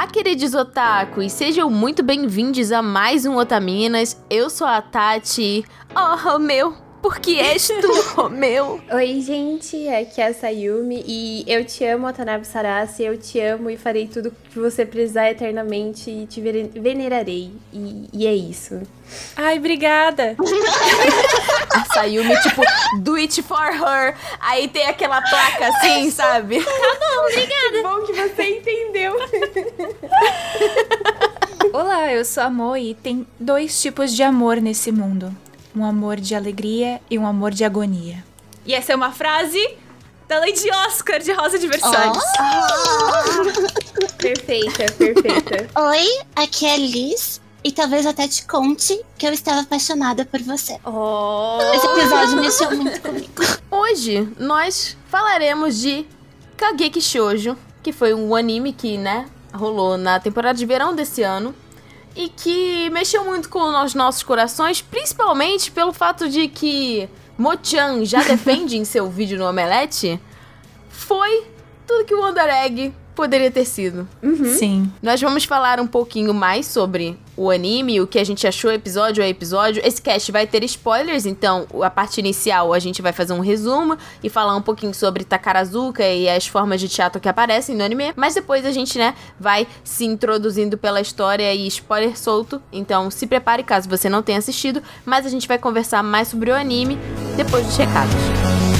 Olá, queridos otakus! Sejam muito bem-vindos a mais um Otaminas. Eu sou a Tati. Oh, meu, por que és tu, Romeu? Oi, gente, aqui é a Sayumi e eu te amo, Watanabe Sarasi, eu te amo e farei tudo que você precisar eternamente e te venerarei. E, e é isso. Ai, obrigada! a Sayumi, tipo, do it for her. Aí tem aquela placa assim, sabe? Tá bom, obrigada! Que bom que você entendeu. Olá, eu sou a Mo e tem dois tipos de amor nesse mundo um amor de alegria e um amor de agonia. E essa é uma frase da Lady Oscar de Rosa de Versalhes. Oh. perfeita, perfeita. Oi, aqui é Liz. E talvez até te conte que eu estava apaixonada por você. Oh. Esse episódio mexeu muito comigo. Hoje nós falaremos de Kageki Shoujo, que foi um anime que, né, rolou na temporada de verão desse ano e que mexeu muito com os nossos corações, principalmente pelo fato de que Mochan já defende em seu vídeo no Omelete, foi tudo que o Wonder Egg poderia ter sido. Uhum. Sim. Nós vamos falar um pouquinho mais sobre o anime, o que a gente achou episódio a episódio. Esse cast vai ter spoilers, então a parte inicial a gente vai fazer um resumo e falar um pouquinho sobre Takarazuka e as formas de teatro que aparecem no anime. Mas depois a gente, né, vai se introduzindo pela história e spoiler solto. Então se prepare caso você não tenha assistido. Mas a gente vai conversar mais sobre o anime depois dos recados.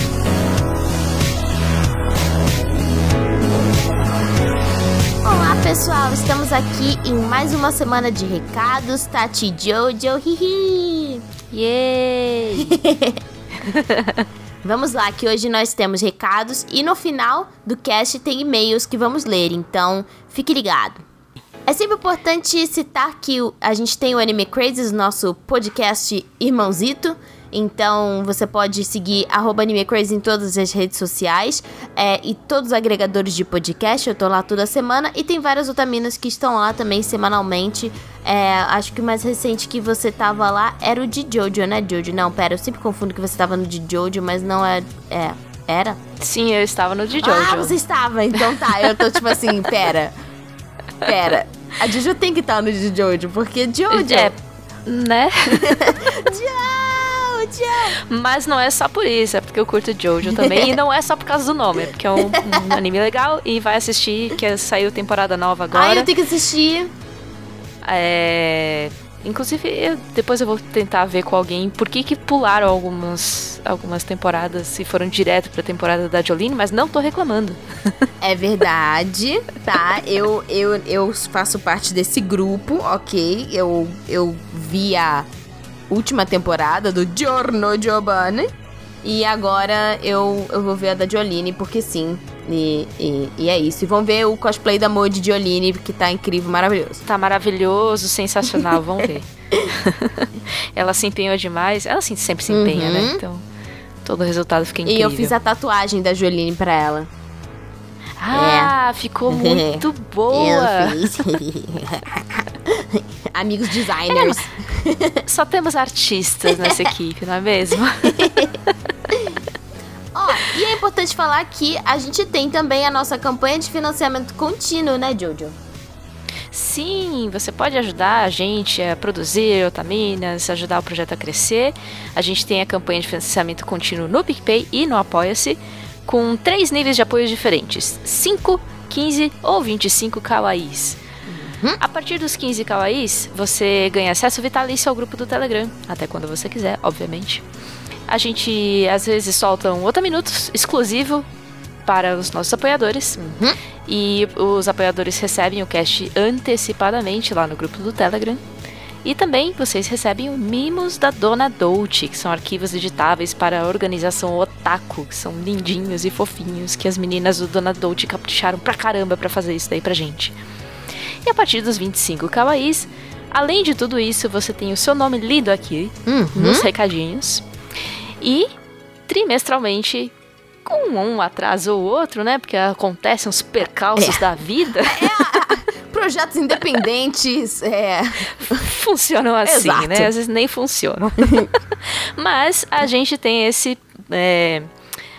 Pessoal, estamos aqui em mais uma semana de recados. Tati Jojo, hihi! Yay! vamos lá, que hoje nós temos recados e no final do cast tem e-mails que vamos ler, então fique ligado. É sempre importante citar que a gente tem o Anime Crazes, nosso podcast irmãozito, então você pode seguir AnimeCrazy em todas as redes sociais é, e todos os agregadores de podcast. Eu tô lá toda semana e tem várias otaminas que estão lá também semanalmente. É, acho que o mais recente que você tava lá era o de Jojo, né, Jojo? Não, pera, eu sempre confundo que você tava no de Jojo, mas não é. É. Era? Sim, eu estava no de Jojo. Ah, você estava, então tá. Eu tô tipo assim, pera. Pera. A Jojo tem que estar no de Jojo, porque Jojo. É. Né? Jojo! Mas não é só por isso, é porque eu curto Jojo também. e não é só por causa do nome, é porque é um, um anime legal e vai assistir, que saiu temporada nova agora. Ah, eu tenho que assistir. É. Inclusive, eu, depois eu vou tentar ver com alguém por que, que pularam algumas, algumas temporadas e foram direto pra temporada da Jolene, mas não tô reclamando. É verdade, tá? Eu, eu, eu faço parte desse grupo, ok? Eu, eu vi a última temporada do Giorno Giovanni. E agora eu, eu vou ver a da Jolene, porque sim. E, e, e, é isso. E vão ver o cosplay da Mo de Jolene, que tá incrível, maravilhoso. Tá maravilhoso, sensacional, vão ver. ela se empenhou demais. Ela sempre se empenha, né? uhum. né? Então, todo o resultado fica incrível. E eu fiz a tatuagem da Jolene pra ela. Ah, é. ficou muito boa. Eu fiz. Amigos designers. É, só temos artistas nessa equipe, não é mesmo? Ó, oh, e é importante falar que a gente tem também a nossa campanha de financiamento contínuo, né, Jojo? Sim, você pode ajudar a gente a produzir otaminas, ajudar o projeto a crescer. A gente tem a campanha de financiamento contínuo no PicPay e no Apoia-se, com três níveis de apoio diferentes: 5, 15 ou 25 kawaiis. Uhum. A partir dos 15 kawaiis, você ganha acesso vitalício ao grupo do Telegram, até quando você quiser, obviamente. A gente às vezes solta um outro minutos exclusivo para os nossos apoiadores. Uhum. E os apoiadores recebem o cast antecipadamente lá no grupo do Telegram. E também vocês recebem o Mimos da Dona Dolce, que são arquivos editáveis para a organização Otaku, que são lindinhos e fofinhos, que as meninas do Dona Dolce capricharam pra caramba pra fazer isso daí pra gente. E a partir dos 25 kawaiis, além de tudo isso, você tem o seu nome lido aqui uhum. nos recadinhos. E trimestralmente com um atraso ou outro, né? Porque acontecem uns percalços é. da vida. É, projetos independentes é... funcionam assim, Exato. né? Às vezes nem funcionam. Mas a gente tem esse. É,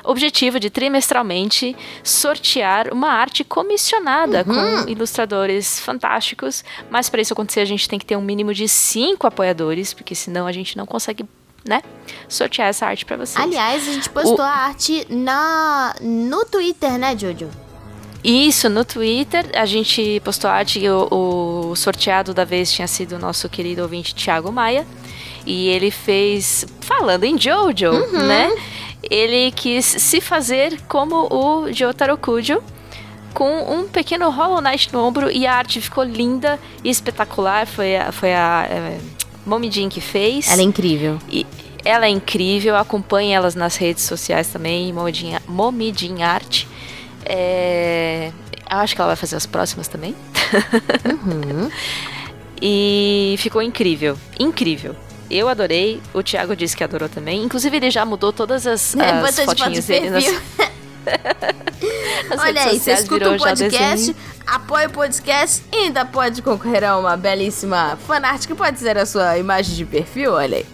objetivo de trimestralmente sortear uma arte comissionada Uhum. com ilustradores fantásticos. Mas para isso acontecer, a gente tem que ter um mínimo de cinco apoiadores, porque senão a gente não consegue, né, sortear essa arte para vocês. Aliás, a gente postou O- a arte na, no Twitter, né, Jojo? Isso, no Twitter, a gente postou a arte o, o sorteado da vez tinha sido o nosso querido ouvinte Thiago Maia. E ele fez, falando em Jojo, né? Ele quis se fazer como o Jotaro Kujo, com um pequeno Hollow Knight no ombro e a arte ficou linda e espetacular. Foi a, foi a é, Mommy Jean que fez. Ela é incrível. E ela é incrível, acompanhe elas nas redes sociais também, Momidin, Momidin Art. É, acho que ela vai fazer as próximas também. Uhum. E ficou incrível, incrível. Eu adorei, o Thiago disse que adorou também. Inclusive, ele já mudou todas as, É, as fotinhas de dele nas, Olha redes aí, você escuta o já podcast, apoia o podcast e ainda pode concorrer a uma belíssima fanart que pode ser a sua imagem de perfil, olha aí.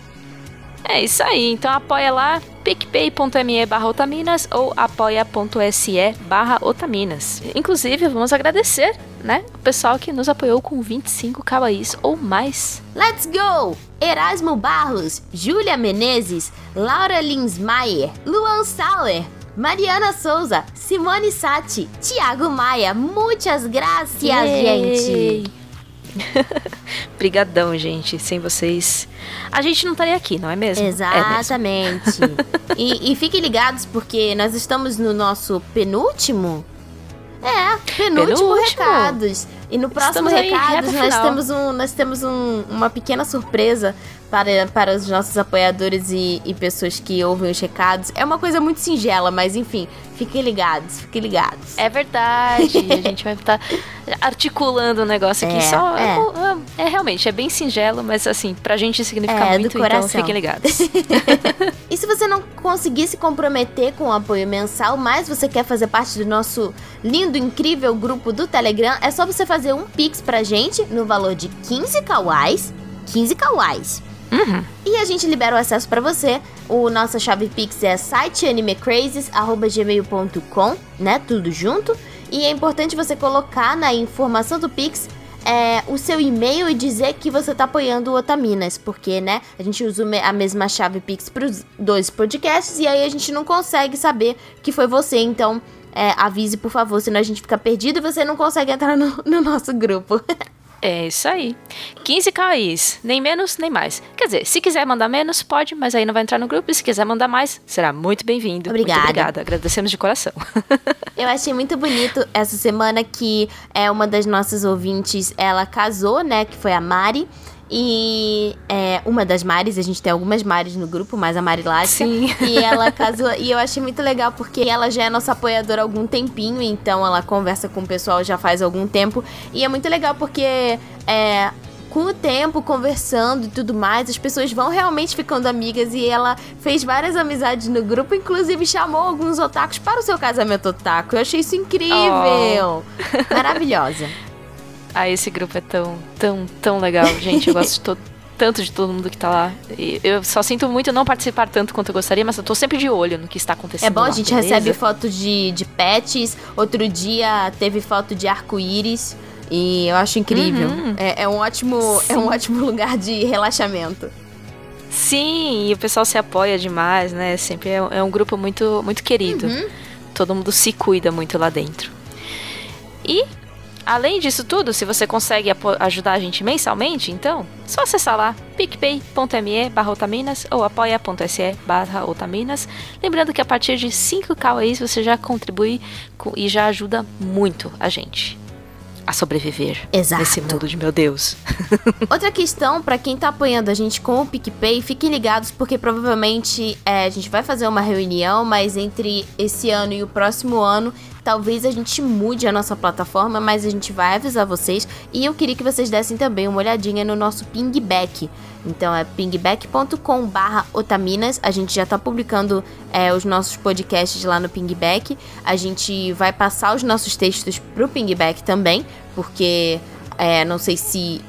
É isso aí, então apoia lá picpay.me barra otaminas ou apoia.se barra otaminas. Inclusive, vamos agradecer, né, o pessoal que nos apoiou com 25 kawaiis ou mais. Let's go! Erasmo Barros, Júlia Menezes, Laura Linsmaier, Luan Sauer, Mariana Souza, Simone Sati, Thiago Maia. Muitas graças, Yay! gente! Brigadão, gente. Sem vocês, a gente não estaria aqui, não é mesmo? É mesmo. Exatamente. e, e fiquem ligados porque nós estamos no nosso penúltimo. É, penúltimo, Penúltimo. recados. E no próximo reta nós temos, um, nós temos um- uma pequena surpresa para, para os nossos apoiadores e, e pessoas que ouvem os recados. É uma coisa muito singela, mas enfim, fiquem ligados, fiquem ligados. É verdade. a gente vai estar articulando o negócio aqui. É, Só é. é. é realmente, é bem singelo, mas assim, pra gente significa É, do muito, então coração. fiquem ligados. E se você não conseguir se comprometer com o apoio mensal, mas você quer fazer parte do nosso lindo, incrível grupo do Telegram, é só você fazer um pix pra gente no valor de 15 kawais. 15 kawais. Uhum. E a gente libera o acesso pra você. O nossa chave Pix é siteanimecrazes@gmail.com, né? Tudo junto. E é importante você colocar na informação do Pix é, o seu e-mail e dizer que você tá apoiando o Otaminas, porque, né, a gente usa a mesma chave Pix pros dois podcasts e aí a gente não consegue saber que foi você, então é, avise, por favor, senão a gente fica perdido e você não consegue entrar no, no nosso grupo. É isso aí. 15 KIs, nem menos nem mais. Quer dizer, se quiser mandar menos, pode, mas aí não vai entrar no grupo. E se quiser mandar mais, será muito bem-vindo. Obrigada. Muito obrigada. Agradecemos de coração. Eu achei muito bonito essa semana que é uma das nossas ouvintes, ela casou, né? Que foi a Mari. E é, uma das Maris, a gente tem algumas Maris no grupo, mas a Mari. Sim. E ela casou. E eu achei muito legal porque ela já é nossa apoiadora há algum tempinho, então ela conversa com o pessoal já faz algum tempo. E é muito legal porque é, com o tempo, conversando e tudo mais, as pessoas vão realmente ficando amigas e ela fez várias amizades no grupo, inclusive chamou alguns otakus para o seu casamento otaku. Eu achei isso incrível! Maravilhosa. Ah, esse grupo é tão, tão, tão legal, gente. Eu gosto de to- tanto de todo mundo que tá lá. E eu só sinto muito não participar tanto quanto eu gostaria, mas eu tô sempre de olho no que está acontecendo. É bom, lá, a gente beleza? recebe foto de, de pets. Outro dia teve foto de arco-íris. E eu acho incrível. Uhum. É, é um ótimo, é um ótimo lugar de relaxamento. Sim, e o pessoal se apoia demais, né? Sempre é, é um grupo muito, muito querido. Uhum. Todo mundo se cuida muito lá dentro. E, além disso tudo, se você consegue ajudar a gente mensalmente, então, só acessar lá picpay.me barra otaminas ou apoia.se barra otaminas. Lembrando que a partir de 5 kawais você já contribui e já ajuda muito a gente a sobreviver Exato. nesse mundo de meu Deus. Outra questão, pra quem tá apoiando a gente com o PicPay, fiquem ligados porque provavelmente é, a gente vai fazer uma reunião, mas entre esse ano e o próximo ano, talvez a gente mude a nossa plataforma, mas a gente vai avisar vocês. E eu queria que vocês dessem também uma olhadinha no nosso pingback. Então é pingback.com barra otaminas. A gente já tá publicando é, os nossos podcasts lá no pingback. A gente vai passar os nossos textos pro pingback também, porque é, não sei se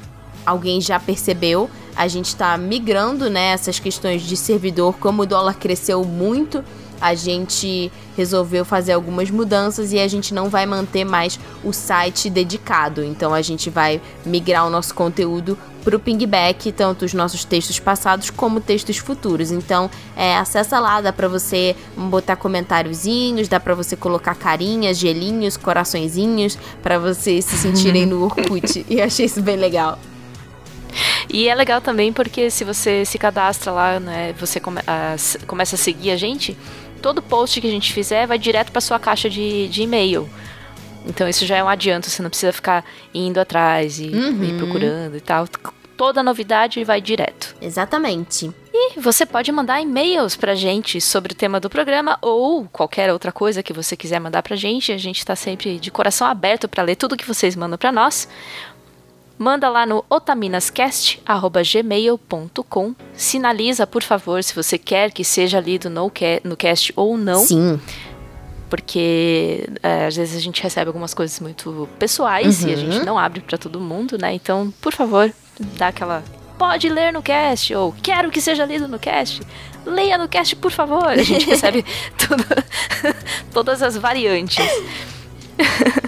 alguém já percebeu, a gente tá migrando, né, essas questões de servidor, como o dólar cresceu muito, a gente resolveu fazer algumas mudanças e a gente não vai manter mais o site dedicado. Então a gente vai migrar o nosso conteúdo para o pingback, tanto os nossos textos passados como textos futuros. Então, é, acessa lá, dá para você botar comentáriozinhos, dá para você colocar carinhas, gelinhos, coraçõezinhos, para vocês se sentirem no Orkut. e achei isso bem legal. E é legal também porque se você se cadastra lá, né, você come, a, começa a seguir a gente, todo post que a gente fizer vai direto para sua caixa de, de e-mail. Então isso já é um adianto, você não precisa ficar indo atrás e, Uhum. e procurando e tal. Toda novidade vai direto. Exatamente. E você pode mandar e-mails pra gente sobre o tema do programa ou qualquer outra coisa que você quiser mandar pra gente. A gente tá sempre de coração aberto para ler tudo que vocês mandam pra nós. Manda lá no otaminascast@gmail.com. Sinaliza, por favor, se você quer que seja lido no, no cast ou não Sim. porque é, às vezes a gente recebe algumas coisas muito pessoais e a Uhum. gente não abre pra todo mundo, né? Então, por favor, dá aquela pode ler no cast ou quero que seja lido no cast. Leia no cast, por favor. A gente recebe tudo, todas as variantes.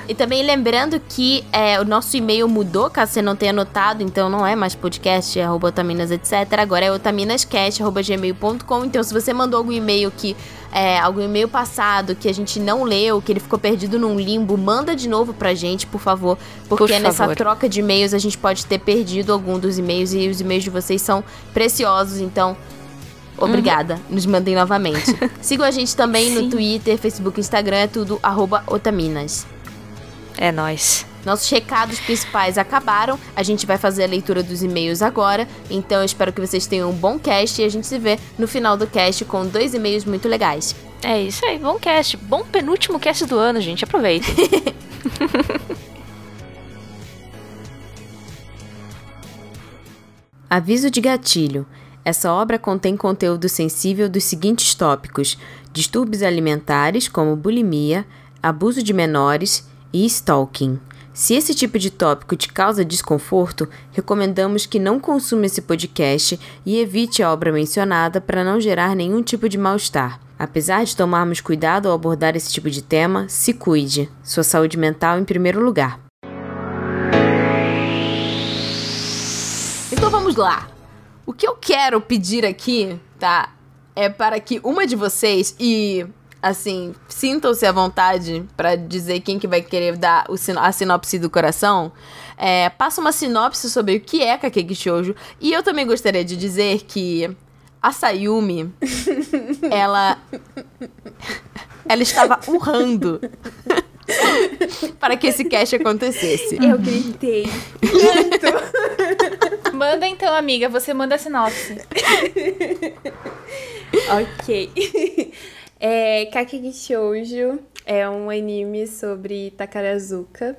E também lembrando que é, o nosso e-mail mudou, caso você não tenha notado, então não é mais podcast, arroba otaminas, etc. Agora é otaminascast.gmail.com. Então, se você mandou algum e-mail que. É, algum e-mail passado que a gente não leu, que ele ficou perdido num limbo, manda de novo pra gente, por favor. Porque Por nessa favor. troca de e-mails a gente pode ter perdido algum dos e-mails e os e-mails de vocês são preciosos, então. Obrigada, nos mandem novamente. Sigam a gente também Sim. no Twitter, Facebook, Instagram, é tudo arroba otaminas. É nóis. Nossos recados principais acabaram. A gente vai fazer a leitura dos e-mails agora. Então eu espero que vocês tenham um bom cast e a gente se vê no final do cast com dois e-mails muito legais. É isso aí, bom cast. Bom penúltimo cast do ano, gente. Aproveitem. Aviso de gatilho. Essa obra contém conteúdo sensível dos seguintes tópicos: distúrbios alimentares, como bulimia, abuso de menores e stalking. Se esse tipo de tópico te causa desconforto, recomendamos que não consuma esse podcast e evite a obra mencionada para não gerar nenhum tipo de mal-estar. Apesar de tomarmos cuidado ao abordar esse tipo de tema, se cuide. Sua saúde mental em primeiro lugar. Então vamos lá. O que eu quero pedir aqui, tá? É para que uma de vocês e assim, sintam-se à vontade pra dizer quem que vai querer dar o sino- a sinopse do coração. É, passa uma sinopse sobre o que é Kakegi Shoujo. E eu também gostaria de dizer que a Sayumi, ela ela estava urrando para que esse cast acontecesse. Eu gritei. Manda então, amiga, você manda a sinopse. Ok. É, Kakegi Shoujo é um anime sobre Takarazuka.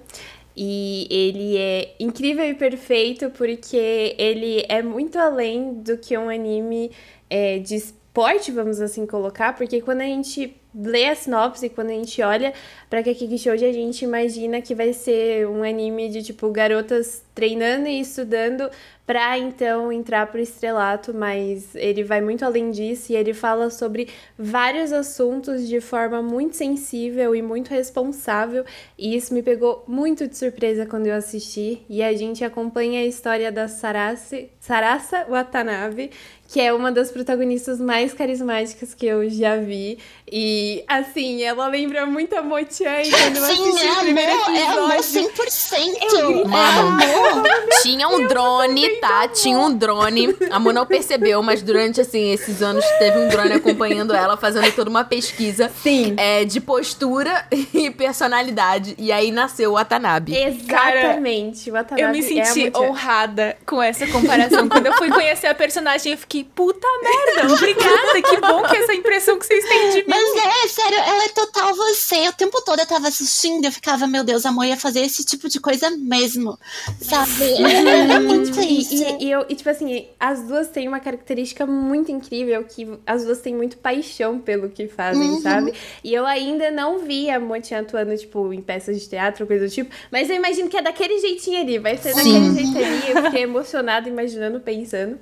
E ele é incrível e perfeito porque ele é muito além do que um anime é, de esporte, vamos assim colocar. Porque quando a gente lê a sinopse, quando a gente olha pra Kakegi Shoujo, a gente imagina que vai ser um anime de, tipo, garotas treinando e estudando pra então entrar pro estrelato, mas ele vai muito além disso e ele fala sobre vários assuntos de forma muito sensível e muito responsável, e isso me pegou muito de surpresa quando eu assisti. E a gente acompanha a história da Sarase, Sarasa Watanabe, que é uma das protagonistas mais carismáticas que eu já vi. E assim, ela lembra muito a Mo-chan e quando eu Sim, assisti é o primeiro amor, é amor episódio. 100%. Mano. É amor. Tinha um drone, tá? Tinha um drone. A Mo não percebeu, mas durante, assim, esses anos teve um drone acompanhando ela, fazendo toda uma pesquisa Sim. é, de postura e personalidade. E aí nasceu o Watanabe. Exatamente. o Watanabe Eu me é senti Mo-chan. honrada com essa comparação. Quando eu fui conhecer a personagem, eu fiquei, puta merda, obrigada, que bom que essa impressão que vocês têm de mim. Mas é, sério, ela é total você. O tempo todo eu tava assistindo, eu ficava, meu Deus, a mãe ia fazer esse tipo de coisa mesmo. sabe? É muito E, isso. e, e eu, e, tipo assim, as duas têm uma característica muito incrível, que as duas têm muito paixão pelo que fazem, Uhum. sabe? E eu ainda não vi a Monte atuando, tipo, em peças de teatro, coisa do tipo, mas eu imagino que é daquele jeitinho ali, vai ser daquele jeito ali, eu fiquei emocionada, imaginando, pensando.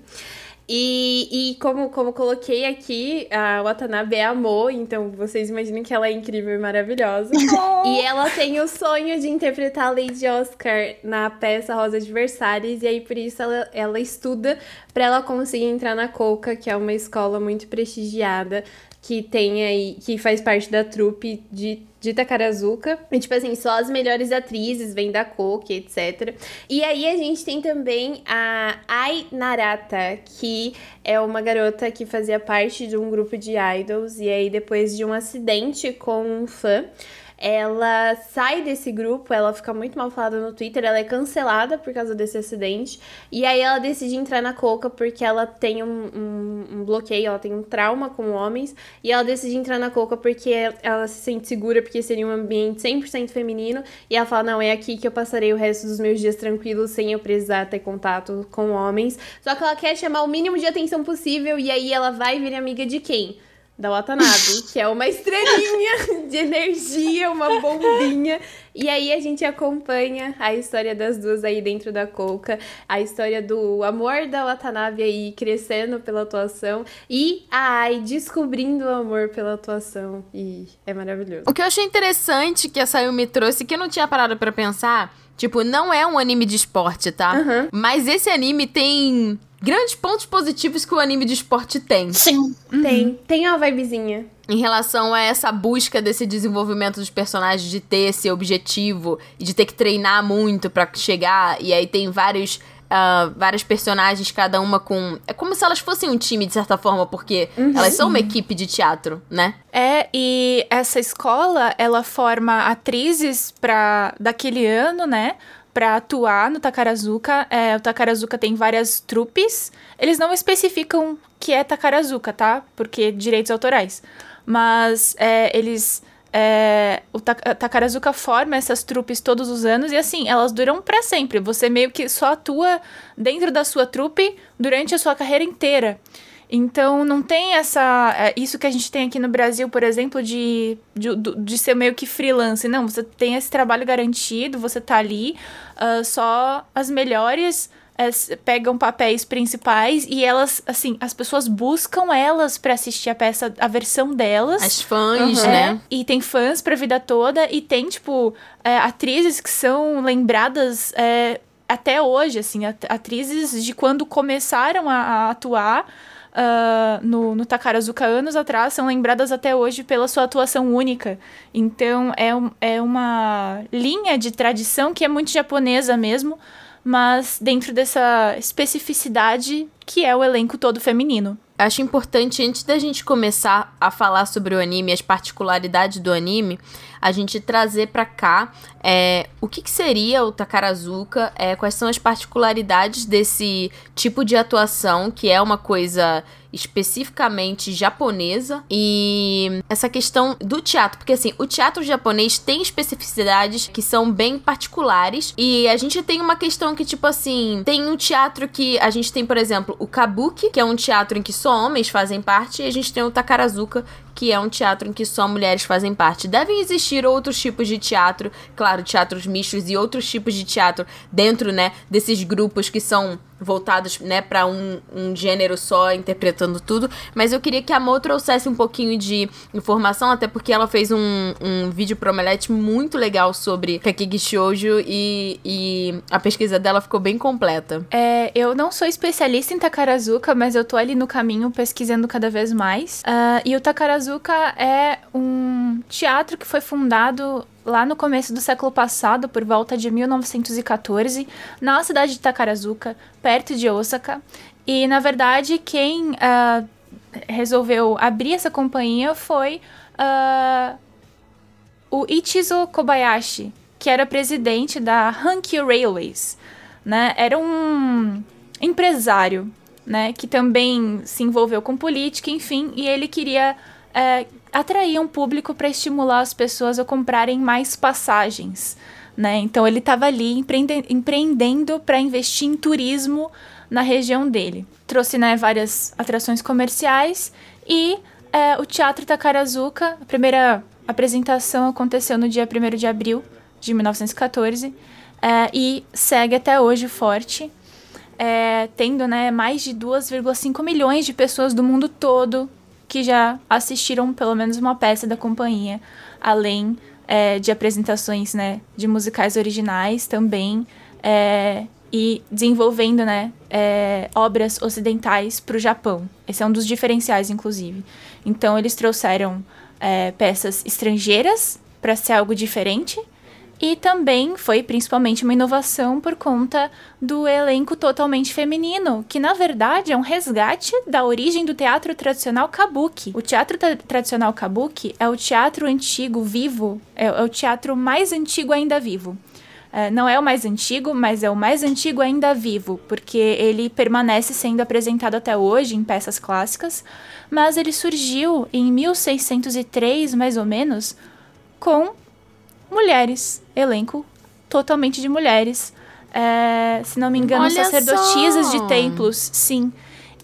E, e como, como coloquei aqui, a Watanabe é amor, então vocês imaginem que ela é incrível e maravilhosa. E ela tem o sonho de interpretar a Lady Oscar na peça Rosa de Versalhes, e aí por isso ela, ela estuda pra ela conseguir entrar na Coca, que é uma escola muito prestigiada, que tem aí, que faz parte da trupe de, de Takarazuka. E, tipo assim, só as melhores atrizes vêm da Coca, etc. E aí a gente tem também a Ai Narata, que é uma garota que fazia parte de um grupo de idols, e aí depois de um acidente com um fã, ela sai desse grupo, ela fica muito mal falada no Twitter, ela é cancelada por causa desse acidente. E aí ela decide entrar na Coca porque ela tem um, um, um bloqueio, ela tem um trauma com homens. E ela decide entrar na Coca porque ela se sente segura, porque seria um ambiente 100% feminino. E ela fala: não, é aqui que eu passarei o resto dos meus dias tranquilos, sem eu precisar ter contato com homens. Só que ela quer chamar o mínimo de atenção possível, e aí ela vai vir amiga de quem? Da Watanabe, que é uma estrelinha de energia, uma bombinha. E aí a gente acompanha a história das duas aí dentro da Coca, a história do amor da Watanabe aí crescendo pela atuação e a Ai descobrindo o amor pela atuação. E é maravilhoso. O que eu achei interessante que a Sayumi trouxe, que eu não tinha parado pra pensar, tipo, não é um anime de esporte, tá? Aham. Mas esse anime tem grandes pontos positivos que o anime de esporte tem. Sim. Tem, tem uma vibezinha. Em relação a essa busca desse desenvolvimento dos personagens, de ter esse objetivo e de ter que treinar muito pra chegar. E aí tem vários. Ah, várias personagens, cada uma com. É como se elas fossem um time, de certa forma, porque elas são uma equipe de teatro, né? É, e essa escola, ela forma atrizes para daquele ano, né? Pra atuar no Takarazuka. É, o Takarazuka tem várias trupes. Eles não especificam que é Takarazuka, tá? Porque direitos autorais. Mas é, eles. É, o Takarazuka forma essas trupes todos os anos e assim, elas duram pra sempre. Você meio que só atua dentro da sua trupe durante a sua carreira inteira. Então não tem essa. é, isso que a gente tem aqui no Brasil, por exemplo, de, de, de ser meio que freelance. Não, você tem esse trabalho garantido, você tá ali, ah, só as melhores é, s- pegam papéis principais e elas, assim, as pessoas buscam elas pra assistir a peça, a versão delas. As fãs, Uhum. né? E tem fãs pra vida toda e tem, tipo, é, atrizes que são lembradas é, até hoje, assim, at- atrizes de quando começaram a, a atuar ah, no, no Takarazuka anos atrás, são lembradas até hoje pela sua atuação única. Então, é, um- é uma linha de tradição que é muito japonesa mesmo, mas dentro dessa especificidade que é o elenco todo feminino. Acho importante, antes da gente começar a falar sobre o anime, as particularidades do anime, a gente trazer pra cá é, o que, que seria o Takarazuka, é, quais são as particularidades desse tipo de atuação, que é uma coisa especificamente japonesa, e essa questão do teatro, porque assim, o teatro japonês tem especificidades que são bem particulares, e a gente tem uma questão que, tipo assim, tem um teatro que a gente tem, por exemplo, o Kabuki, que é um teatro em que só homens fazem parte, e a gente tem o Takarazuka, que é um teatro em que só mulheres fazem parte. Devem existir outros tipos de teatro, claro, teatros mistos e outros tipos de teatro dentro, né, desses grupos que são voltados, né, para um, um gênero só, interpretando tudo. Mas eu queria que a Mo trouxesse um pouquinho de informação, até porque ela fez um, um vídeo pro Omelete muito legal sobre Kakigi Shoujo e, e a pesquisa dela ficou bem completa. É, eu não sou especialista em Takarazuka, mas eu tô ali no caminho pesquisando cada vez mais. Ah, e o Takarazuka é um teatro que foi fundado lá no começo do século passado, por volta de 1914, na cidade de Takarazuka, perto de Osaka. E, na verdade, quem ah, resolveu abrir essa companhia foi ah, o Ichizo Kobayashi, que era presidente da Hankyu Railways né? Era um empresário, né? Que também se envolveu com política, enfim, e ele queria é, atrair um público para estimular as pessoas a comprarem mais passagens, né? Então ele estava ali empreende empreendendo para investir em turismo na região dele. Trouxe né, várias atrações comerciais e é, o Teatro Takarazuka, a primeira apresentação aconteceu no dia 1 de abril de 1914 é, e segue até hoje forte, é, tendo né, mais de 2,5 milhões de pessoas do mundo todo que já assistiram pelo menos uma peça da companhia, além é, de apresentações né, de musicais originais também, é, e desenvolvendo né, é, obras ocidentais para o Japão. Esse é um dos diferenciais, inclusive. Então, eles trouxeram é, peças estrangeiras para ser algo diferente e também foi principalmente uma inovação por conta do elenco totalmente feminino, que na verdade é um resgate da origem do teatro tradicional kabuki. O teatro tra tradicional kabuki é o teatro antigo vivo, é, é o teatro mais antigo ainda vivo. É, não é o mais antigo, mas é o mais antigo ainda vivo, porque ele permanece sendo apresentado até hoje em peças clássicas, mas ele surgiu em 1603, mais ou menos, com mulheres, elenco totalmente de mulheres. É, se não me engano, Olha sacerdotisas só. de templos, sim.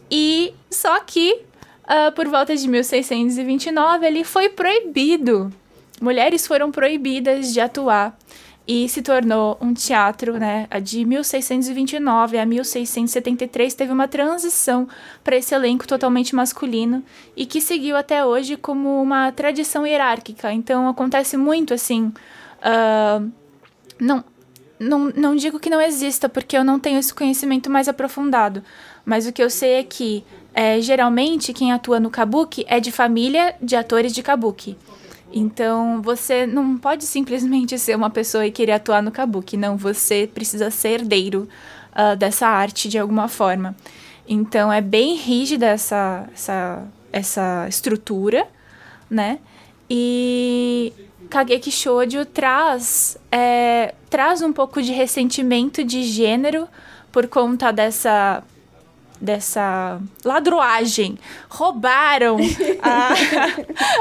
E só que ah, por volta de 1629 ele foi proibido. Mulheres foram proibidas de atuar e se tornou um teatro, né? De 1629 a 1673 teve uma transição para esse elenco totalmente masculino e que seguiu até hoje como uma tradição hierárquica. Então acontece muito assim. ah, não, não, não digo que não exista, porque eu não tenho esse conhecimento mais aprofundado. Mas o que eu sei é que, é, geralmente, quem atua no kabuki é de família de atores de kabuki. Então, você não pode simplesmente ser uma pessoa e querer atuar no kabuki. Não, você precisa ser herdeiro ah, dessa arte de alguma forma. Então, é bem rígida essa, essa, essa estrutura, né? E Kageki Shoujo traz, é, traz um pouco de ressentimento de gênero por conta dessa dessa ladroagem. Roubaram a,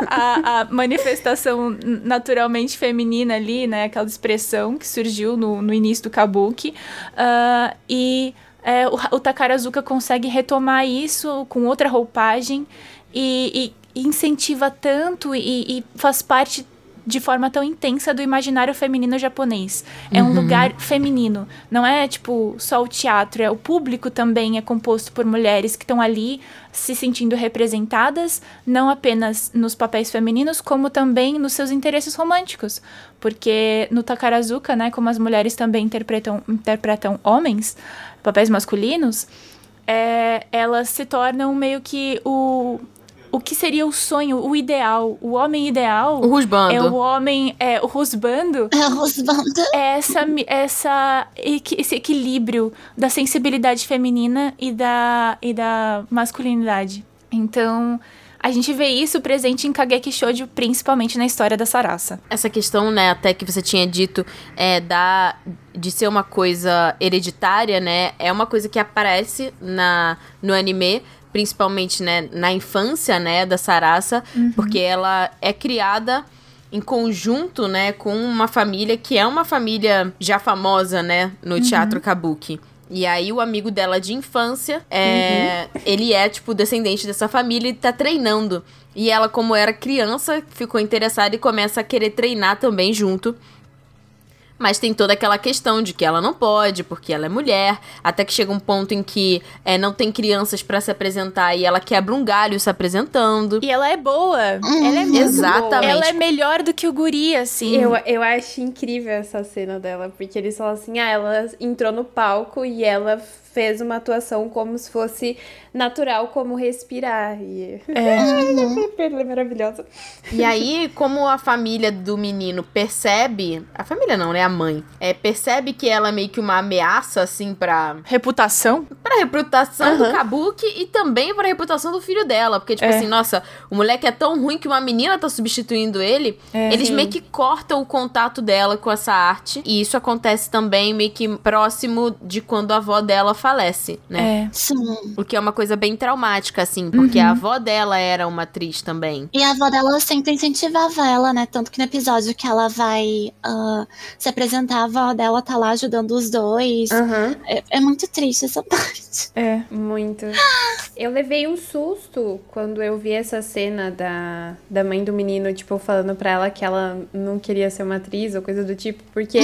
a, a manifestação naturalmente feminina ali, né? Aquela expressão que surgiu no, no início do Kabuki. Ah, e é, o, o Takarazuka consegue retomar isso com outra roupagem e, e incentiva tanto e, e faz parte de forma tão intensa do imaginário feminino japonês. É um lugar feminino. Não é, tipo, só o teatro. É, o público também é composto por mulheres que estão ali se sentindo representadas, não apenas nos papéis femininos, como também nos seus interesses românticos. Porque no Takarazuka, né, como as mulheres também interpretam, interpretam homens, papéis masculinos, é, elas se tornam meio que o, o que seria o sonho, o ideal, o homem ideal. O rusbando. É o homem, é o rusbando, É o Rosbando. é essa, essa, esse equilíbrio da sensibilidade feminina e da, e da masculinidade. Então, a gente vê isso presente em Kageki Shoujo, principalmente na história da Sarasa. Essa questão, né, até que você tinha dito, é, da, de ser uma coisa hereditária, né, é uma coisa que aparece na, no anime, principalmente, né, na infância, né, da Sarasa, porque ela é criada em conjunto, né, com uma família que é uma família já famosa, né, no teatro kabuki. E aí o amigo dela de infância, é, ele é, tipo, descendente dessa família e tá treinando. E ela, como era criança, ficou interessada e começa a querer treinar também junto. Mas tem toda aquela questão de que ela não pode, porque ela é mulher. Até que chega um ponto em que é, não tem crianças pra se apresentar e ela quebra um galho se apresentando. E ela é boa. Ela é muito Exatamente. boa. Ela é melhor do que o guri, assim. Eu, eu acho incrível essa cena dela, porque eles falam assim: ah, ela entrou no palco e ela fez uma atuação como se fosse natural, como respirar. E... É. ela é maravilhosa. E aí, como a família do menino percebe. A família não, né? A mãe. É, percebe que ela é meio que uma ameaça, assim, pra, Reputação? pra reputação do Aham. Kabuki e também pra reputação do filho dela. Porque, tipo É. assim, nossa, o moleque é tão ruim que uma menina tá substituindo ele. É. eles Sim. meio que cortam o contato dela com essa arte. E isso acontece também meio que próximo de quando a avó dela falece, né? É. Sim. O que é uma coisa bem traumática, assim, porque Uhum. a avó dela era uma atriz também. E a avó dela sempre incentivava ela, né? Tanto que no episódio que ela vai ah, se apresentar, a avó dela tá lá ajudando os dois. Aham. É, é muito triste essa parte. É. Muito. Eu levei um susto quando eu vi essa cena da, da mãe do menino, tipo, falando pra ela que ela não queria ser uma atriz ou coisa do tipo, porque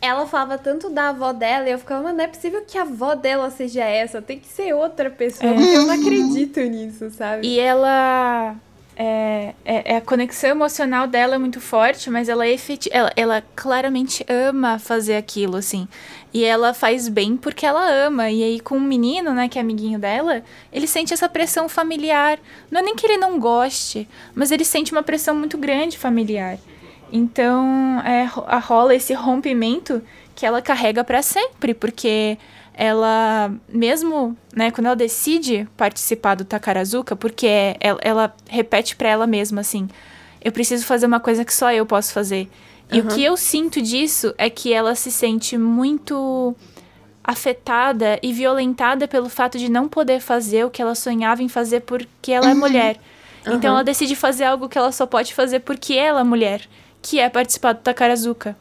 ela falava tanto da avó dela e eu ficava, mano, não é possível que a avó dela seja essa, tem que ser outra pessoa, É. eu não acredito nisso, sabe? E ela. É, é- é a conexão emocional dela é muito forte, mas ela, é efeti ela, ela claramente ama fazer aquilo, assim. E ela faz bem porque ela ama. E aí, com o menino, né, que é amiguinho dela, ele sente essa pressão familiar. Não é nem que ele não goste, mas ele sente uma pressão muito grande familiar. Então, é, rola esse rompimento que ela carrega pra sempre, porque ela, mesmo, né, quando ela decide participar do Takarazuka, porque é- ela, ela repete pra ela mesma assim: eu preciso fazer uma coisa que só eu posso fazer. E o que eu sinto disso é que ela se sente muito afetada e violentada pelo fato de não poder fazer o que ela sonhava em fazer porque ela é mulher. Então ela decide fazer algo que ela só pode fazer porque ela é mulher, que é participar do Takarazuka.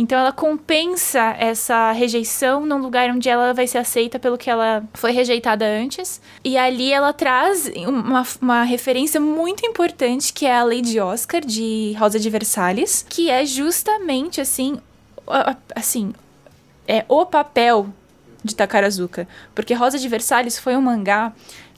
Então ela compensa essa rejeição num lugar onde ela vai ser aceita pelo que ela foi rejeitada antes. E ali ela traz uma, uma referência muito importante que é a Lady Oscar de Rosa de Versalhes, que é justamente assim, assim, é o papel de Takarazuka. Porque Rosa de Versalhes foi um mangá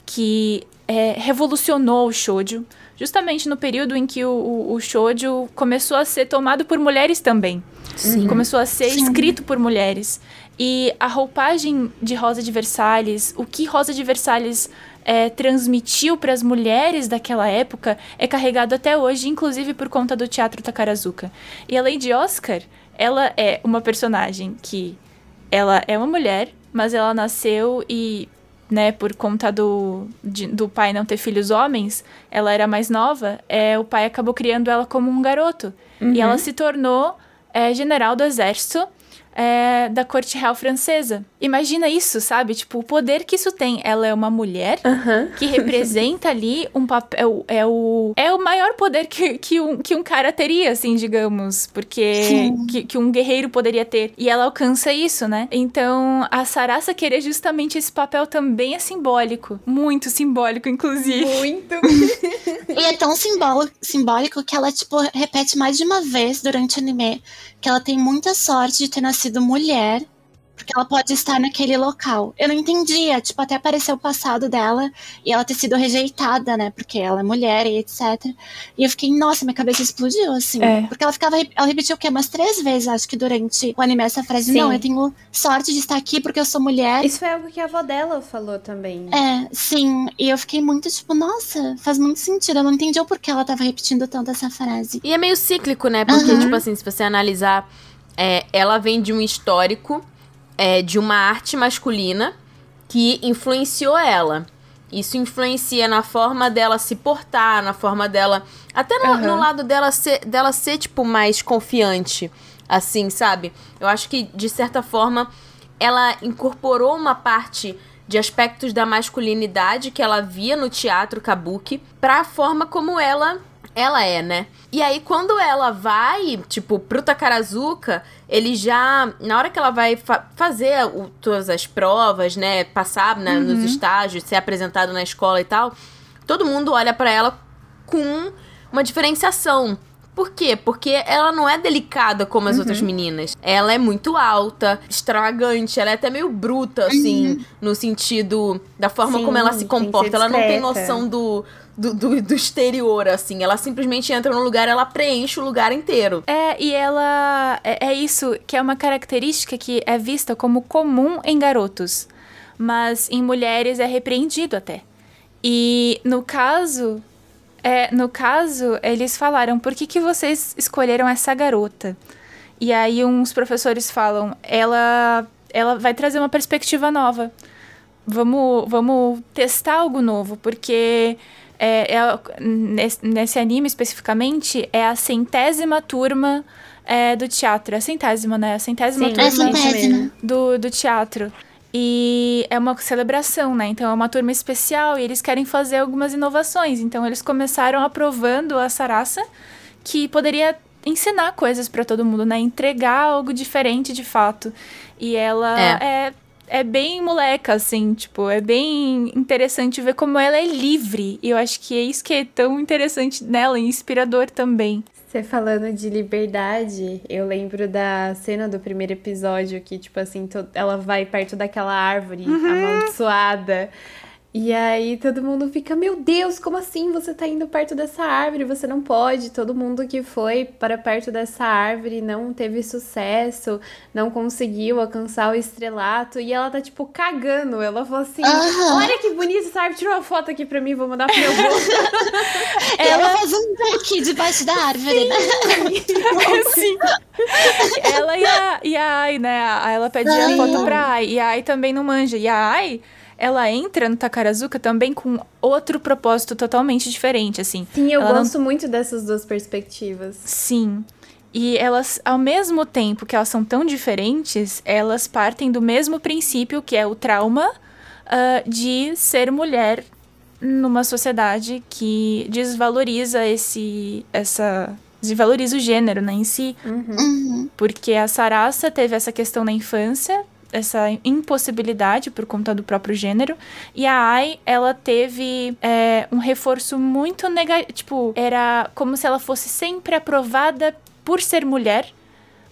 que é, revolucionou o shoujo, justamente no período em que o, o, o shoujo começou a ser tomado por mulheres também. Sim. Começou a ser Sim. escrito por mulheres. E a roupagem de Rosa de Versalhes, o que Rosa de Versalhes é, transmitiu para as mulheres daquela época é carregado até hoje, inclusive por conta do teatro Takarazuka. E a Lady Oscar, ela é uma personagem que ela é uma mulher, mas ela nasceu e, né, por conta do, de- do pai não ter filhos homens, ela era mais nova, é, o pai acabou criando ela como um garoto. E ela se tornou é, general do exército é, da corte real francesa. Imagina isso, sabe? Tipo, o poder que isso tem. Ela é uma mulher Aham. que representa ali um papel. É o, é o maior poder que, que, um, que um cara teria, assim, digamos. Porque. Que, que um guerreiro poderia ter. E ela alcança isso, né? Então, a Sarasa querer justamente esse papel também é simbólico. Muito simbólico, inclusive. Muito. E é tão simbólico, simbólico que ela, tipo, repete mais de uma vez durante o anime que ela tem muita sorte de ter nascido mulher, porque ela pode estar naquele local. Eu não entendia, tipo, até apareceu o passado dela e ela ter sido rejeitada, né? Porque ela é mulher e etc. E eu fiquei, nossa, minha cabeça explodiu, assim. É. Porque ela ficava, ela repetiu o quê? Umas três vezes, acho que durante o anime essa frase. Sim. Não, eu tenho sorte de estar aqui porque eu sou mulher. Isso foi algo que a avó dela falou também. É, sim. E eu fiquei muito tipo, nossa, faz muito sentido. Eu não entendi o porquê ela tava repetindo tanto essa frase. E é meio cíclico, né? Porque, Uhum. tipo assim, se você analisar, é, ela vem de um histórico é, de uma arte masculina que influenciou ela. Isso influencia na forma dela se portar, na forma dela. Até no, Uhum. no lado dela ser, dela ser, tipo, mais confiante. Assim, sabe? Eu acho que, de certa forma, ela incorporou uma parte de aspectos da masculinidade que ela via no teatro kabuki pra forma como ela ela é, né? E aí quando ela vai, tipo, pro Takarazuka, ele já na hora que ela vai fa- fazer o- todas as provas, né, passar né, nos estágios, ser apresentado na escola e tal, todo mundo olha pra ela com uma diferenciação. Por quê? Porque ela não é delicada como as outras meninas. Ela é muito alta, extravagante, ela é até meio bruta, assim, no sentido da forma Sim, como ela se comporta. Ela não tem noção do, do, do, do exterior, assim. Ela simplesmente entra no lugar, ela preenche o lugar inteiro. É, e ela. É, é isso que é uma característica que é vista como comum em garotos, mas em mulheres é repreendido até. E no caso. É, no caso, eles falaram: por que, que vocês escolheram essa garota? E aí uns professores falam: ela, ela vai trazer uma perspectiva nova. vamos, vamos testar algo novo, porque é, é, nesse, nesse anime especificamente é a centésima turma é, do teatro. É a centésima, né? A centésima Sim, turma É centésima. do, do teatro. E é uma celebração, né? Então é uma turma especial e eles querem fazer algumas inovações. Então eles começaram aprovando a Sarasa, que poderia ensinar coisas pra todo mundo, né? Entregar algo diferente de fato. E ela é. é. bem moleca, assim, tipo, é bem interessante ver como ela é livre. E eu acho que é isso que é tão interessante nela e inspirador também. Você falando de liberdade, eu lembro da cena do primeiro episódio que, tipo assim, ela vai perto daquela árvore amaldiçoada. E aí todo mundo fica, meu Deus, como assim você tá indo perto dessa árvore? Você não pode. Todo mundo que foi para perto dessa árvore não teve sucesso, não conseguiu alcançar o estrelato. E ela tá, tipo, cagando. Ela falou assim. Olha que bonita essa árvore, tira uma foto aqui pra mim, vou mandar pro meu avô. Ela faz um book debaixo da árvore, né? Sim. ela e a, e a Ai, né? Ela pede a foto pra Ai. E a Ai também não manja. E a Ai, ela entra no Takarazuka também com outro propósito totalmente diferente, assim. Sim, eu Ela não- gosto muito dessas duas perspectivas. Sim. E elas, ao mesmo tempo que elas são tão diferentes, elas partem do mesmo princípio, que é o trauma ah, de ser mulher numa sociedade que desvaloriza esse. essa. desvaloriza o gênero, né, em si. Uhum. Porque a Sarasa teve essa questão na infância, essa impossibilidade por conta do próprio gênero. E a Ai, ela teve é, um reforço muito negativo. Tipo, era como se ela fosse sempre aprovada por ser mulher,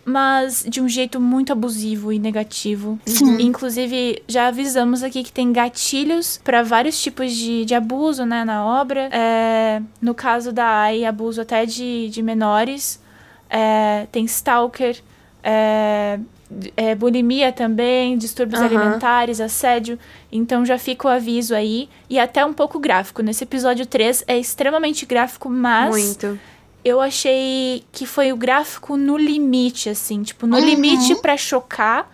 mas de um jeito muito abusivo e negativo. Sim. Inclusive, já avisamos aqui que tem gatilhos para vários tipos de, de abuso, né, na obra. É, no caso da Ai, abuso até de, de menores. É, tem stalker, é, é, bulimia também, distúrbios Aham. alimentares, assédio. Então já fica o aviso aí. E até um pouco gráfico. Nesse episódio 3 é extremamente gráfico, mas Muito. eu achei que foi o gráfico no limite, assim, tipo, no Uhum. limite pra chocar,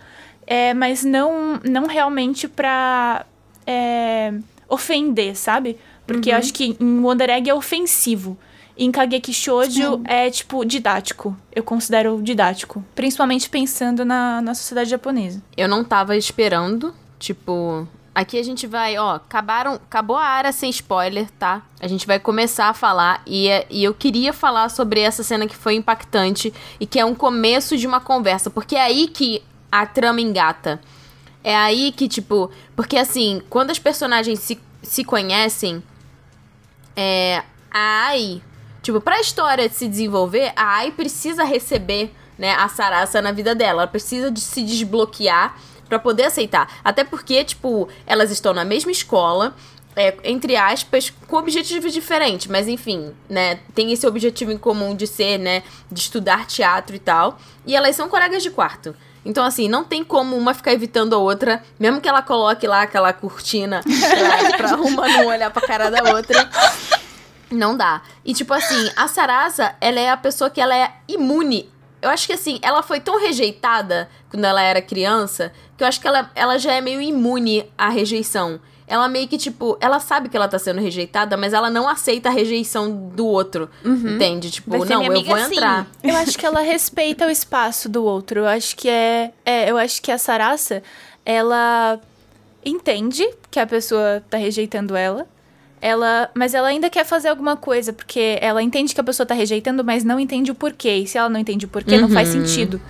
é, mas não, não realmente pra é, ofender, sabe? Porque eu acho que em Wonder Egg é ofensivo. Em Kageki Shoujo é, tipo, didático. Eu considero didático. Principalmente pensando na, na sociedade japonesa. Eu não tava esperando, tipo. Aqui a gente vai, ó, acabaram, acabou a área sem spoiler, tá? A gente vai começar a falar e, é- e eu queria falar sobre essa cena que foi impactante e que é um começo de uma conversa, porque é aí que a trama engata. É aí que, tipo, porque assim, quando as personagens se, se conhecem, é, a Ai, tipo, pra história se desenvolver, a Ai precisa receber, né, a Sarasa na vida dela. Ela precisa de se desbloquear pra poder aceitar. Até porque, tipo, elas estão na mesma escola, é, entre aspas, com objetivos diferentes, mas enfim, né, tem esse objetivo em comum de ser, né, de estudar teatro e tal. E elas são colegas de quarto. Então, assim, não tem como uma ficar evitando a outra, mesmo que ela coloque lá aquela cortina pra, pra uma não olhar pra cara da outra. Não dá. E tipo assim, a Sarasa, ela é a pessoa que ela é imune. Eu acho que assim, ela foi tão rejeitada quando ela era criança, que eu acho que ela, ela já é meio imune à rejeição. Ela meio que, tipo, ela sabe que ela tá sendo rejeitada, mas ela não aceita a rejeição do outro. Entende? Tipo, não, eu vou sim. entrar. Eu acho que ela respeita o espaço do outro. Eu acho que é, é eu acho que a Sarasa, ela entende que a pessoa tá rejeitando ela. Ela, mas ela ainda quer fazer alguma coisa, porque ela entende que a pessoa tá rejeitando, mas não entende o porquê. E se ela não entende o porquê, não faz sentido.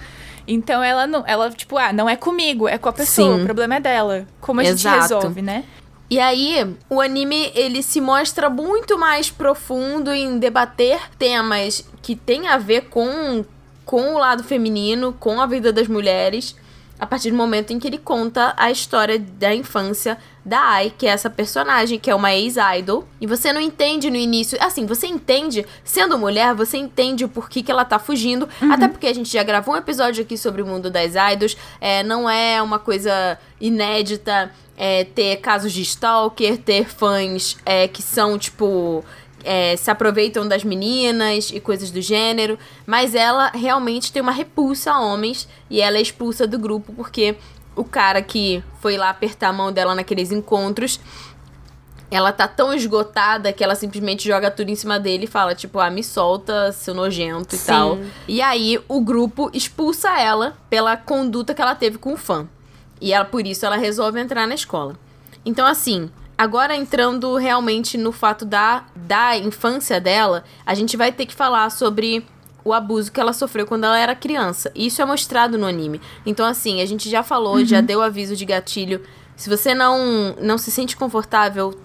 Então ela não, ela tipo, ah, não é comigo, é com a pessoa, Sim. o problema é dela. Como a gente Exato. resolve, né? E aí, o anime, ele se mostra muito mais profundo em debater temas que têm a ver com, com o lado feminino, com a vida das mulheres, a partir do momento em que ele conta a história da infância da Ai, que é essa personagem, que é uma ex-idol. E você não entende no início. Assim, você entende, sendo mulher, você entende o porquê que ela tá fugindo. Até porque a gente já gravou um episódio aqui sobre o mundo das idols. É, não é uma coisa inédita é, ter casos de stalker, ter fãs é, que são, tipo. É, se aproveitam das meninas e coisas do gênero, mas ela realmente tem uma repulsa a homens e ela é expulsa do grupo porque o cara que foi lá apertar a mão dela naqueles encontros, ela tá tão esgotada que ela simplesmente joga tudo em cima dele e fala, tipo, ah, me solta, seu nojento e Sim. tal. E aí o grupo expulsa ela pela conduta que ela teve com o fã. E ela, por isso ela resolve entrar na escola. Então, assim, agora entrando realmente no fato da, da infância dela, a gente vai ter que falar sobre o abuso que ela sofreu quando ela era criança. E isso é mostrado no anime. Então, assim, a gente já falou, já deu aviso de gatilho. Se você não, não se sente confortável,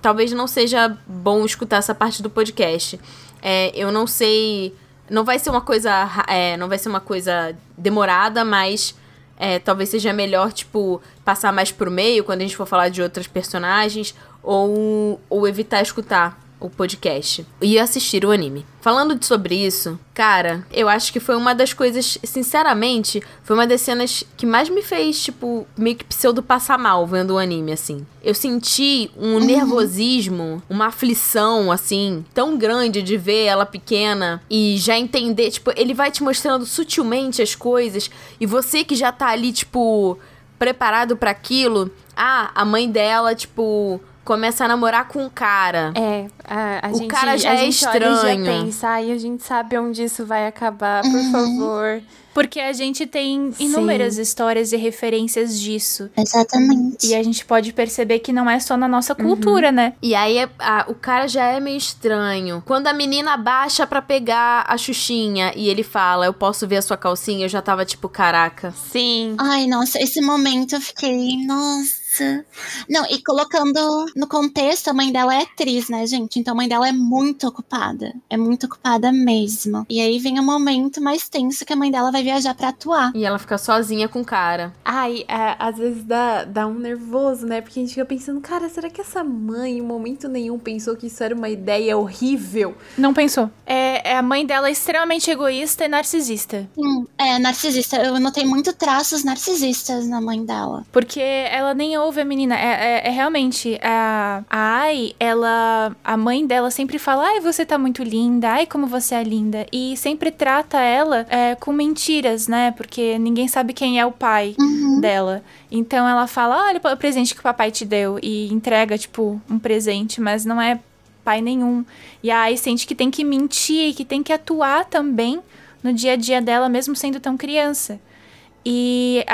talvez não seja bom escutar essa parte do podcast. É, eu não sei. Não vai ser uma coisa. é, não vai ser uma coisa demorada, mas é, talvez seja melhor, tipo, passar mais pro meio quando a gente for falar de outras personagens, ou, ou evitar escutar o podcast e assistir o anime. Falando sobre isso, cara, eu acho que foi uma das coisas, sinceramente, foi uma das cenas que mais me fez, tipo, meio que pseudo passar mal vendo o anime, assim. Eu senti um nervosismo, uma aflição, assim, tão grande de ver ela pequena e já entender, tipo, ele vai te mostrando sutilmente as coisas e você que já tá ali, tipo, preparado pra aquilo, ah, a mãe dela, tipo, começa a namorar com um cara. É, a, a O gente, cara já a é gente olha e estranho. já pensa, ai, a gente sabe onde isso vai acabar, por favor. Porque a gente tem inúmeras histórias e referências disso. Exatamente. E a gente pode perceber que não é só na nossa cultura, né? E aí é- a- o cara já é meio estranho. Quando a menina baixa pra pegar a Xuxinha e ele fala, eu posso ver a sua calcinha, eu já tava tipo, caraca. Sim. Ai, nossa, esse momento eu fiquei, nossa. Não, e colocando no contexto, a mãe dela é atriz, né, gente? Então a mãe dela é muito ocupada. É muito ocupada mesmo. E aí vem o momento mais tenso que a mãe dela vai viajar pra atuar. E ela fica sozinha com o cara. Ai, é, às vezes dá, dá um nervoso, né? Porque a gente fica pensando, cara, será que essa mãe em momento nenhum pensou que isso era uma ideia horrível? Não pensou. É, é a mãe dela é extremamente egoísta e narcisista. Sim, é, narcisista. Eu notei muito traços narcisistas na mãe dela. Porque ela nem ouve a menina. É, é- é realmente. A, a Ai, ela. A mãe dela sempre fala: Ai, você tá muito linda. Ai, como você é linda. E sempre trata ela é, com mentiras, né? Porque ninguém sabe quem é o pai dela. Então ela fala: Olha o presente que o papai te deu. E entrega, tipo, um presente, mas não é pai nenhum. E a Ai sente que tem que mentir, que tem que atuar também no dia a dia dela, mesmo sendo tão criança. E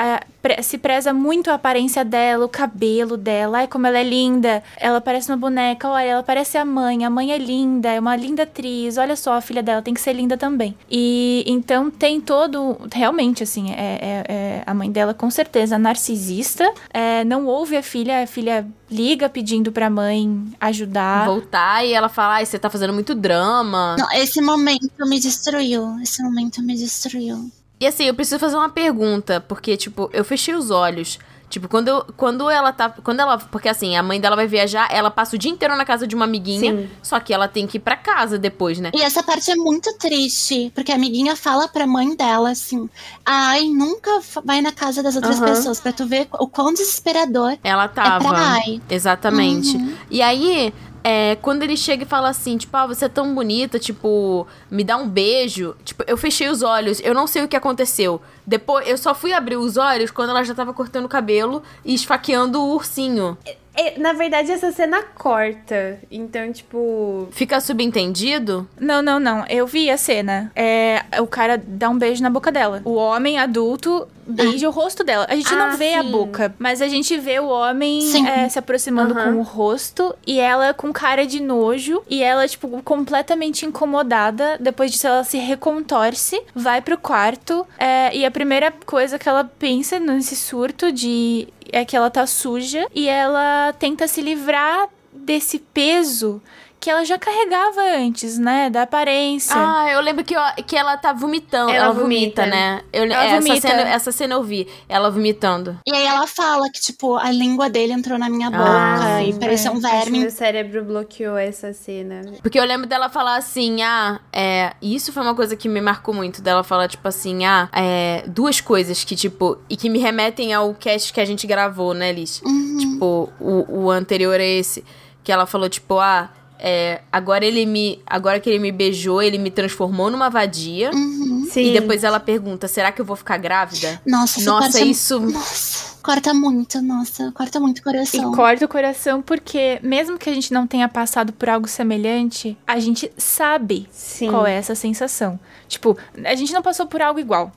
pre- se preza muito a aparência dela, o cabelo dela. Ai, como ela é linda. Ela parece uma boneca. Olha, ela parece a mãe. A mãe é linda, é uma linda atriz. Olha só, a filha dela tem que ser linda também. E então tem todo. Realmente, assim, é, é- é a mãe dela com certeza narcisista. É, não ouve a filha, a filha liga pedindo pra mãe ajudar. Voltar e ela fala, ai, você tá fazendo muito drama. Não, esse momento me destruiu. Esse momento me destruiu. E assim, eu preciso fazer uma pergunta, porque, tipo, eu fechei os olhos. Tipo, quando, eu, quando ela tá. Quando ela. Porque assim, a mãe dela vai viajar, ela passa o dia inteiro na casa de uma amiguinha. Sim. Só que ela tem que ir pra casa depois, né? E essa parte é muito triste, porque a amiguinha fala pra mãe dela assim: Ai, nunca vai na casa das outras Aham. pessoas pra tu ver o quão desesperador Ela é tava. pra Ai. Exatamente. Uhum. E aí, é, quando ele chega e fala assim, tipo, ah, você é tão bonita, tipo, me dá um beijo. Tipo, eu fechei os olhos, eu não sei o que aconteceu. Depois, eu só fui abrir os olhos quando ela já tava cortando o cabelo e esfaqueando o ursinho. É, na verdade, essa cena corta. Então, tipo. Fica subentendido? Não, não, não. Eu vi a cena. É, o cara dá um beijo na boca dela. O homem adulto beija o rosto dela. A gente Ah, não vê a sim. boca, mas a gente vê o homem é, se aproximando Aham. com o rosto e ela com cara de nojo e ela, tipo, completamente incomodada. Depois disso, ela se recontorce, vai pro quarto é, e a primeira coisa que ela pensa nesse surto de é que ela tá suja e ela tenta se livrar desse peso que ela já carregava antes, né? Da aparência. Ah, eu lembro que, eu- que ela tá vomitando. Ela, Ela vomita, vomita. né? Eu, Ela essa, vomita. Cena, essa cena eu vi. Ela vomitando. E aí ela fala que, tipo, a língua dele entrou na minha boca Ah, e sim, parecia um Acho que verme. meu cérebro bloqueou essa cena. Porque eu lembro dela falar assim, ah, é. Isso foi uma coisa que me marcou muito. Dela falar, tipo assim, ah, é. Duas coisas que, tipo. E que me remetem ao cast que a gente gravou, né, Liz? Uhum. Tipo, o, o anterior é esse. Que ela falou, tipo, ah. É, agora ele me. Agora que ele me beijou, ele me transformou numa vadia. Uhum. Sim. E depois ela pergunta: será que eu vou ficar grávida? Nossa, Nossa, é- isso. Nossa. Corta muito, nossa, corta muito o E coração. corta o coração porque, mesmo que a gente não tenha passado por algo semelhante, a gente sabe Sim. qual é essa sensação. Tipo, a gente não passou por algo igual.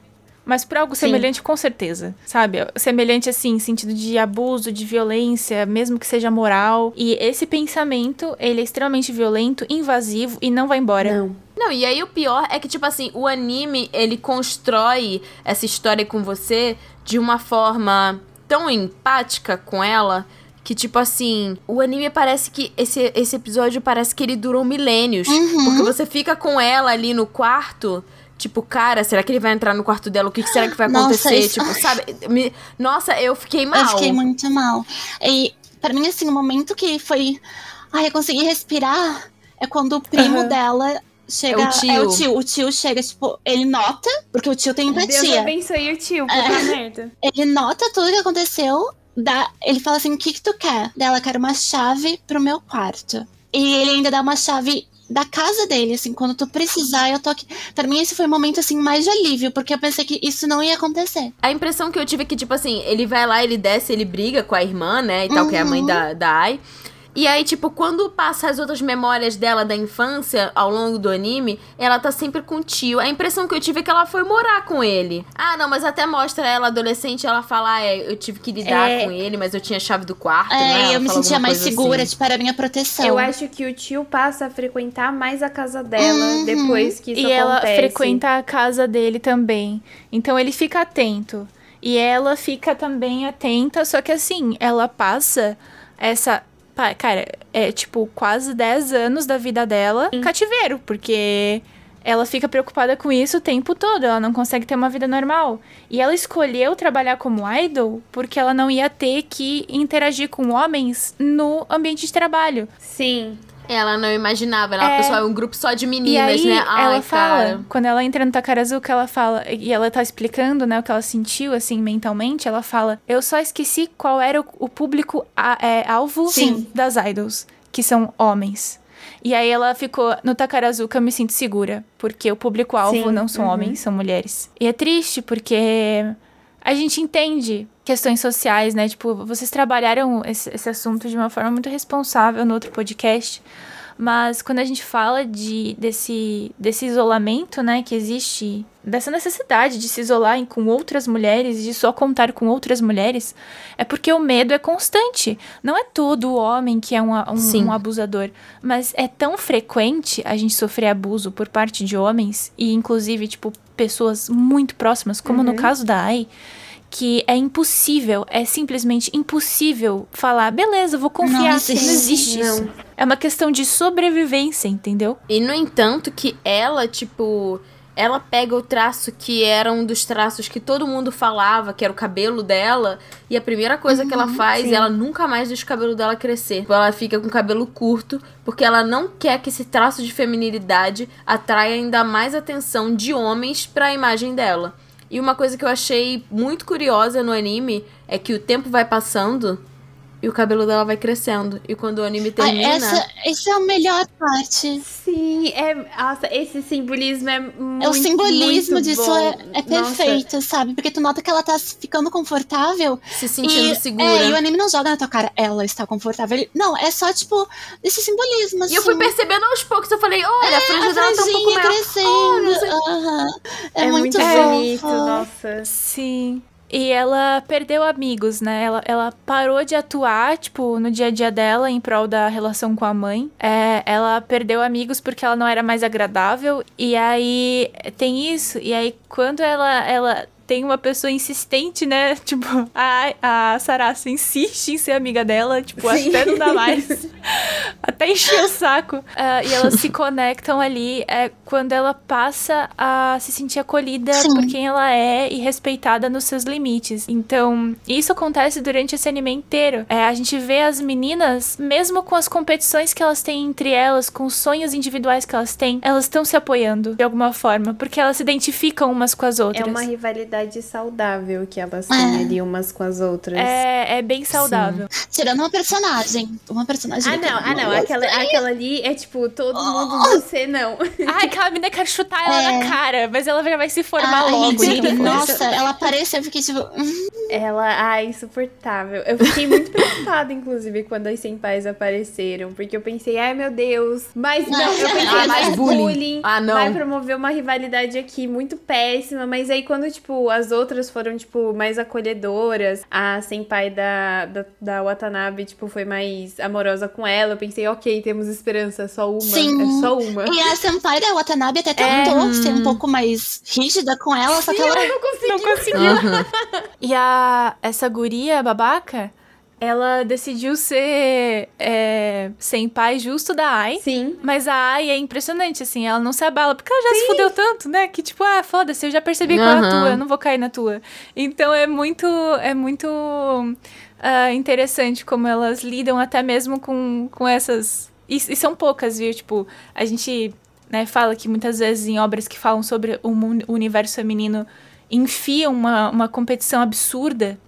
Mas por algo Sim. semelhante, com certeza. Sabe? Semelhante, assim, em sentido de abuso, de violência, mesmo que seja moral. E esse pensamento, ele é extremamente violento, invasivo e não vai embora. Não. Não, e aí o pior é que, tipo assim, o anime, ele constrói essa história com você de uma forma tão empática com ela que, tipo assim, o anime parece que. Esse, esse episódio parece que ele durou milênios. Uhum. Porque você fica com ela ali no quarto. Tipo, cara, será que ele vai entrar no quarto dela? O que, que será que vai Nossa, acontecer? isso- Tipo, sabe? Me- Nossa, eu fiquei mal. Eu fiquei muito mal. E pra mim, assim, o momento que foi. Ai, eu consegui respirar é quando o primo Aham. dela chega. É o tio. É o tio. O tio chega, tipo, ele nota, porque o tio tem Deus empatia. abençoe o tio, puta É. merda. Ele nota tudo que aconteceu. Dá, ele fala assim: o que, que tu quer? Dela, quero uma chave pro meu quarto. E ele ainda dá uma chave da casa dele, assim, quando tu precisar, eu tô aqui. Pra mim, esse foi o momento, assim, mais de alívio, porque eu pensei que isso não ia acontecer. A impressão que eu tive é que, tipo assim, ele vai lá, ele desce, ele briga com a irmã, né? E tal, que é a mãe Uhum. da, da Ai. E aí, tipo, quando passa as outras memórias dela da infância ao longo do anime, ela tá sempre com o tio. A impressão que eu tive é que ela foi morar com ele. Ah, não, mas até mostra ela adolescente, ela fala, ah, é, eu tive que lidar É. com ele, mas eu tinha a chave do quarto, né? É, Ela eu me sentia mais segura, assim. tipo, era a minha proteção. Eu acho que o tio passa a frequentar mais a casa dela Uhum. depois que isso e ela acontece. frequenta a casa dele também. Então ele fica atento. E ela fica também atenta, só que assim, ela passa essa. Cara, é tipo quase 10 anos da vida dela em cativeiro, porque ela fica preocupada com isso o tempo todo, ela não consegue ter uma vida normal. E ela escolheu trabalhar como idol porque ela não ia ter que interagir com homens no ambiente de trabalho. Sim. Ela não imaginava, ela, É. pessoal, é um grupo só de E meninas, aí, né? Ai, ela fala, cara. quando ela entra no Takarazuka, ela fala, e ela tá explicando, né, o que ela sentiu, assim, mentalmente, ela fala, eu só esqueci qual era o, o público a- é, alvo Sim. das idols, que são homens. E aí ela ficou, no Takarazuka eu me sinto segura, porque o público-alvo não são uhum. homens, são mulheres. E é triste, porque a gente entende questões sociais, né? Tipo, vocês trabalharam esse, esse assunto de uma forma muito responsável no outro podcast. Mas quando a gente fala de, desse, desse isolamento, né, que existe, dessa necessidade de se isolar com outras mulheres, de só contar com outras mulheres, é porque o medo é constante. Não é todo homem que é um, um, um abusador, mas é tão frequente a gente sofrer abuso por parte de homens, e inclusive, tipo, pessoas muito próximas, como no caso da Ai, que é impossível, é simplesmente impossível falar, beleza, vou confiar, Não não existe. existe, isso. Não. É uma questão de sobrevivência, entendeu? E no entanto, que ela, tipo, ela pega o traço que era um dos traços que todo mundo falava, que era o cabelo dela, e a primeira coisa que ela faz, sim. ela nunca mais deixa o cabelo dela crescer. Ela fica com o cabelo curto, porque ela não quer que esse traço de feminilidade atraia ainda mais atenção de homens pra imagem dela. E uma coisa que eu achei muito curiosa no anime é que o tempo vai passando e o cabelo dela vai crescendo. E quando o anime termina. essa, essa é a melhor parte. Sim, é. Nossa, esse simbolismo é muito. É o simbolismo muito disso bom. é, é Nossa. perfeito, sabe? Porque tu nota que ela tá ficando confortável Se sentindo e, segura. É, e o anime não joga na tua cara, ela está confortável. Ele- não, é só, tipo, esse simbolismo, assim. E eu fui percebendo aos poucos, eu falei, olha, a franja a dela tá um pouco maior. crescendo. aham. É, É, muito, muito, fofo. bonito, nossa. Sim. E ela perdeu amigos, né? Ela, ela parou de atuar, tipo, no dia a dia dela em prol da relação com a mãe. É, ela perdeu amigos porque ela não era mais agradável. E aí tem isso. E aí quando ela, ela tem uma pessoa insistente, né? Tipo, a, a Sarasa insiste em ser amiga dela, tipo, Sim. até não dá mais. até encher o saco. Ah, e elas se conectam ali é, quando ela passa a se sentir acolhida Sim. por quem ela é e respeitada nos seus limites. Então, isso acontece durante esse anime inteiro. É, a gente vê as meninas, mesmo com as competições que elas têm entre elas, com os sonhos individuais que elas têm, elas estão se apoiando de alguma forma, porque elas se identificam umas com as É outras. uma rivalidade rivalidade saudável que elas têm É. ali umas com as outras. É, é bem saudável. Tirando uma personagem. Uma personagem. Ah, eu não, ah, não. Aquela, aquela ali é tipo, todo mundo você não. Ai, aquela menina quer chutar ela É. na cara, mas ela já vai se formar Ai, logo. gente, nossa, ela apareceu, eu fiquei tipo. hum, Ela, ai, insuportável. Eu fiquei muito preocupada, inclusive, quando as senpais apareceram. Porque eu pensei, ai meu Deus. Mas não, eu pensei, Ah, ah, mais mais bullying. bullying. Ah, não. Vai promover uma rivalidade aqui muito péssima. Mas aí, quando, tipo, as outras foram, tipo, mais acolhedoras, a senpai da, da, da Watanabe, tipo, foi mais amorosa com ela. Eu pensei, ok, temos esperança, é só uma. Sim. É só uma. E a senpai da Watanabe até tentou ser um pouco mais rígida com ela, só que ela. não consegui. Não conseguiu. E a essa guria babaca, ela decidiu ser é, sem pai justo da Ai. Sim. Mas a Ai é impressionante, assim, ela não se abala, porque ela já se fudeu tanto, né? Que tipo, ah, foda-se, eu já percebi qual é a tua, eu não vou cair na tua. Então é muito, é muito ah, interessante como elas lidam até mesmo com, com essas. E, e são poucas, viu? Tipo, a gente né, fala que muitas vezes em obras que falam sobre o universo feminino enfiam uma, uma competição absurda.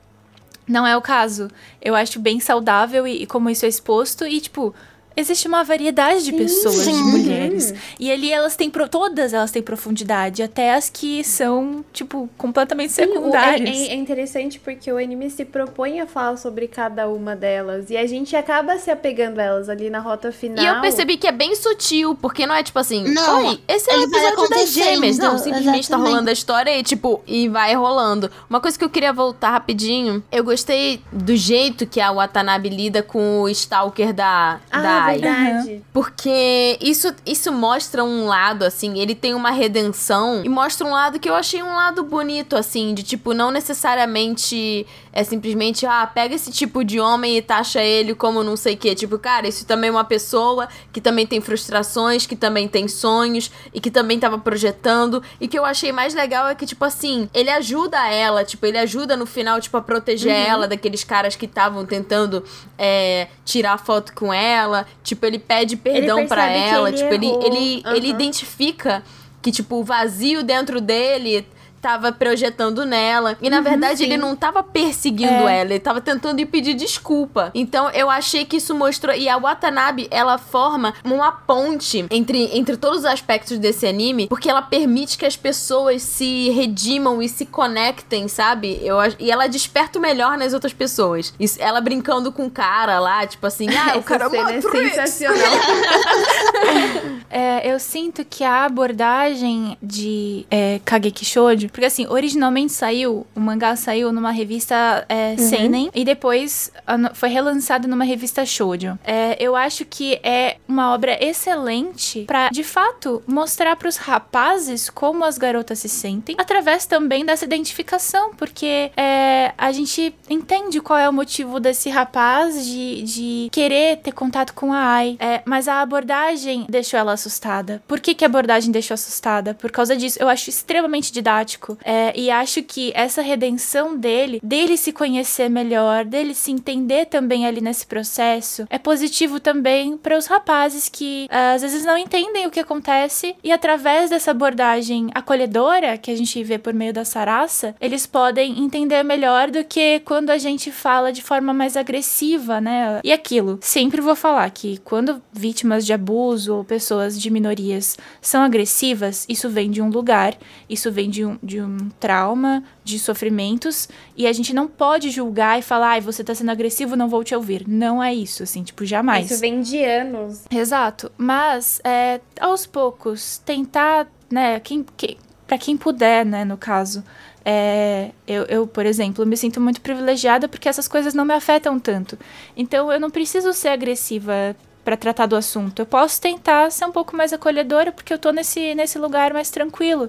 Não é o caso. Eu acho bem saudável e, e como isso é exposto. E, tipo, existe uma variedade de pessoas, de sim. mulheres. E ali elas têm. pro- Todas elas têm profundidade. Até as que são, tipo, completamente Sim, o- secundárias. É, é- é interessante porque o anime se propõe a falar sobre cada uma delas. E a gente acaba se apegando a elas ali na rota final. E eu percebi que é bem sutil, porque não é tipo assim, Não, oi, esse é o episódio das gêmeas. Não, simplesmente tá exatamente. rolando a história e, tipo, e vai rolando. Uma coisa que eu queria voltar rapidinho, eu gostei do jeito que a Watanabe lida com o Stalker da, Ah, da Ai. verdade. Porque isso, isso mostra um lado, assim, ele tem uma redenção e mostra um lado que eu achei um lado bonito, assim, de tipo, não necessariamente é simplesmente, ah, pega esse tipo de homem e taxa ele como não sei o quê. Tipo, cara, isso também é uma pessoa que também tem frustrações, que também tem sonhos e que também tava projetando. E que eu achei mais legal é que, tipo assim, ele ajuda ela, tipo, ele ajuda no final, tipo, a proteger ela daqueles caras que estavam tentando é, tirar foto com ela. Tipo, ele pede perdão que ela. ele tipo, ele, errou. ele, ele Aham. identifica que, tipo, o vazio dentro dele tava projetando nela. E na verdade ele não tava perseguindo É. ela, ele tava tentando ir pedir desculpa. Então eu achei que isso mostrou. E a Watanabe, ela forma uma ponte entre, entre todos os aspectos desse anime, porque ela permite que as pessoas se redimam e se conectem, sabe? Eu, e ela desperta o melhor nas outras pessoas. Isso, ela brincando com o cara lá, tipo assim, ah, o cara cena é esse. sensacional. É, eu sinto que a abordagem de é, Kageki Shoujo, porque assim, originalmente saiu, o mangá saiu numa revista é, Seinen e depois foi relançado numa revista Shoujo. É, eu acho que é uma obra excelente pra, de fato, mostrar pros rapazes como as garotas se sentem, através também dessa identificação, porque é, a gente entende qual é o motivo desse rapaz de, de querer ter contato com a Ai, É, mas a abordagem deixou ela assustada. Por que, que a abordagem deixou assustada? Por causa disso, eu acho extremamente didático. É, e acho que essa redenção dele, dele se conhecer melhor, dele se entender também ali nesse processo, é positivo também para os rapazes que ah, às vezes não entendem o que acontece e através dessa abordagem acolhedora que a gente vê por meio da Sarasa, eles podem entender melhor do que quando a gente fala de forma mais agressiva, né? E aquilo, sempre vou falar que quando vítimas de abuso ou pessoas de minorias são agressivas, isso vem de um lugar, isso vem de um, de um trauma, de sofrimentos, e a gente não pode julgar e falar, ai, você tá sendo agressivo, não vou te ouvir. Não é isso, assim, tipo, jamais. Isso vem de anos. Exato, mas é, aos poucos tentar, né, quem, quem, para quem puder, né, no caso. É, eu, eu, por exemplo, me sinto muito privilegiada porque essas coisas não me afetam tanto. Então eu não preciso ser agressiva para tratar do assunto. Eu posso tentar ser um pouco mais acolhedora porque eu tô nesse, nesse lugar mais tranquilo.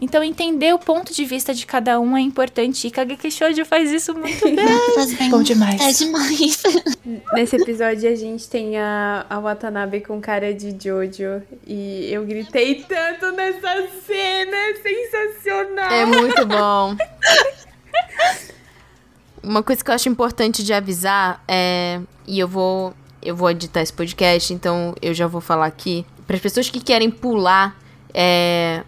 Então entender o ponto de vista de cada um é importante. E Kageki Shoujo faz isso muito bem. Faz bem. Bom demais. É demais. Nesse episódio a gente tem a, a Watanabe com cara de Jojo. E eu gritei tanto nessa cena, é sensacional. É muito bom. Uma coisa que eu acho importante de avisar é. E eu vou. Eu vou editar esse podcast, então eu já vou falar aqui. Para as pessoas que querem pular é,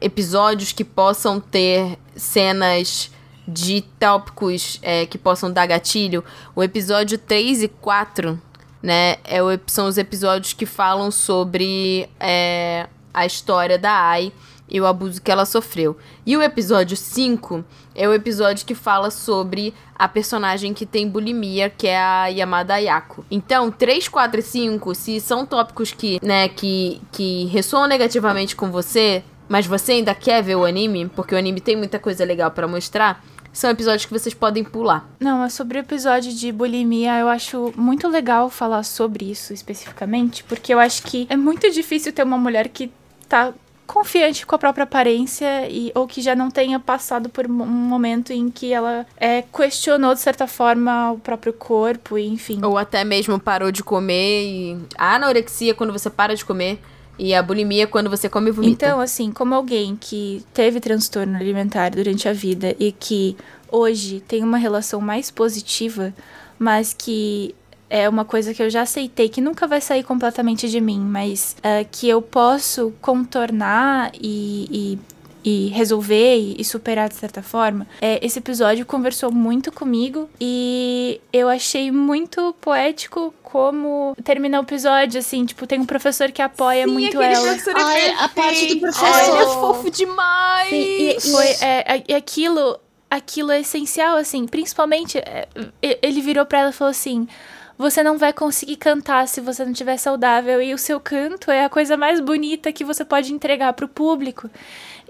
episódios que possam ter cenas de tópicos é, que possam dar gatilho, o episódio 3 e 4, né, é o, são os episódios que falam sobre é, a história da Ai e o abuso que ela sofreu. E o episódio 5 é o episódio que fala sobre a personagem que tem bulimia, que é a Yamada Ayako. Então, 3, 4 e 5, se são tópicos que, né, que, que ressoam negativamente com você, mas você ainda quer ver o anime, porque o anime tem muita coisa legal para mostrar, são episódios que vocês podem pular. Não, é sobre o episódio de bulimia, eu acho muito legal falar sobre isso especificamente, porque eu acho que é muito difícil ter uma mulher que tá confiante com a própria aparência e ou que já não tenha passado por um momento em que ela é, questionou de certa forma o próprio corpo, enfim. Ou até mesmo parou de comer e a anorexia quando você para de comer e a bulimia quando você come e vomita. Então, assim, como alguém que teve transtorno alimentar durante a vida e que hoje tem uma relação mais positiva, mas que é uma coisa que eu já aceitei, que nunca vai sair completamente de mim, mas uh, que eu posso contornar e, e, e resolver e, e, superar de certa forma. É, esse episódio conversou muito comigo e eu achei muito poético como terminar o episódio, assim, tipo, tem um professor que apoia Sim, muito ela. Professor é Ai, a parte do professor. Ai, ele é fofo demais. Sim, e, foi, é, é- e aquilo, aquilo é essencial, assim, principalmente, é, ele virou pra ela e falou assim, você não vai conseguir cantar se você não estiver saudável, e o seu canto é a coisa mais bonita que você pode entregar pro público.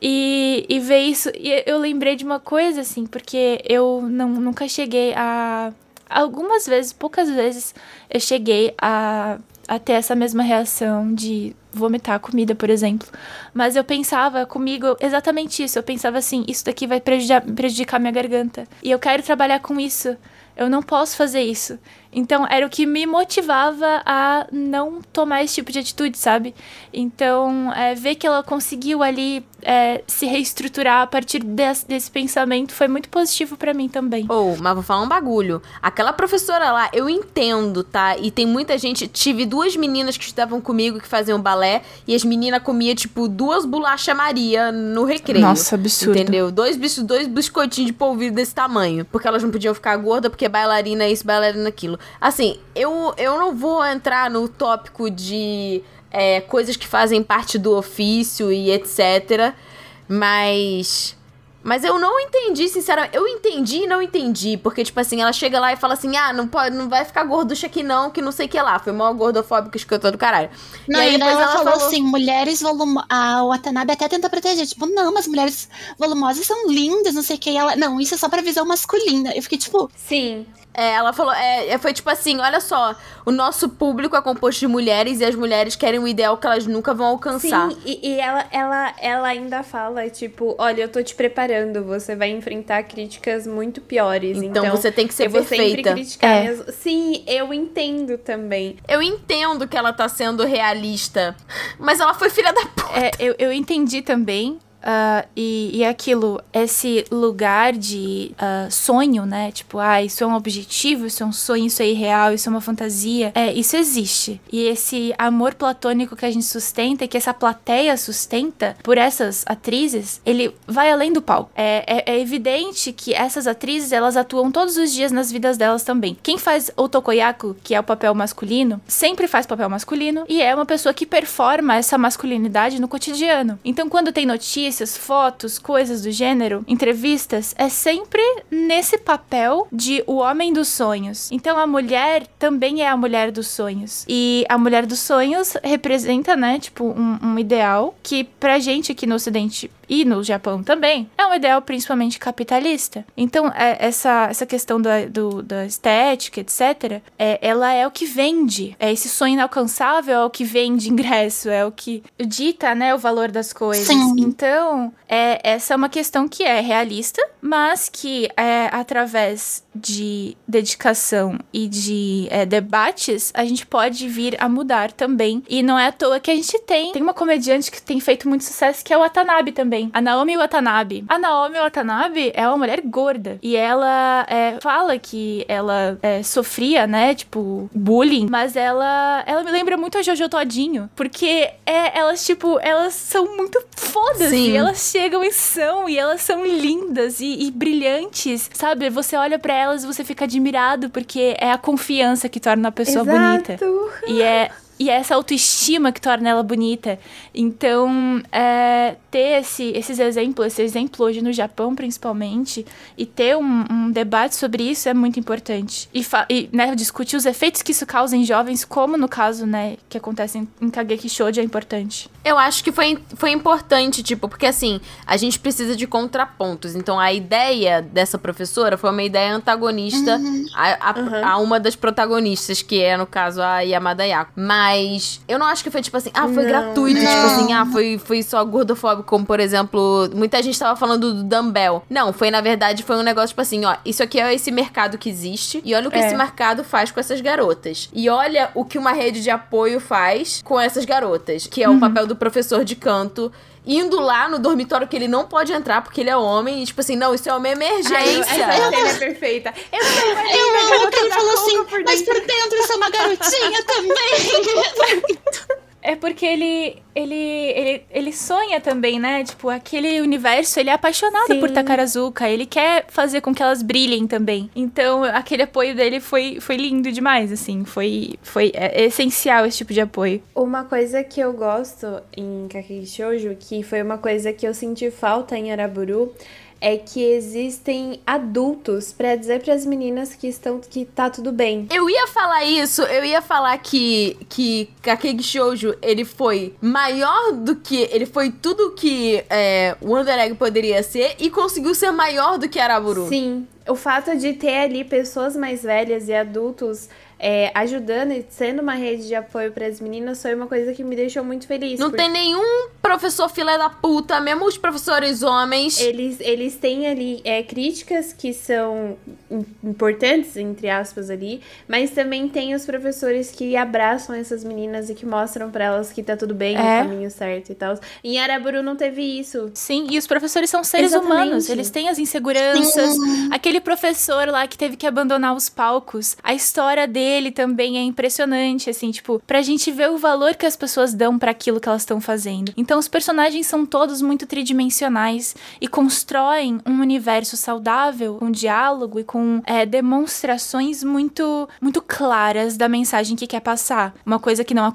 E, e ver isso, e eu lembrei de uma coisa, assim, porque eu não, nunca cheguei a... Algumas vezes, poucas vezes, eu cheguei a, a ter essa mesma reação de vomitar comida, por exemplo. Mas eu pensava comigo exatamente isso. Eu pensava assim: isso daqui vai prejudicar, prejudicar minha garganta. E eu quero trabalhar com isso. Eu não posso fazer isso. Então era o que me motivava a não tomar esse tipo de atitude, sabe? Então, é, ver que ela conseguiu ali é, se reestruturar a partir desse, desse pensamento foi muito positivo pra mim também. Ou, mas vou falar um bagulho. Aquela professora lá, eu entendo, tá? E tem muita gente. Tive duas meninas que estudavam comigo que faziam balé. E as meninas comiam, tipo, duas bolachas Maria no recreio. Nossa, absurdo. Entendeu? Dois, bis- dois biscoitinhos de polvilho desse tamanho. Porque elas não podiam ficar gordas, porque bailarina é isso, bailarina é aquilo. Assim, eu, eu não vou entrar no tópico de é, coisas que fazem parte do ofício e etc. Mas. Mas eu não entendi, sinceramente. Eu entendi e não entendi. Porque, tipo assim, ela chega lá e fala assim: ah, não, pode, não vai ficar gorducha aqui não, que não sei o que lá. Foi mó gordofóbico escutou do caralho. Não, e aí e ela, ela falou, falou assim, mulheres volumosas. A Watanabe até tenta proteger. Tipo, não, mas mulheres volumosas são lindas, não sei o que. E ela, não, isso é só pra visão masculina. Eu fiquei, tipo, Sim. É, ela falou, é, é, foi tipo assim, olha só, o nosso público é composto de mulheres e as mulheres querem um ideal que elas nunca vão alcançar. Sim, e, e ela, ela, ela ainda fala, tipo, olha, eu tô te preparando, você vai enfrentar críticas muito piores. Então, Então, você tem que ser eu vou sempre perfeita. criticar É. minhas- Sim, eu entendo também. Eu entendo que ela tá sendo realista, mas ela foi filha da puta. É, eu, eu entendi também. Ah, e, e aquilo, esse lugar de ah, sonho, né? Tipo, ah, isso é um objetivo, isso é um sonho, isso é irreal, isso é uma fantasia. É, isso existe. E esse amor platônico que a gente sustenta, que essa plateia sustenta por essas atrizes, ele vai além do palco. É, é, é evidente que essas atrizes, elas atuam todos os dias nas vidas delas também. Quem faz o tokoyaku, que é o papel masculino, sempre faz papel masculino e é uma pessoa que performa essa masculinidade no cotidiano. Então, quando tem notícias, fotos, coisas do gênero, entrevistas, é sempre nesse papel de o homem dos sonhos. Então, a mulher também é a mulher dos sonhos. E a mulher dos sonhos representa, né, tipo, um, um ideal que pra gente aqui no Ocidente e no Japão também, é um ideal principalmente capitalista. Então, é, essa, essa questão da, do, da estética, etc., é, ela é o que vende. É esse sonho inalcançável é o que vende ingresso, é o que dita, né, o valor das coisas. Sim. Então, é, essa é uma questão que é realista, mas que é, através de dedicação e de é, debates, a gente pode vir a mudar também. E não é à toa que a gente tem. Tem uma comediante que tem feito muito sucesso, que é o Watanabe também. A Naomi Watanabe. A Naomi Watanabe é uma mulher gorda. E ela é, fala que ela é, sofria, né? Tipo, bullying. Mas ela, ela me lembra muito a Jojo Todinho. Porque é, elas, tipo, elas são muito fodas. Sim. E elas chegam e são. E elas são lindas e, e brilhantes. Sabe? Você olha pra elas e você fica admirado. Porque é a confiança que torna a pessoa bonita. Exato. E é, e é essa autoestima que torna ela bonita. Então, é, ter esse, esses exemplos, esse exemplo hoje no Japão, principalmente, e ter um, um debate sobre isso é muito importante. E, e né, discutir os efeitos que isso causa em jovens, como no caso, né, que acontece em, em Kageki Shoujo, é importante. Eu acho que foi, foi importante, tipo, porque assim, a gente precisa de contrapontos. Então a ideia dessa professora foi uma ideia antagonista a, a- a uma das protagonistas, que é, no caso, a Yamada Yako. Mas eu não acho que foi tipo assim, ah, foi Não, gratuito, tipo não. assim, ah, foi, foi só gordofóbico, como por exemplo, muita gente tava falando do dumbbell. Não, foi na verdade, foi um negócio tipo assim, ó, isso aqui é esse mercado que existe, e olha o que É. esse mercado faz com essas garotas. E olha o que uma rede de apoio faz com essas garotas, que é o papel do professor de canto. Indo lá no dormitório que ele não pode entrar porque ele é homem, e tipo assim, não, isso é uma emergência. Essa cena é perfeita. Eu Eu linda amo que ele falou assim, por mas dentro." por dentro eu sou uma garotinha também. É porque ele, ele, ele, ele sonha também, né? Tipo, aquele universo, ele é apaixonado Sim. por Takarazuka, ele quer fazer com que elas brilhem também. Então, aquele apoio dele foi, foi lindo demais, assim, foi, foi é, essencial esse tipo de apoio. Uma coisa que eu gosto em Kakegi Shoujo, que foi uma coisa que eu senti falta em Araburu, é que existem adultos pra dizer pras meninas que estão que tá tudo bem. Eu ia falar isso, eu ia falar que que Kakegi Shoujo, ele foi maior do que, ele foi tudo que é, Wonder Egg poderia ser e conseguiu ser maior do que Araburu. Sim, o fato de ter ali pessoas mais velhas e adultos é, ajudando e sendo uma rede de apoio pras meninas foi uma coisa que me deixou muito feliz. Não porque tem nenhum professor filé da puta, mesmo os professores homens. Eles, eles têm ali é, críticas que são im- importantes, entre aspas, ali, mas também tem os professores que abraçam essas meninas e que mostram pra elas que tá tudo bem, É. no caminho certo e tal. Em Araburu não teve isso. Sim, e os professores são seres Exatamente. humanos, eles têm as inseguranças. Aquele professor lá que teve que abandonar os palcos, a história dele também é impressionante, assim, tipo, pra gente ver o valor que as pessoas dão pra aquilo que elas estão fazendo. Então, os personagens são todos muito tridimensionais e constroem um universo saudável, com diálogo e com é, demonstrações muito, muito claras da mensagem que quer passar. Uma coisa que não,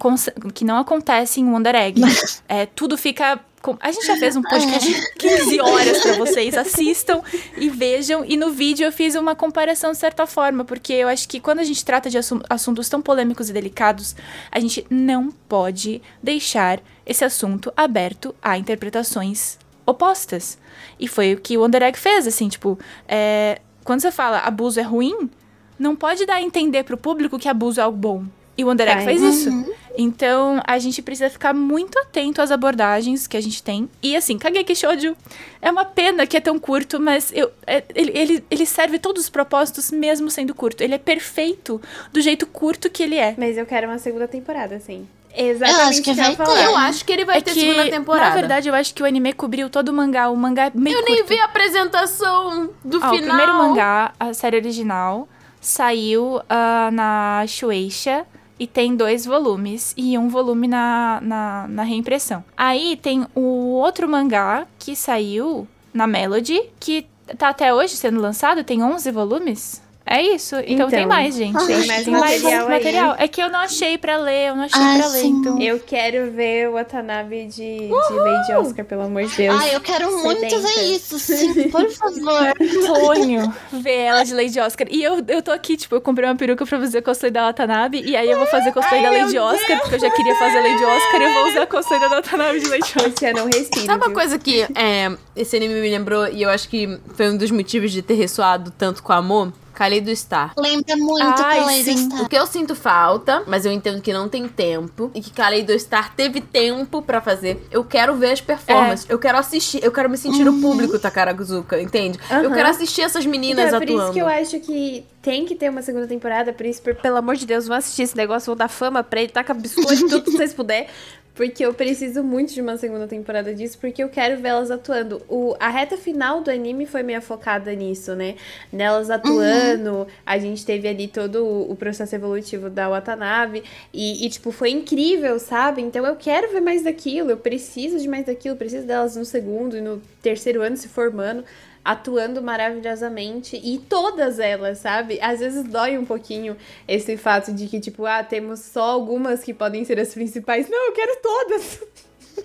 que não acontece em Wonder Egg. é, tudo fica A gente já fez um podcast de 15 horas pra vocês. Assistam e vejam. E no vídeo eu fiz uma comparação de certa forma, porque eu acho que quando a gente trata de assu- assuntos tão polêmicos e delicados, a gente não pode deixar esse assunto aberto a interpretações opostas. E foi o que o Wonder Egg fez, assim, tipo, é, quando você fala abuso é ruim, não pode dar a entender pro público que abuso é algo bom. E o Wonder Egg Faz. fez isso. Então, a gente precisa ficar muito atento às abordagens que a gente tem. E assim, Kageki Shoujo é uma pena que é tão curto, mas eu, é- ele, ele, ele serve todos os propósitos mesmo sendo curto. Ele é perfeito do jeito curto que ele é. Mas eu quero uma segunda temporada, assim. Eu Exatamente acho que eu ia vai ter. Eu acho que ele vai é ter que, segunda temporada. na verdade, eu acho que o anime cobriu todo o mangá. O mangá é meio eu nem curto. vi a apresentação do Ah, final. O primeiro mangá, a série original, saiu ah, na Shueisha e tem dois volumes e um volume na, na, na reimpressão. Aí tem o outro mangá que saiu na Melody, que tá até hoje sendo lançado, tem 11 volumes. É isso. Então, Então, tem mais, gente. tem mais material aí. material. É que eu não achei pra ler, eu não achei Ah, pra ler, sim. então... Eu quero ver o Watanabe de, de Lady Oscar, pelo amor de Deus. Ai, eu quero muito Sedenta. ver isso, sim, por favor. sonho ver ela de Lady Oscar. E eu, eu tô aqui, tipo, eu comprei uma peruca pra fazer cosplay da Watanabe. E aí eu vou fazer cosplay da Lady Oscar, porque eu já queria fazer Lady Oscar. E eu vou usar cosplay da Watanabe de Lady Oscar. Luciano, respira. Sabe uma coisa que é, esse anime me lembrou, e eu acho que foi um dos motivos de ter ressoado tanto com amor? Kaleido Star. Lembra muito Ai, Kaleido sim. Star. O que eu sinto falta, mas eu entendo que não tem tempo, e que Kaleido Star teve tempo pra fazer. Eu quero ver as performances, eu quero assistir, eu quero me sentir no público Takarazuka, entende? Eu Aham. quero assistir essas meninas Então, é por atuando. isso que eu acho que tem que ter uma segunda temporada, por isso, por- pelo amor de Deus, vão assistir esse negócio, vão dar fama pra ele, taca biscoito, tudo que vocês puderem. Porque eu preciso muito de uma segunda temporada disso, porque eu quero ver elas atuando. O, a reta final do anime foi meio focada nisso, né? Nelas atuando, a gente teve ali todo o, o processo evolutivo da Watanabe. E, e, tipo, foi incrível, sabe? Então eu quero ver mais daquilo, eu preciso de mais daquilo, preciso delas no segundo e no terceiro ano se formando atuando maravilhosamente e todas elas, sabe? Às vezes dói um pouquinho esse fato de que, tipo, ah, temos só algumas que podem ser as principais. Não, eu quero todas!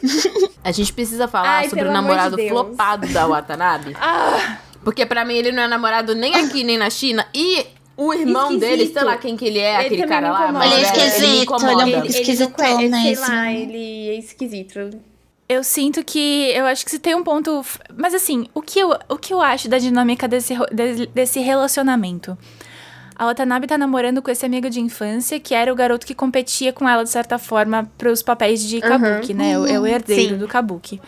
A gente precisa falar Ai, sobre o de namorado Deus. flopado da Watanabe. Ah, Porque pra mim ele não é namorado nem aqui nem na China. E o irmão Esquisito. dele, sei lá quem que ele é, Ele aquele cara lá. Ele é esquisito, ele é ele, ele não Esquisitão conhece, sei lá, ele é esquisito. Eu sinto que. Eu acho que se tem um ponto. Mas assim, o que eu, o que eu acho da dinâmica desse, desse relacionamento? A Watanabe tá namorando com esse amigo de infância, que era o garoto que competia com ela, de certa forma, pros papéis de Kabuki, né? É o- É o herdeiro Sim. do Kabuki.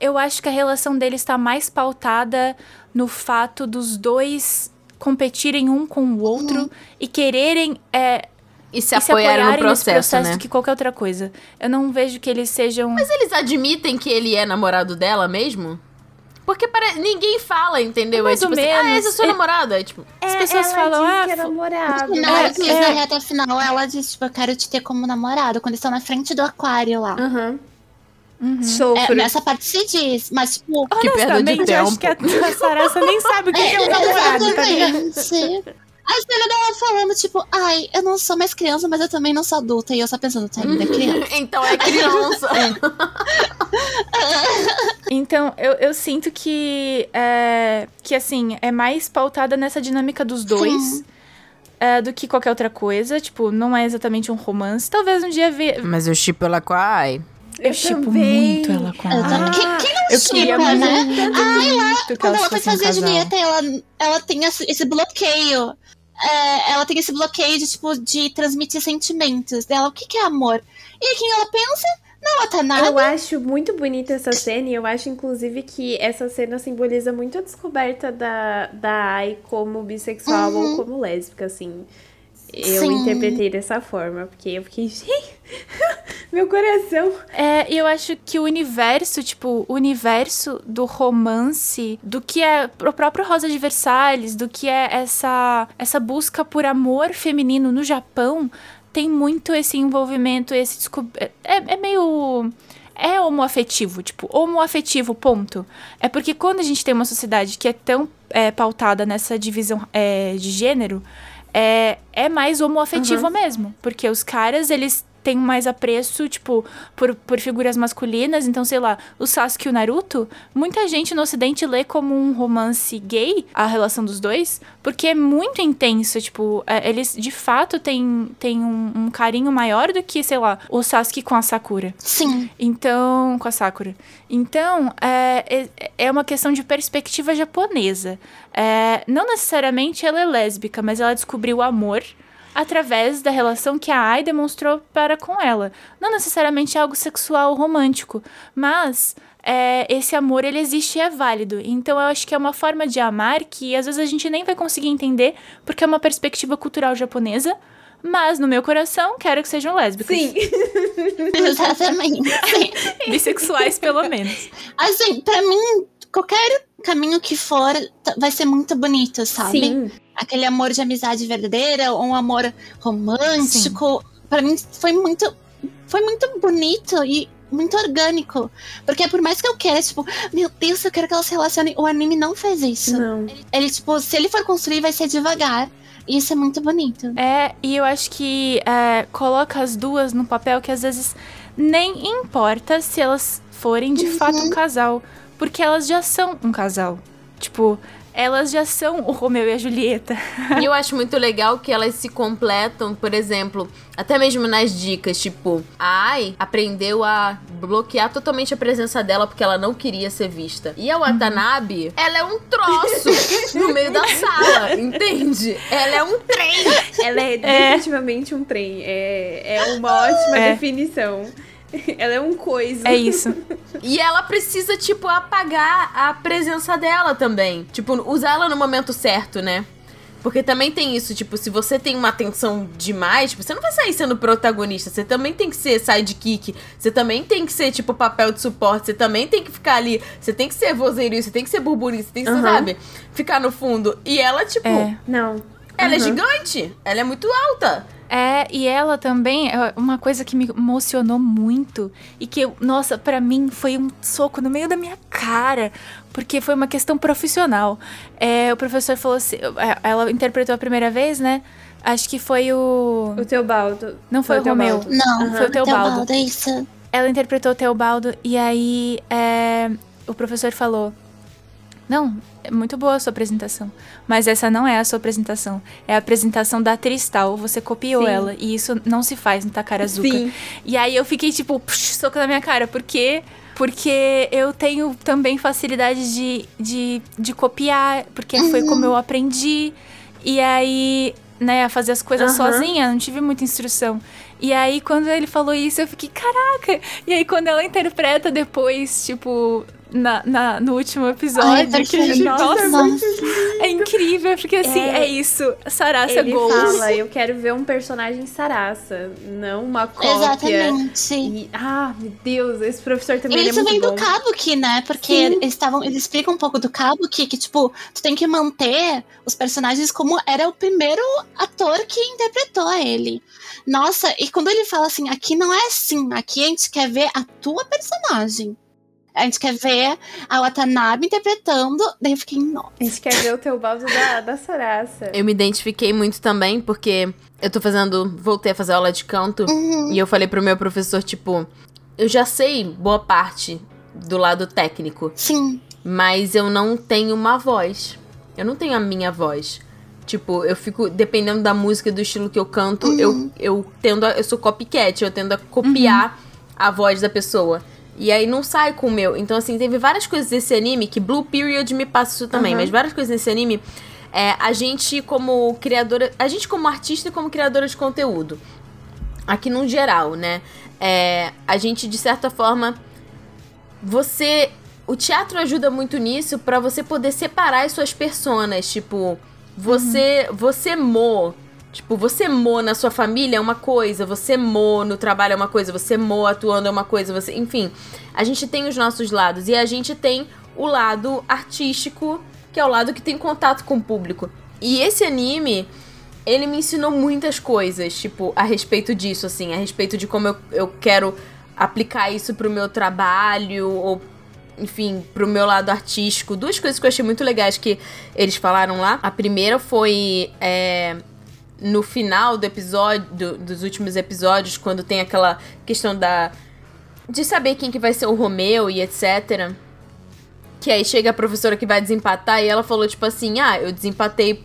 Eu acho que a relação deles está mais pautada no fato dos dois competirem um com o outro e quererem é, E se e se apoiarem no processo, processo né? do que qualquer outra coisa. Eu não vejo que eles sejam. Mas eles admitem que ele é namorado dela mesmo? Porque pare... ninguém fala, entendeu? Mais é tipo ou assim, ah, menos. esse é o seu É- namorado. É tipo, As pessoas falam, ah, que é namorado. Não, É, é, que é. na reta final ela diz, tipo, eu quero te ter como namorado, quando eles estão na frente do aquário lá. Uhum. É, Sofro. nessa parte se diz, mas tipo. Que perda de eu acho que a, tempo. a Sarasa nem sabe o que que é um namorado, tá ligado? A cena dela falando, tipo, ai, eu não sou mais criança, mas eu também não sou adulta. E eu só pensando, tá ainda é criança. então é criança. Então, eu, eu sinto que, é, que, assim, é mais pautada nessa dinâmica dos dois é, do que qualquer outra coisa. Tipo, não é exatamente um romance. Talvez um dia ver. Mas eu chipo ela com a Ai. Eu, Eu chipo também. muito ela com Eu a também. Quem, quem não Eu queria chipa, né? Ai, lá, quando ela foi fossem um fazer a. Julieta, ela, ela tem esse, bloqueio. É, ela tem esse bloqueio de, tipo, de transmitir sentimentos dela. O que, que é amor? E quem ela pensa? Não, Watanabe. Eu acho muito bonita essa cena e eu acho, inclusive, que essa cena simboliza muito a descoberta da, da Ai como bissexual ou como lésbica, assim. Eu Sim. interpretei dessa forma, porque eu fiquei, gente, meu coração. É, e eu acho que o universo, tipo, o universo do romance, do que é o próprio Rosa de Versalhes, do que é essa, essa busca por amor feminino no Japão, tem muito esse envolvimento, esse descob... é, é meio é homoafetivo, tipo, homoafetivo, ponto. É porque quando a gente tem uma sociedade que é tão é, pautada nessa divisão é, de gênero, é, é mais homoafetivo mesmo. Porque os caras, eles têm mais apreço, tipo, por, por figuras masculinas. Então, sei lá, o Sasuke e o Naruto, muita gente no ocidente lê como um romance gay, a relação dos dois, porque é muito intenso, tipo, é, eles de fato têm, têm um, um carinho maior do que, sei lá, o Sasuke com a Sakura. Sim. Então, com a Sakura. Então, é, é, é uma questão de perspectiva japonesa. É, não necessariamente ela é lésbica, mas ela descobriu o amor através da relação que a Ai demonstrou para com ela. Não necessariamente algo sexual ou romântico, mas é, esse amor ele existe e é válido. Então eu acho que é uma forma de amar que às vezes a gente nem vai conseguir entender porque é uma perspectiva cultural japonesa. Mas no meu coração, quero que sejam lésbicas. Sim. Exatamente. Bissexuais, pelo menos. Assim, pra mim, qualquer caminho que for, t- vai ser muito bonito, sabe? Sim. Aquele amor de amizade verdadeira, ou um amor romântico. Pra mim, foi muito. Foi muito bonito e muito orgânico. Porque por mais que eu queira, tipo, meu Deus, eu quero que elas se relacionem. O anime não fez isso. Não. Ele, tipo, se ele for construir, vai ser devagar. E isso é muito bonito. É, e eu acho que é, coloca as duas num papel que às vezes nem importa se elas forem de fato um casal. Porque elas já são um casal. Tipo, elas já são o Romeu e a Julieta. E eu acho muito legal que elas se completam, por exemplo, até mesmo nas dicas, tipo, a Ai aprendeu a bloquear totalmente a presença dela porque ela não queria ser vista. E a Watanabe, ela é um troço no meio da sala, entende? Ela é um trem. Ela é definitivamente um trem. É, é uma ótima É. definição. Ela é um coisa. É isso. E ela precisa, tipo, apagar a presença dela também. Tipo, usar ela no momento certo, né? Porque também tem isso, tipo, se você tem uma atenção demais, tipo, você não vai sair sendo protagonista. Você também tem que ser sidekick. Você também tem que ser, tipo, papel de suporte. Você também tem que ficar ali. Você tem que ser vozeirista, você tem que ser burburinho, você tem que, Aham. sabe? Ficar no fundo. E ela, tipo, É. Não. ela é Aham. gigante. Ela é muito alta. É, e ela também, é uma coisa que me emocionou muito e que, nossa, pra mim foi um soco no meio da minha cara, porque foi uma questão profissional. É, o professor falou assim, é, ela interpretou a primeira vez, né? Acho que foi o. O Teobaldo. Não foi o Teobaldo. Romeu. Não, Foi o Teobaldo. Teobaldo, é isso. Ela interpretou o Teobaldo e aí é, o professor falou: Não, é muito boa a sua apresentação. Mas essa não é a sua apresentação. É a apresentação da atriz tal. Você copiou Sim. ela. E isso não se faz no Takarazuka. Sim. E aí eu fiquei tipo, psh, soco na minha cara. Por quê? Porque eu tenho também facilidade de, de, de copiar. Porque foi como eu aprendi. E aí, né, a fazer as coisas Aham. sozinha, não tive muita instrução. E aí, quando ele falou isso, eu fiquei, caraca! E aí, quando ela interpreta depois, tipo, na, na- no último episódio, Ai, que a gente, nossa, Nossa. é incrível, porque assim, é, É. isso. Sarasa Ele Goals. fala, eu quero ver um personagem Sarasa, não uma cópia. Exatamente. E, ah, meu Deus, esse professor também ele é Isso muito vem bom. do Kabuki, né? Porque Sim. eles estavam. Eles explicam um pouco do Kabuki que, tipo, tu tem que manter os personagens como era o primeiro ator que interpretou ele. Nossa, e quando ele fala assim, aqui não é assim, aqui a gente quer ver a tua personagem. A gente quer ver a Watanabe interpretando. Daí eu fiquei, nossa. A gente quer ver o Teobaldo da, da Sarasa. Eu me identifiquei muito também, porque eu tô fazendo. Voltei a fazer aula de canto. Uhum. E eu falei pro meu professor, tipo, eu já sei boa parte do lado técnico, Sim. mas eu não tenho uma voz. Eu não tenho a minha voz. Tipo, eu fico, dependendo da música e do estilo que eu canto, eu, eu tendo a, eu sou copycat, eu tendo a copiar a voz da pessoa. E aí não sai com o meu. Então, assim, teve várias coisas desse anime que Blue Period me passa isso também, Aham. mas várias coisas nesse anime. É, a gente, como criadora. A gente, como artista e como criadora de conteúdo. Aqui no geral, né? É, a gente, de certa forma. Você. O teatro ajuda muito nisso pra você poder separar as suas personas. Tipo, você. Você mo. Tipo, você mo na sua família é uma coisa, você mo no trabalho é uma coisa, você mo atuando é uma coisa, você. Enfim, a gente tem os nossos lados. E a gente tem o lado artístico, que é o lado que tem contato com o público. E esse anime, ele me ensinou muitas coisas, tipo, a respeito disso, assim, a respeito de como eu, eu quero aplicar isso pro meu trabalho, ou, enfim, pro meu lado artístico. Duas coisas que eu achei muito legais que eles falaram lá. A primeira foi. é, no final do episódio, do- dos últimos episódios, quando tem aquela questão da. de saber quem que vai ser o Romeu e etc. Que aí chega a professora que vai desempatar e ela falou, tipo assim, ah, eu desempatei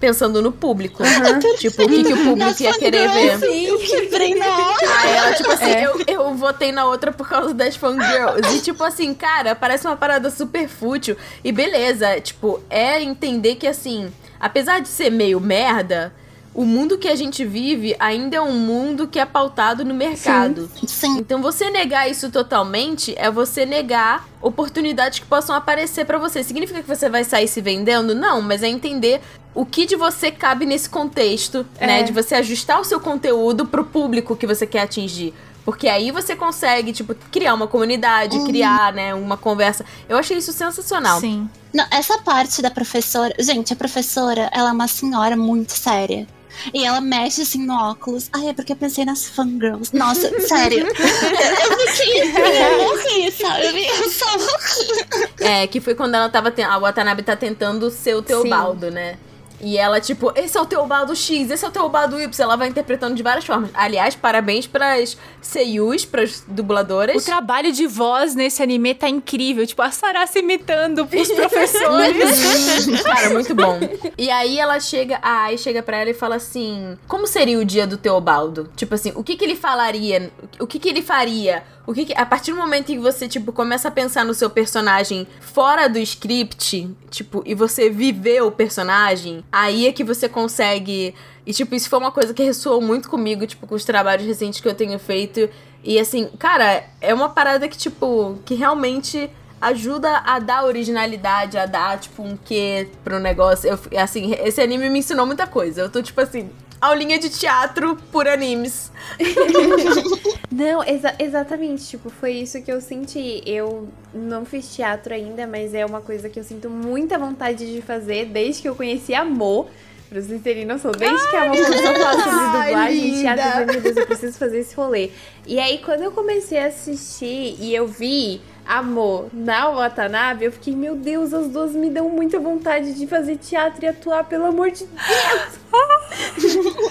pensando no público. tipo, o que, que o público ia querer ver. fangirls, Eu quebrei na hora. Aí ela, tipo assim, eu, eu votei na outra por causa das fangirls. E, tipo assim, cara, parece uma parada super fútil. E beleza, tipo, é entender que, assim, apesar de ser meio merda, o mundo que a gente vive ainda é um mundo que é pautado no mercado. Sim. Então você negar isso totalmente é você negar oportunidades que possam aparecer pra você. Significa que você vai sair se vendendo? Não, mas é entender o que de você cabe nesse contexto, né? De você ajustar o seu conteúdo pro público que você quer atingir. Porque aí você consegue, tipo, criar uma comunidade, criar, né, uma conversa. Eu achei isso sensacional. Sim. Não, essa parte da professora. Gente, a professora, ela é uma senhora muito séria. E ela mexe assim no óculos. Ai, é porque eu pensei nas fangirls. Nossa, sério. eu fiquei. Eu morri, sabe? Eu só morri. É, que foi quando ela tava. ten- A Watanabe tá tentando ser o Teobaldo, né? E ela, tipo, esse é o Teobaldo X, esse é o Teobaldo Y. Ela vai interpretando de várias formas. Aliás, parabéns pras seiyus, pras dubladoras. O trabalho de voz nesse anime tá incrível. Tipo, a Sarah se imitando os professores. Cara, muito bom. E aí ela chega, a Ai chega pra ela e fala assim: Como seria o dia do Teobaldo? Tipo assim, o que que ele falaria? O que que ele faria? O que, que a partir do momento em que você tipo começa a pensar no seu personagem fora do script, tipo, e você viver o personagem, aí é que você consegue e tipo, isso foi uma coisa que ressoou muito comigo, tipo, com os trabalhos recentes que eu tenho feito. E assim, cara, é uma parada que tipo, que realmente ajuda a dar originalidade, a dar, tipo, um quê pro negócio. Eu, assim, esse anime me ensinou muita coisa. Eu tô, tipo assim, aulinha de teatro por animes. não, exa exatamente. Tipo, foi isso que eu senti. Eu não fiz teatro ainda, mas é uma coisa que eu sinto muita vontade de fazer desde que eu conheci Amor. Pra vocês terem noção, desde que a Amor começou a falar sobre dublagem teatro, meu Deus, eu preciso fazer esse rolê. E aí, quando eu comecei a assistir e eu vi Amor na Watanabe, eu fiquei, meu Deus, as duas me dão muita vontade de fazer teatro e atuar, pelo amor de Deus!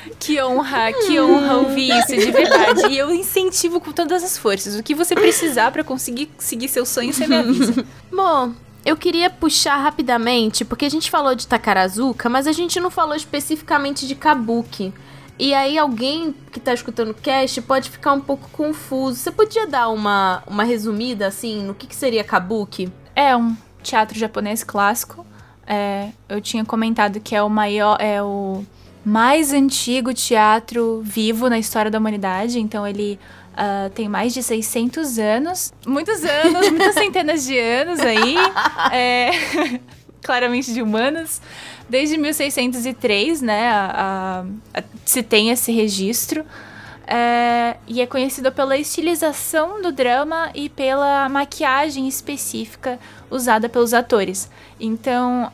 que honra, que honra ouvir isso, de verdade. E eu incentivo com todas as forças. O que você precisar para conseguir seguir seu sonho, você me avisa. Bom, eu queria puxar rapidamente, porque a gente falou de Takarazuka, mas a gente não falou especificamente de Kabuki. E aí alguém que tá escutando o cast pode ficar um pouco confuso. Você podia dar uma, uma resumida, assim, no que, que seria Kabuki? É um teatro japonês clássico. É, eu tinha comentado que é o maior, é o mais antigo teatro vivo na história da humanidade. Então ele uh, tem mais de 600 anos. Muitos anos, muitas centenas de anos aí. É, claramente de humanas. Desde 1603, né, a, a, a, se tem esse registro. É, e é conhecido pela estilização do drama e pela maquiagem específica usada pelos atores. Então,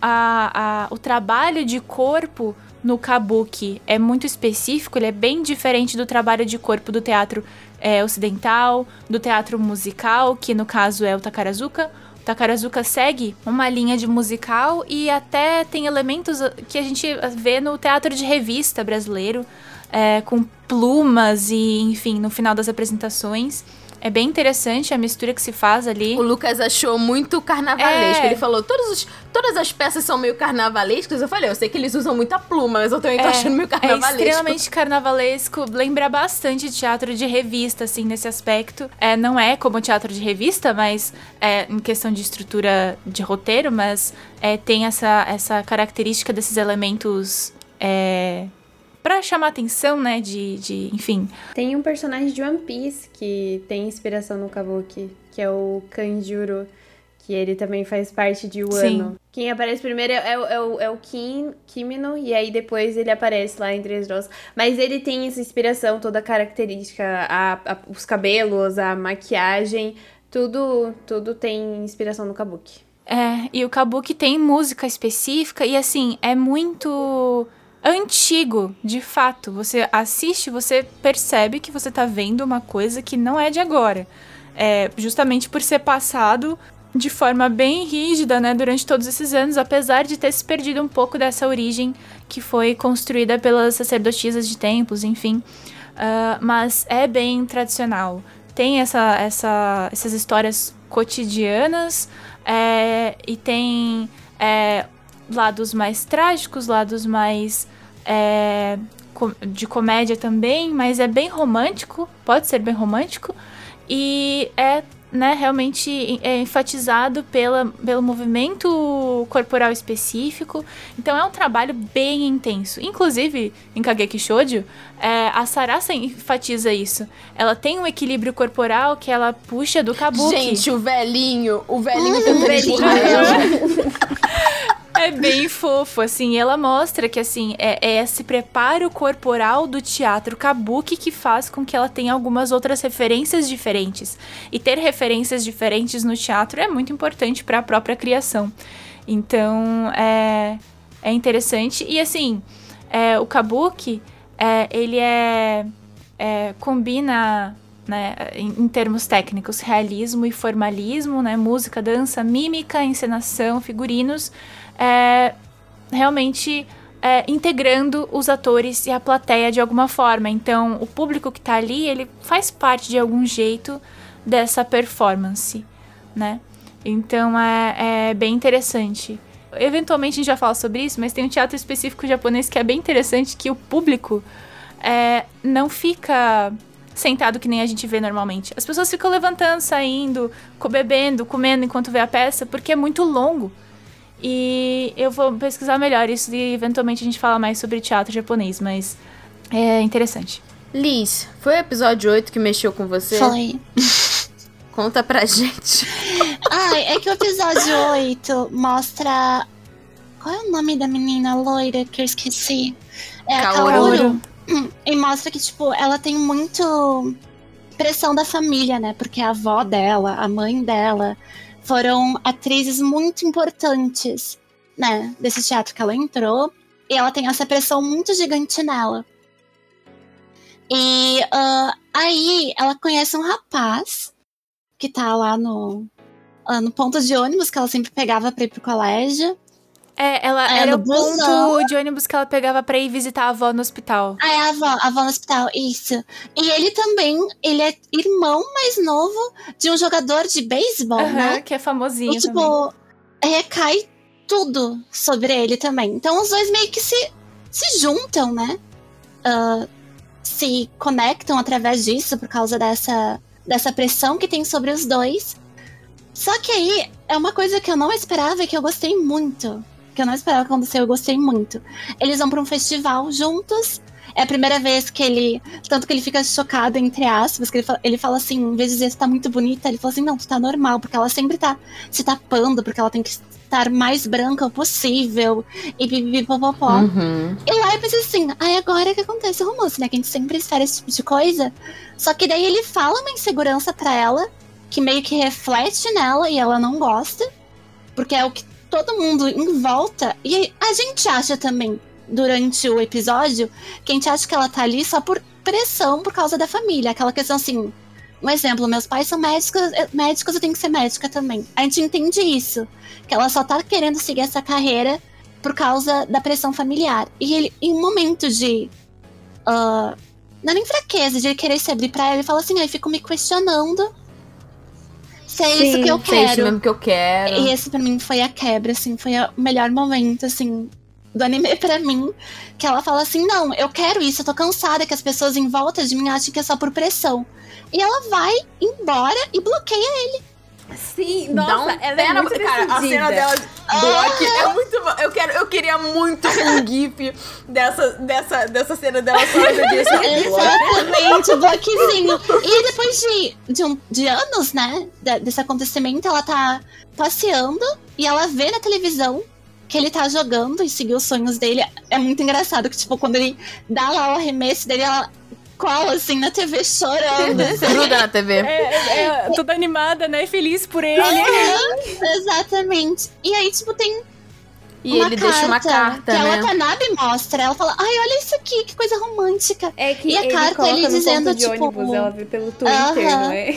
o trabalho de corpo no kabuki é muito específico, ele é bem diferente do trabalho de corpo do teatro é, ocidental, do teatro musical, que no caso é o Takarazuka, Takarazuka segue uma linha de musical e até tem elementos que a gente vê no teatro de revista brasileiro, é, com plumas e, enfim, no final das apresentações. É bem interessante a mistura que se faz ali. O Lucas achou muito carnavalesco. É. Ele falou, todos os, todas as peças são meio carnavalescas. Eu falei, eu sei que eles usam muita pluma, mas eu também tô é, achando meio carnavalesco. É extremamente carnavalesco. Lembra bastante teatro de revista, assim, nesse aspecto. É, não é como teatro de revista, mas é em questão de estrutura de roteiro, mas é, tem essa, essa característica desses elementos é, para chamar atenção, né? De, de, enfim. Tem um personagem de One Piece que tem inspiração no Kabuki, que é o Kanjuro, que ele também faz parte de Wano. Sim. Quem aparece primeiro é, é, é, o, é o Kim, Kimino, e aí depois ele aparece lá em Três Rosas. Mas ele tem essa inspiração, toda característica, a, a, os cabelos, a maquiagem, tudo, tudo tem inspiração no Kabuki. É, e o Kabuki tem música específica e assim, é muito antigo, de fato. Você assiste, você percebe que você tá vendo uma coisa que não é de agora. É, justamente por ser passado de forma bem rígida, né, durante todos esses anos, apesar de ter se perdido um pouco dessa origem que foi construída pelas sacerdotisas de templos, enfim. Uh, mas é bem tradicional. Tem essa, essa, essas histórias cotidianas é, e tem é, lados mais trágicos, lados mais é, de comédia também, mas é bem romântico, pode ser bem romântico, e é né, realmente é enfatizado pela, pelo movimento corporal específico. Então é um trabalho bem intenso. Inclusive, em Kageki Shoujo, é, a Sarasa enfatiza isso. Ela tem um equilíbrio corporal que ela puxa do kabuki. Gente, o velhinho, o velhinho tentando velhinho. É bem fofo, assim. Ela mostra que, assim, é, é esse preparo corporal do teatro kabuki que faz com que ela tenha algumas outras referências diferentes. E ter referências diferentes no teatro é muito importante para a própria criação. Então, é, é interessante. E, assim, é, o kabuki, é, ele é, é combina né, em, em, termos técnicos, realismo e formalismo, né, música, dança, mímica, encenação, figurinos, é, realmente é, integrando os atores e a plateia de alguma forma. Então, o público que tá ali, ele faz parte de algum jeito dessa performance, né? Então, é, é bem interessante. Eventualmente a gente já fala sobre isso, mas tem um teatro específico japonês que é bem interessante, que o público é, não fica sentado que nem a gente vê normalmente. As pessoas ficam levantando, saindo, bebendo, comendo enquanto vê a peça, porque é muito longo. E eu vou pesquisar melhor isso e eventualmente a gente fala mais sobre teatro japonês, mas é interessante. Liz, foi o episódio 8 que mexeu com você? Foi. Conta pra gente. Ai, é que o episódio 8 mostra. Qual é o nome da menina loira que eu esqueci? É a Kaoru. Kaoru. E mostra que, tipo, ela tem muito pressão da família, né? Porque a avó dela, a mãe dela, foram atrizes muito importantes, né? Desse teatro que ela entrou. E ela tem essa pressão muito gigante nela. E ah, aí ela conhece um rapaz que tá lá no, ah, no ponto de ônibus que ela sempre pegava pra ir pro colégio. É, ela É, era o ponto de ônibus que ela pegava pra ir visitar a avó no hospital. Ah, é a avó, a avó no hospital, isso. E ele também, ele é irmão mais novo de um jogador de beisebol, Aham, né? que é famosinho E, também. tipo, recai tudo sobre ele também. Então os dois meio que se, se juntam, né? Ah, se conectam através disso por causa dessa, dessa pressão que tem sobre os dois. Só que aí é uma coisa que eu não esperava e que eu gostei muito. Que eu não esperava acontecer, eu gostei muito. Eles vão pra um festival juntos. É a primeira vez que ele. Tanto que ele fica chocado, entre aspas, que ele fala, ele fala assim, em vez de dizer tu tá muito bonita, ele fala assim, não, tu tá normal, porque ela sempre tá se tapando, porque ela tem que estar mais branca possível. E pipipipopopó. Uhum. E lá eu pensei assim, aí agora que acontece o romance, né? Que a gente sempre espera esse tipo de coisa. Só que daí ele fala uma insegurança pra ela, que meio que reflete nela e ela não gosta. Porque é o que todo mundo em volta. E a gente acha também, durante o episódio, que a gente acha que ela tá ali só por pressão por causa da família. Aquela questão assim. Um exemplo, meus pais são médicos, eh, médicos, eu tenho que ser médica também. A gente entende isso. Que ela só tá querendo seguir essa carreira por causa da pressão familiar. E ele, em um momento de. ah, não é nem fraqueza, de querer se abrir pra ela, ele fala assim: ai, fico me questionando se é isso Sim, que eu Se é isso quero. mesmo que eu quero. E esse pra mim foi a quebra, assim, foi o melhor momento, assim, do anime pra mim. Que ela fala assim: não, eu quero isso, eu tô cansada que as pessoas em volta de mim acham que é só por pressão. E ela vai embora e bloqueia ele. Sim, Dá nossa, um ela é na- muito Cara, a decidida. cena dela é muito bom. Eu, quero, eu queria muito um gif dessa, dessa, dessa cena dela só Exatamente, o bloquezinho. E depois de, de, um- de anos, né, desse acontecimento, ela tá passeando e ela vê na televisão que ele tá jogando e seguir os sonhos dele. É muito engraçado que, tipo, quando ele dá lá o arremesso dele, ela cola assim na TV chorando. Gruda na TV. É, é, toda animada, né? Feliz por ele. Exatamente. E aí, tipo, tem E uma ele carta, deixa uma carta, que né? a Watanabe mostra. Ela fala, ai, olha isso aqui, que coisa romântica. É que E a ele carta, coloca ele no dizendo, ponto de tipo, ônibus, ela vê pelo Twitter, Aham. não é?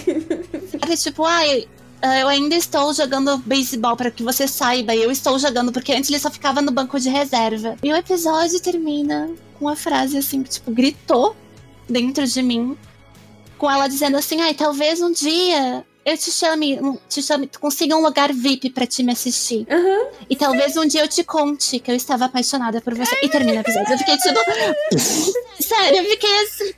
Tipo, ai, ah, eu ainda estou jogando beisebol para que você saiba. Eu estou jogando, porque antes ele só ficava no banco de reserva. E o episódio termina com uma frase assim, que, tipo, gritou dentro de mim. Com ela dizendo assim, ai, talvez um dia eu te chame, te chame, consiga um lugar VIP pra te me assistir. Aham. E talvez um dia eu te conte que eu estava apaixonada por você. E termina o episódio. Eu fiquei tipo. Sério, eu fiquei assim.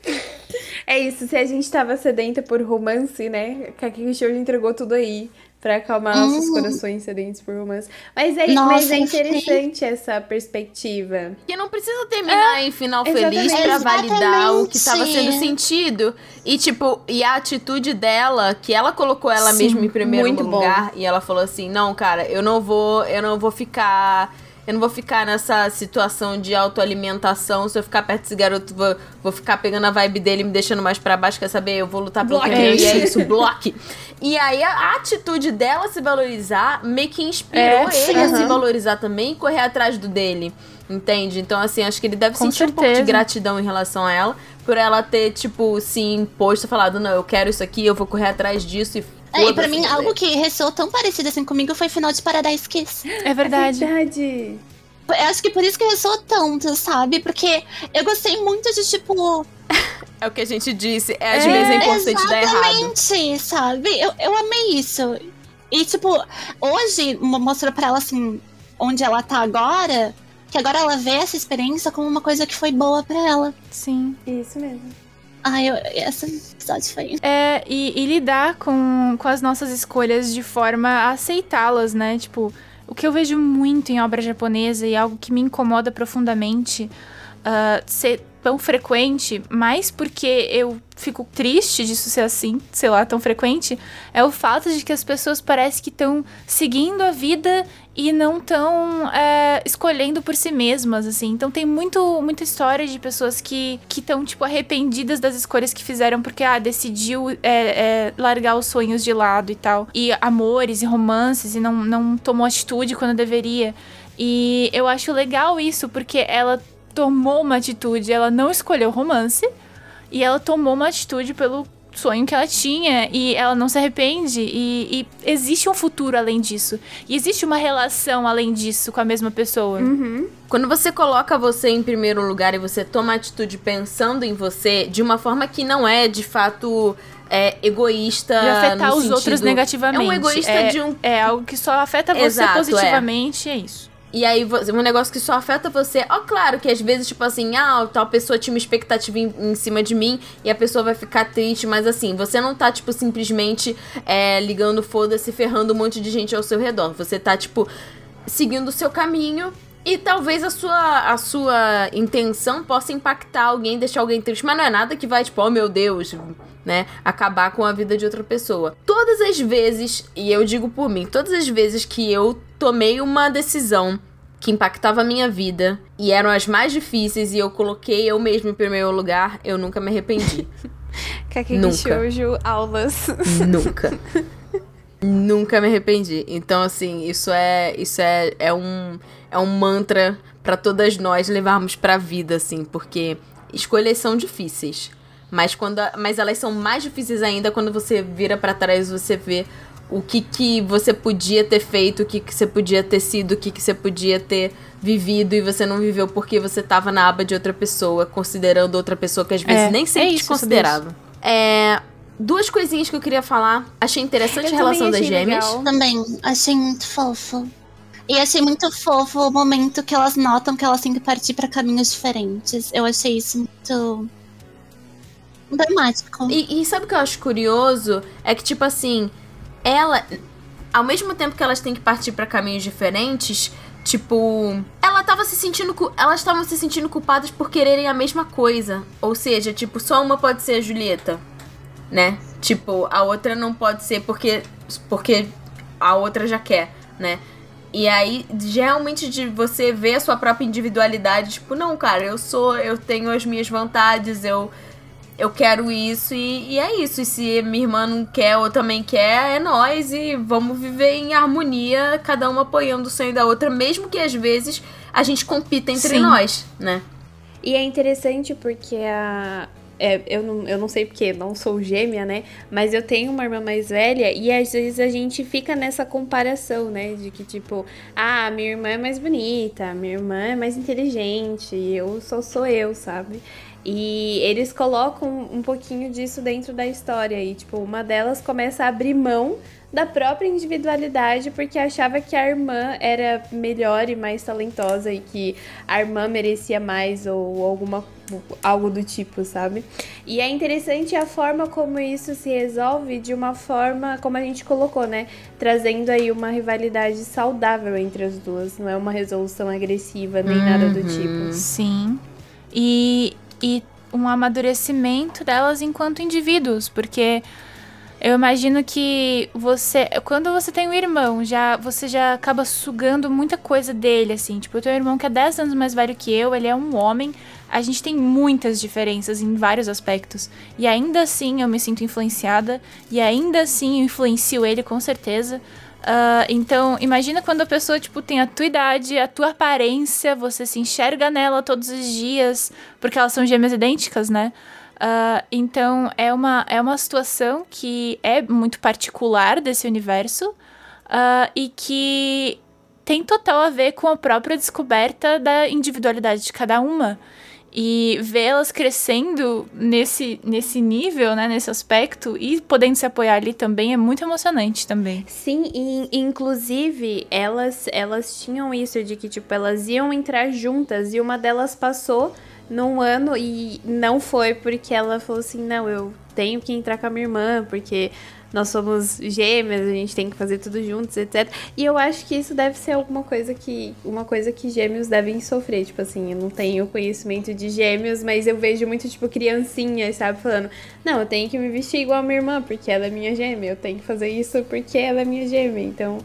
É isso, se a gente tava sedenta por romance, né? Kakiki Shoujo entregou tudo aí pra acalmar nossos Hum. corações sedentos por romance. Mas é, Nossa, mas é interessante essa perspectiva. Que não precisa terminar em final feliz pra validar o que tava Exatamente. sendo sentido. E, tipo, e a atitude dela, que ela colocou ela Sim, mesma em primeiro muito bom. lugar. E ela falou assim: não, cara, eu não vou, eu não vou ficar. Eu não vou ficar nessa situação de autoalimentação. Se eu ficar perto desse garoto, vou, vou ficar pegando a vibe dele e me deixando mais pra baixo. Quer saber? Eu vou lutar pelo que Bloque. E é isso, bloque. E aí a, a atitude dela se valorizar meio que inspirou É, ele a sim. se valorizar também e correr atrás do dele. Entende? Então, assim, acho que ele deve Com sentir um pouco de certeza. gratidão em relação a ela. Por ela ter, tipo, se imposto, falado, não, eu quero isso aqui, eu vou correr atrás disso e É, e pra mim, você. algo que ressoou tão parecido assim comigo foi o final de Paradise Kiss. É verdade. Verdade. eu acho que por isso que eu sou tanto, sabe? Porque eu gostei muito de, tipo. É o que a gente disse, é, às vezes é importante dar errado. Exatamente, sabe? Eu, eu amei isso. E, tipo, hoje mostrou pra ela, assim, onde ela tá agora, que agora ela vê essa experiência como uma coisa que foi boa pra ela. Sim. Isso mesmo. Ai, esse episódio foi. É, e, e lidar com, com as nossas escolhas de forma a aceitá-las, né? Tipo, o que eu vejo muito em obra japonesa e algo que me incomoda profundamente uh, ser tão frequente, mais porque eu fico triste disso ser assim, sei lá, tão frequente, é o fato de que as pessoas parecem que estão seguindo a vida e não estão é, escolhendo por si mesmas, assim. Então tem muito, muita história de pessoas que estão, tipo, arrependidas das escolhas que fizeram porque, ah, decidiu é, é, largar os sonhos de lado e tal. E amores e romances e não, não tomou atitude quando deveria. E eu acho legal isso, porque ela tomou uma atitude, ela não escolheu romance e ela tomou uma atitude pelo sonho que ela tinha e ela não se arrepende e, e, existe um futuro além disso e existe uma relação além disso com a mesma pessoa. Uhum. Quando você coloca você em primeiro lugar e você toma atitude pensando em você de uma forma que não é de fato é, egoísta. De afetar os sentido... outros negativamente. É um egoísta é, de um. É algo que só afeta você Exato, positivamente, é. é isso. E aí, um negócio que só afeta você. Ó, claro que às vezes, tipo assim, ah, tal pessoa tinha uma expectativa em, em cima de mim e a pessoa vai ficar triste, mas assim, você não tá, tipo, simplesmente é, ligando foda-se, ferrando um monte de gente ao seu redor. Você tá, tipo, seguindo o seu caminho e talvez a sua, a sua intenção possa impactar alguém, deixar alguém triste, mas não é nada que vai, tipo, oh meu Deus, né? Acabar com a vida de outra pessoa. Todas as vezes, e eu digo por mim, todas as vezes que eu tomei uma decisão que impactava a minha vida e eram as mais difíceis e eu coloquei eu mesmo em primeiro lugar, eu nunca me arrependi. Kakegi Shoujo, aulas. Nunca. nunca me arrependi. Então, assim, isso é, isso é, é, um, é um mantra para todas nós levarmos pra vida, assim, porque escolhas são difíceis. Mas, quando, mas elas são mais difíceis ainda quando você vira para trás e você vê o que, que você podia ter feito, o que, que você podia ter sido, o que, que você podia ter vivido e você não viveu porque você estava na aba de outra pessoa, considerando outra pessoa que às vezes é, nem sempre é te considerava. É, duas coisinhas que eu queria falar. Achei interessante eu a relação das gêmeas. Legal. Também, achei muito fofo. E achei muito fofo o momento que elas notam que elas têm que partir para caminhos diferentes. Eu achei isso muito dramático. E, e sabe o que eu acho curioso? É que, tipo assim, ela, ao mesmo tempo que elas têm que partir para caminhos diferentes, tipo, ela tava se sentindo, elas estavam se sentindo culpadas por quererem a mesma coisa. Ou seja, tipo, só uma pode ser a Julieta, né? Tipo, a outra não pode ser porque porque a outra já quer, né? E aí, realmente, de você ver a sua própria individualidade, tipo, não, cara, eu sou, eu tenho as minhas vontades, eu eu quero isso e, e, é isso. E se minha irmã não quer ou também quer, é nós e vamos viver em harmonia, cada uma apoiando o sonho da outra, mesmo que às vezes a gente compita entre Sim. nós, né? E é interessante porque a. É, eu, não, eu não sei porque, não sou gêmea, né? Mas eu tenho uma irmã mais velha e às vezes a gente fica nessa comparação, né? De que, tipo, ah, minha irmã é mais bonita, minha irmã é mais inteligente, eu só sou eu, sabe? E eles colocam um pouquinho disso dentro da história. E, tipo, uma delas começa a abrir mão da própria individualidade porque achava que a irmã era melhor e mais talentosa e que a irmã merecia mais ou alguma algo do tipo, sabe? E é interessante a forma como isso se resolve de uma forma como a gente colocou, né? Trazendo aí uma rivalidade saudável entre as duas, não é uma resolução agressiva nem uhum. nada do tipo. Sim. E e um amadurecimento delas enquanto indivíduos, porque eu imagino que você, quando você tem um irmão, já você já acaba sugando muita coisa dele, assim. Tipo, eu tenho um irmão que é 10 anos mais velho que eu, ele é um homem. A gente tem muitas diferenças em vários aspectos. E ainda assim eu me sinto influenciada. E ainda assim eu influencio ele, com certeza. Uh, então, imagina quando a pessoa, tipo, tem a tua idade, a tua aparência, você se enxerga nela todos os dias, porque elas são gêmeas idênticas, né? Uh, então, é uma, é uma situação que é muito particular desse universo uh, e que tem total a ver com a própria descoberta da individualidade de cada uma. E vê-las crescendo nesse, nesse nível, né, nesse aspecto, e podendo se apoiar ali também é muito emocionante também. Sim, e inclusive elas, elas tinham isso de que, tipo, elas iam entrar juntas e uma delas passou num ano e não foi porque ela falou assim: não, eu tenho que entrar com a minha irmã, porque nós somos gêmeas, a gente tem que fazer tudo juntos, etc. E eu acho que isso deve ser alguma coisa que uma coisa que gêmeos devem sofrer, tipo assim, eu não tenho conhecimento de gêmeos, mas eu vejo muito tipo criancinhas, sabe, falando: "Não, eu tenho que me vestir igual a minha irmã, porque ela é minha gêmea, eu tenho que fazer isso porque ela é minha gêmea". Então,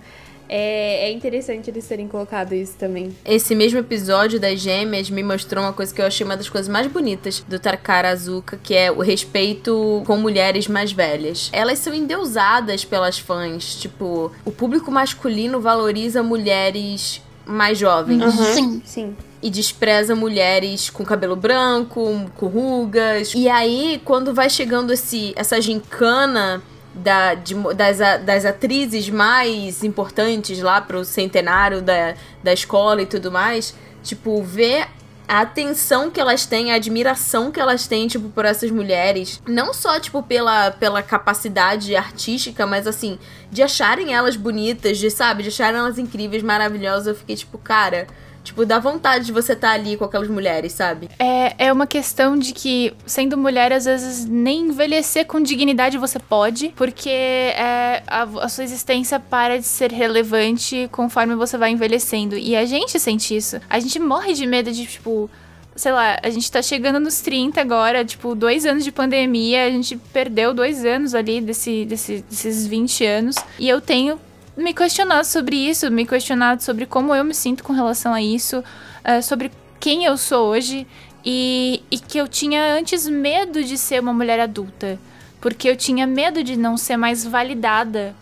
é, é, interessante eles terem colocado isso também. Esse mesmo episódio das gêmeas me mostrou uma coisa que eu achei uma das coisas mais bonitas do Takara Azuka, que é o respeito com mulheres mais velhas. Elas são endeusadas pelas fãs. Tipo, o público masculino valoriza mulheres mais jovens. Uhum. Sim. Sim e despreza mulheres com cabelo branco, com rugas. E aí, quando vai chegando esse, essa gincana da, de, das, das atrizes mais importantes lá pro centenário da, da escola e tudo mais, tipo, ver a atenção que elas têm, a admiração que elas têm, tipo, por essas mulheres. Não só, tipo, pela, pela capacidade artística, mas, assim, de acharem elas bonitas, de, sabe, de acharem elas incríveis, maravilhosas. Eu fiquei, tipo, cara, Tipo, dá vontade de você estar tá ali com aquelas mulheres, sabe? É, é uma questão de que, sendo mulher, às vezes nem envelhecer com dignidade você pode, porque é, a, a sua existência para de ser relevante conforme você vai envelhecendo. E a gente sente isso. A gente morre de medo de, tipo sei lá, a gente tá chegando nos 30 agora, tipo, dois anos de pandemia, a gente perdeu dois anos ali desse, desse, desses 20 anos. E eu tenho me questionado sobre isso, me questionado sobre como eu me sinto com relação a isso, uh, sobre quem eu sou hoje e, e que eu tinha antes medo de ser uma mulher adulta, porque eu tinha medo de não ser mais validada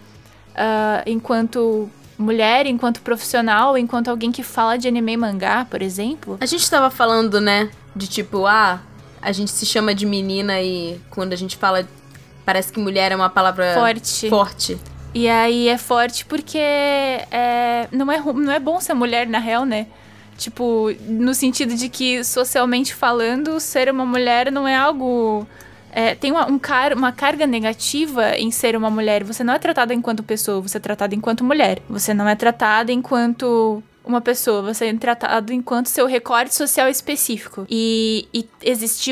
uh, enquanto mulher, enquanto profissional, enquanto alguém que fala de anime e mangá, por exemplo. A gente tava falando, né, de tipo, ah, a gente se chama de menina e quando a gente fala parece que mulher é uma palavra forte. Forte. E aí é forte porque é, não, é, não é bom ser mulher, na real, né? Tipo, no sentido de que, socialmente falando, ser uma mulher não é algo. É, tem uma, um car uma carga negativa em ser uma mulher. Você não é tratada enquanto pessoa, você é tratada enquanto mulher. Você não é tratada enquanto uma pessoa, você é tratado enquanto seu recorte social específico. E, e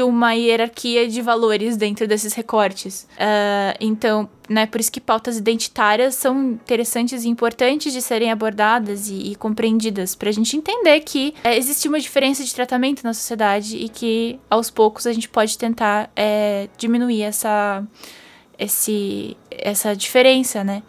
uma hierarquia de valores dentro desses recortes. Uh, então, né, por isso que pautas identitárias são interessantes e importantes de serem abordadas e, e compreendidas, para a gente entender que é, existe uma diferença de tratamento na sociedade e que, aos poucos, a gente pode tentar é, diminuir essa, esse, essa diferença, né?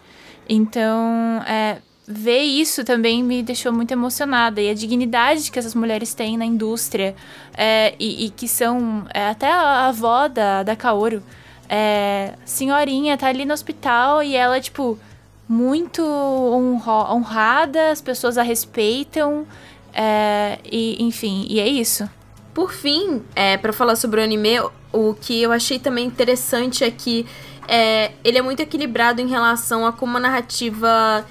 Então, é, ver isso também me deixou muito emocionada. E a dignidade que essas mulheres têm na indústria, é, e, e, que são. É, até a avó da, da Kaoru, é, senhorinha, tá ali no hospital e ela, tipo, muito honrada, as pessoas a respeitam. É, e, enfim, e é isso. Por fim, é, para falar sobre o anime, o que eu achei também interessante é que é, ele é muito equilibrado em relação a como a narrativa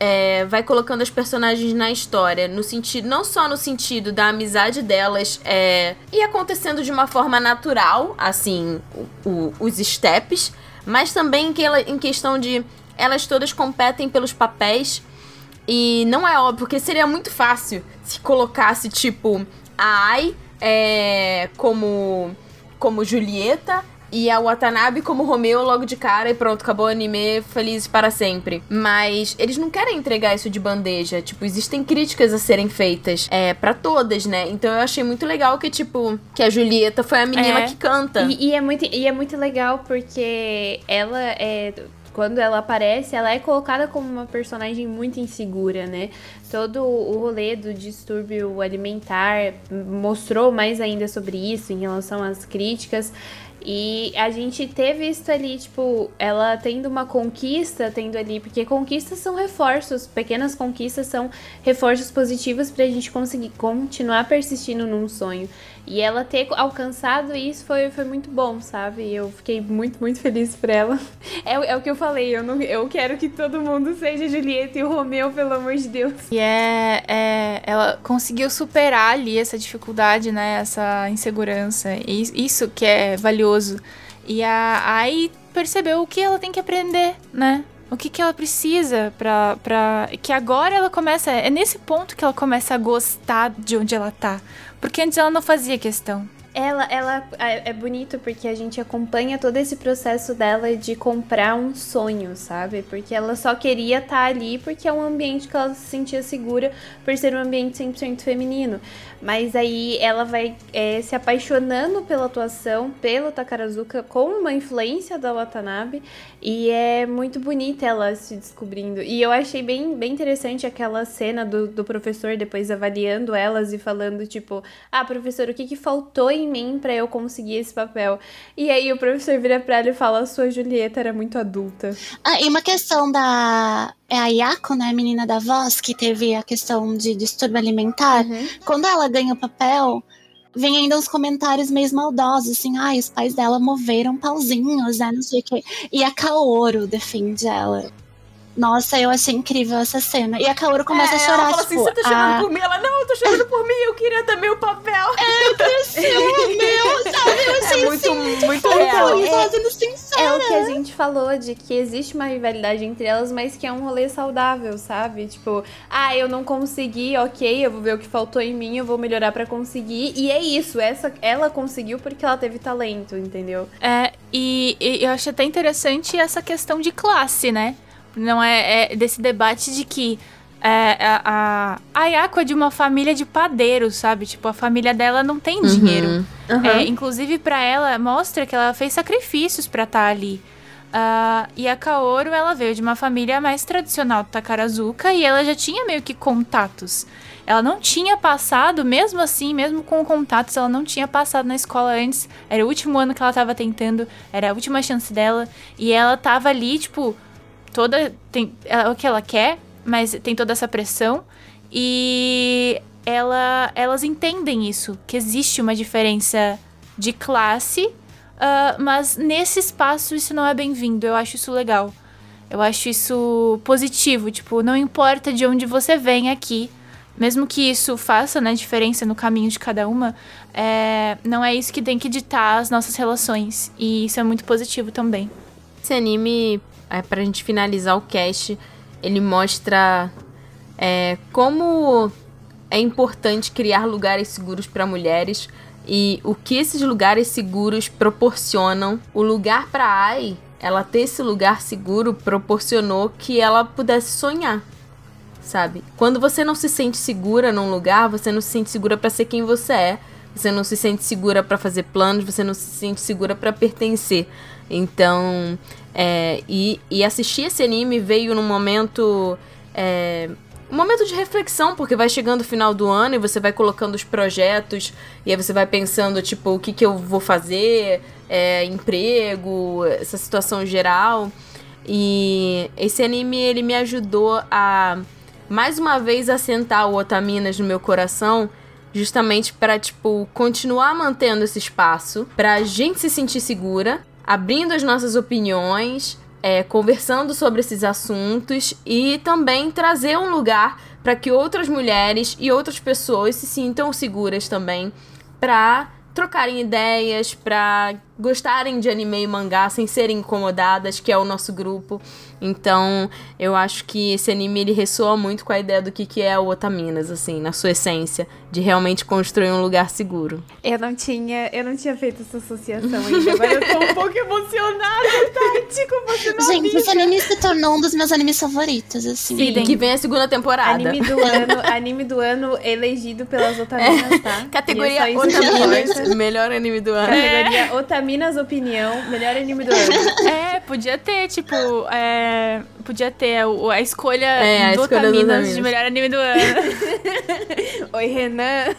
é, vai colocando as personagens na história, no sentido não só no sentido da amizade delas é, e acontecendo de uma forma natural, assim, o, o, os steps, mas também que ela, em questão de elas todas competem pelos papéis. E não é óbvio, porque seria muito fácil se colocasse tipo a Ai é, como como Julieta e a Watanabe como Romeu logo de cara e pronto, acabou o anime, feliz para sempre. Mas eles não querem entregar isso de bandeja. Tipo, existem críticas a serem feitas é, para todas, né? Então eu achei muito legal que, tipo, que a Julieta foi a menina é. que canta. E, e, é muito, e é muito legal porque ela é quando ela aparece, ela é colocada como uma personagem muito insegura, né? Todo o rolê do distúrbio alimentar mostrou mais ainda sobre isso em relação às críticas. E a gente teve isso ali, tipo, ela tendo uma conquista, tendo ali, porque conquistas são reforços, pequenas conquistas são reforços positivos pra gente conseguir continuar persistindo num sonho. E ela ter alcançado isso foi, foi muito bom, sabe? Eu fiquei muito, muito feliz por ela. É, é o que eu falei, eu, não, eu quero que todo mundo seja Julieta e o Romeu, pelo amor de Deus. E é, é. Ela conseguiu superar ali essa dificuldade, né? Essa insegurança. E isso que é valioso. E a percebeu o que ela tem que aprender, né? O que, que ela precisa pra, pra. Que agora ela começa. É nesse ponto que ela começa a gostar de onde ela tá. Porque antes ela não fazia questão. Ela, ela é, é bonito porque a gente acompanha todo esse processo dela de comprar um sonho, sabe? Porque ela só queria estar tá ali porque é um ambiente que ela se sentia segura por ser um ambiente 100% feminino. Mas aí ela vai é, se apaixonando pela atuação, pelo Takarazuka, com uma influência da Watanabe. E é muito bonita ela se descobrindo. E eu achei bem, bem interessante aquela cena do, do professor depois avaliando elas e falando, tipo, ah, professor, o que, que faltou em mim para eu conseguir esse papel? E aí o professor vira pra ela e fala, sua Julieta era muito adulta. Ah, e uma questão da é a Yako, né, a menina da voz, que teve a questão de distúrbio alimentar. Uhum. Quando ela ganha o papel, vem ainda uns comentários meio maldosos, assim, ai, ah, os pais dela moveram pauzinhos, né, não sei o quê. E a Kaoru defende ela. Nossa, eu achei incrível essa cena. E a Kaoru começa é, a chorar, ela fala tipo... assim, você tá chorando a... por mim? Ela, não, eu tô chorando por mim, eu queria também o papel. É, eu queria ser o meu, sabe? Eu achei é muito, assim, muito real. É, é o que a gente falou, de que existe uma rivalidade entre elas, mas que é um rolê saudável, sabe? Tipo, ah, eu não consegui, ok, eu vou ver o que faltou em mim, eu vou melhorar para conseguir. E é isso, essa, ela conseguiu porque ela teve talento, entendeu? É, e, e eu acho até interessante essa questão de classe, né? Não é, é desse debate de que é, a, a Ayako é de uma família de padeiros, sabe? Tipo, a família dela não tem uhum. dinheiro. Uhum. É, inclusive, para ela, mostra que ela fez sacrifícios para estar tá ali. Uh, e a Kaoru, ela veio de uma família mais tradicional do Takarazuka e ela já tinha meio que contatos. Ela não tinha passado, mesmo assim, mesmo com contatos, ela não tinha passado na escola antes. Era o último ano que ela tava tentando, era a última chance dela. E ela tava ali, tipo, toda. Tem é o que ela quer, mas tem toda essa pressão. E ela, elas entendem isso, que existe uma diferença de classe, uh, mas nesse espaço isso não é bem-vindo. Eu acho isso legal. Eu acho isso positivo. Tipo, não importa de onde você vem aqui, mesmo que isso faça né, diferença no caminho de cada uma, é, não é isso que tem que ditar as nossas relações. E isso é muito positivo também. Esse anime é, pra gente finalizar o cast, ele mostra é, como é importante criar lugares seguros para mulheres e o que esses lugares seguros proporcionam. O lugar para Ai, ela ter esse lugar seguro proporcionou que ela pudesse sonhar, sabe? Quando você não se sente segura num lugar, você não se sente segura para ser quem você é. Você não se sente segura para fazer planos, você não se sente segura para pertencer. Então, é, e, e assistir esse anime veio num momento. É, um momento de reflexão, porque vai chegando o final do ano e você vai colocando os projetos, e aí você vai pensando, tipo, o que, que eu vou fazer, é, emprego, essa situação geral. E esse anime, ele me ajudou a, mais uma vez, assentar o Otaminas no meu coração, justamente para tipo, continuar mantendo esse espaço, pra gente se sentir segura, abrindo as nossas opiniões, é, conversando sobre esses assuntos e também trazer um lugar para que outras mulheres e outras pessoas se sintam seguras também para trocarem ideias, para gostarem de anime e mangá sem serem incomodadas, que é o nosso grupo. Então, eu acho que esse anime ele ressoa muito com a ideia do que, que é o Otaminas, assim, na sua essência, de realmente construir um lugar seguro. Eu não tinha, eu não tinha feito essa associação ainda, agora eu tô um pouco emocionada, Tati, com você na Gente, esse anime se tornou um dos meus animes favoritos, assim. Sim, que vem a segunda temporada. Anime do ano, anime do ano elegido pelas Otaminas, é. tá? Categoria Otaminas, melhor anime do ano. Categoria é. Otaminas Opinião, melhor anime do ano. É, podia ter, tipo, é é, podia ter a, a escolha é, do Otaminas de melhor anime do ano. Oi, Renan.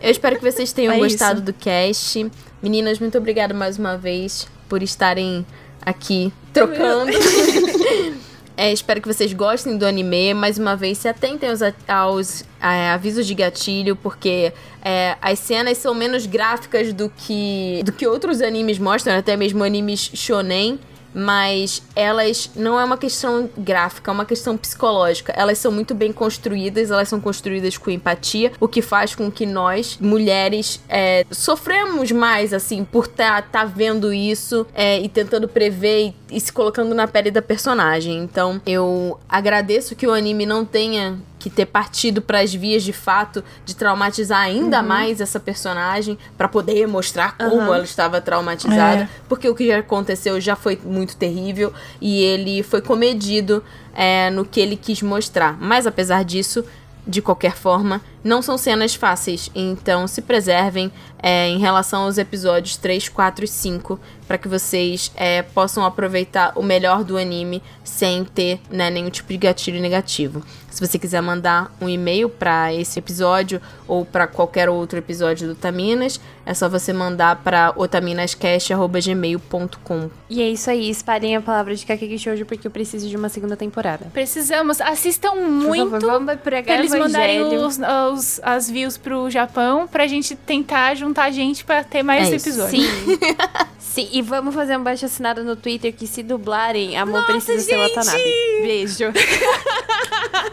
Eu espero que vocês tenham é gostado isso. do cast. Meninas, muito obrigada mais uma vez por estarem aqui trocando. É, espero que vocês gostem do anime. Mais uma vez, se atentem aos, aos é, avisos de gatilho, porque é, as cenas são menos gráficas do que, do que outros animes mostram, até mesmo animes shonen mas elas não é uma questão gráfica, é uma questão psicológica. Elas são muito bem construídas, elas são construídas com empatia, o que faz com que nós, mulheres, é, sofremos mais, assim, por estar tá, tá vendo isso é, e tentando prever e, e se colocando na pele da personagem. Então, eu agradeço que o anime não tenha que ter partido para as vias de fato de traumatizar ainda uhum. mais essa personagem para poder mostrar como uhum. ela estava traumatizada, é. porque o que já aconteceu já foi muito terrível e ele foi comedido é, no que ele quis mostrar. Mas apesar disso, de qualquer forma, não são cenas fáceis, então se preservem é, em relação aos episódios 3, 4 e 5, para que vocês é, possam aproveitar o melhor do anime sem ter né, nenhum tipo de gatilho negativo. Se você quiser mandar um e-mail para esse episódio ou para qualquer outro episódio do Taminas, é só você mandar para otaminascast.gmail.com. E é isso aí, espalhem a palavra de Kakeki Shoujo porque eu preciso de uma segunda temporada. Precisamos, assistam muito. Por favor, vamos pregar pra eles mandarem os, os, as views pro Japão pra gente tentar juntar gente pra ter mais é episódios. Sim. Sim, e vamos fazer um baixo assinado no Twitter que se dublarem, amor Nossa, precisa gente! ser Watanabe. Beijo.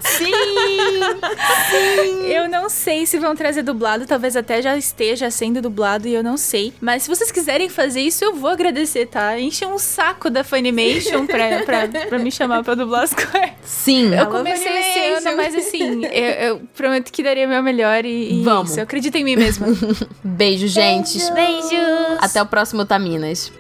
Sim! Sim! Eu não sei se vão trazer dublado, talvez até já esteja sendo dublado e eu não sei. Mas se vocês quiserem fazer isso, eu vou agradecer, tá? Enche um saco da Funimation pra, pra, pra me chamar pra dublar as coisas. Sim! Eu comecei esse ano, mas assim, eu, eu, prometo que daria meu melhor e, e Vamos. isso. Eu acredito em mim mesma. Beijo, gente. Beijo. Beijos. Até o próximo Taminas.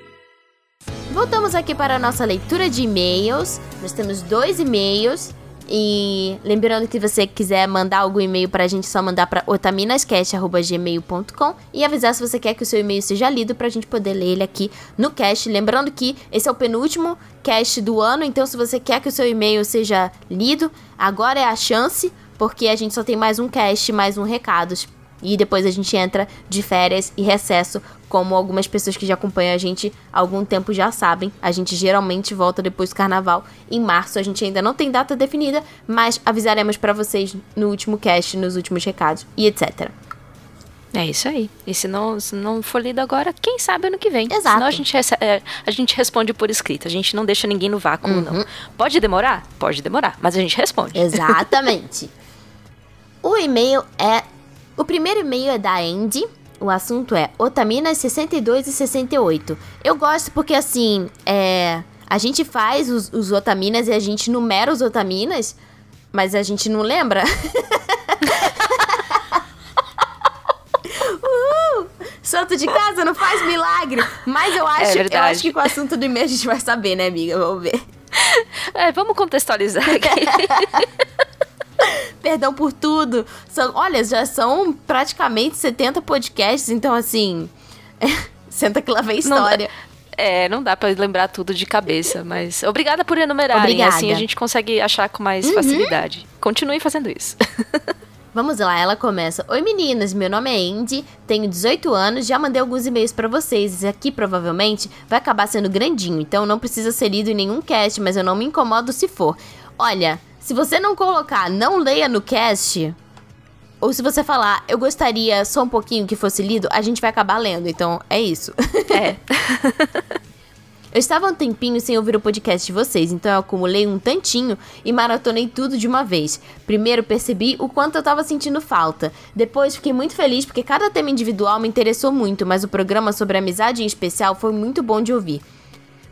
Voltamos aqui para a nossa leitura de e-mails. Nós temos dois e-mails e lembrando que você quiser mandar algum e-mail pra gente, é só mandar pra otaminascast.gmail.com e avisar se você quer que o seu e-mail seja lido pra gente poder ler ele aqui no cast. Lembrando que esse é o penúltimo cast do ano, então se você quer que o seu e-mail seja lido, agora é a chance, porque a gente só tem mais um cast, mais um recados e depois a gente entra de férias e recesso, como algumas pessoas que já acompanham a gente há algum tempo já sabem. A gente geralmente volta depois do carnaval em março. A gente ainda não tem data definida, mas avisaremos para vocês no último cast, nos últimos recados e etc. É isso aí. E se não, se não for lido agora, quem sabe ano que vem. Exato. Senão a gente, é, a gente responde por escrito. A gente não deixa ninguém no vácuo, uhum. não. Pode demorar? Pode demorar, mas a gente responde. Exatamente. o e-mail é o primeiro e-mail é da Andy. O assunto é Otaminas 62 e 68. Eu gosto porque, assim, é, a gente faz os, os Otaminas e a gente numera os Otaminas, mas a gente não lembra. Santo de casa não faz milagre. Mas eu acho, é eu acho que com o assunto do e-mail a gente vai saber, né, amiga? Vamos ver. É, vamos contextualizar aqui. Perdão por tudo. São, olha, já são praticamente 70 podcasts, então assim. senta que lá vem história. É, não dá para lembrar tudo de cabeça, mas obrigada por enumerarem. Obrigada. Assim a gente consegue achar com mais uhum. facilidade. Continue fazendo isso. Vamos lá, ela começa. Oi meninas, meu nome é Andy, tenho 18 anos, já mandei alguns e-mails para vocês. Esse aqui provavelmente vai acabar sendo grandinho, então não precisa ser lido em nenhum cast, mas eu não me incomodo se for. Olha, se você não colocar não leia no cast, ou se você falar eu gostaria só um pouquinho que fosse lido, a gente vai acabar lendo. Então é isso. É. eu estava um tempinho sem ouvir o podcast de vocês, então eu acumulei um tantinho e maratonei tudo de uma vez. Primeiro percebi o quanto eu estava sentindo falta. Depois fiquei muito feliz porque cada tema individual me interessou muito, mas o programa sobre amizade em especial foi muito bom de ouvir.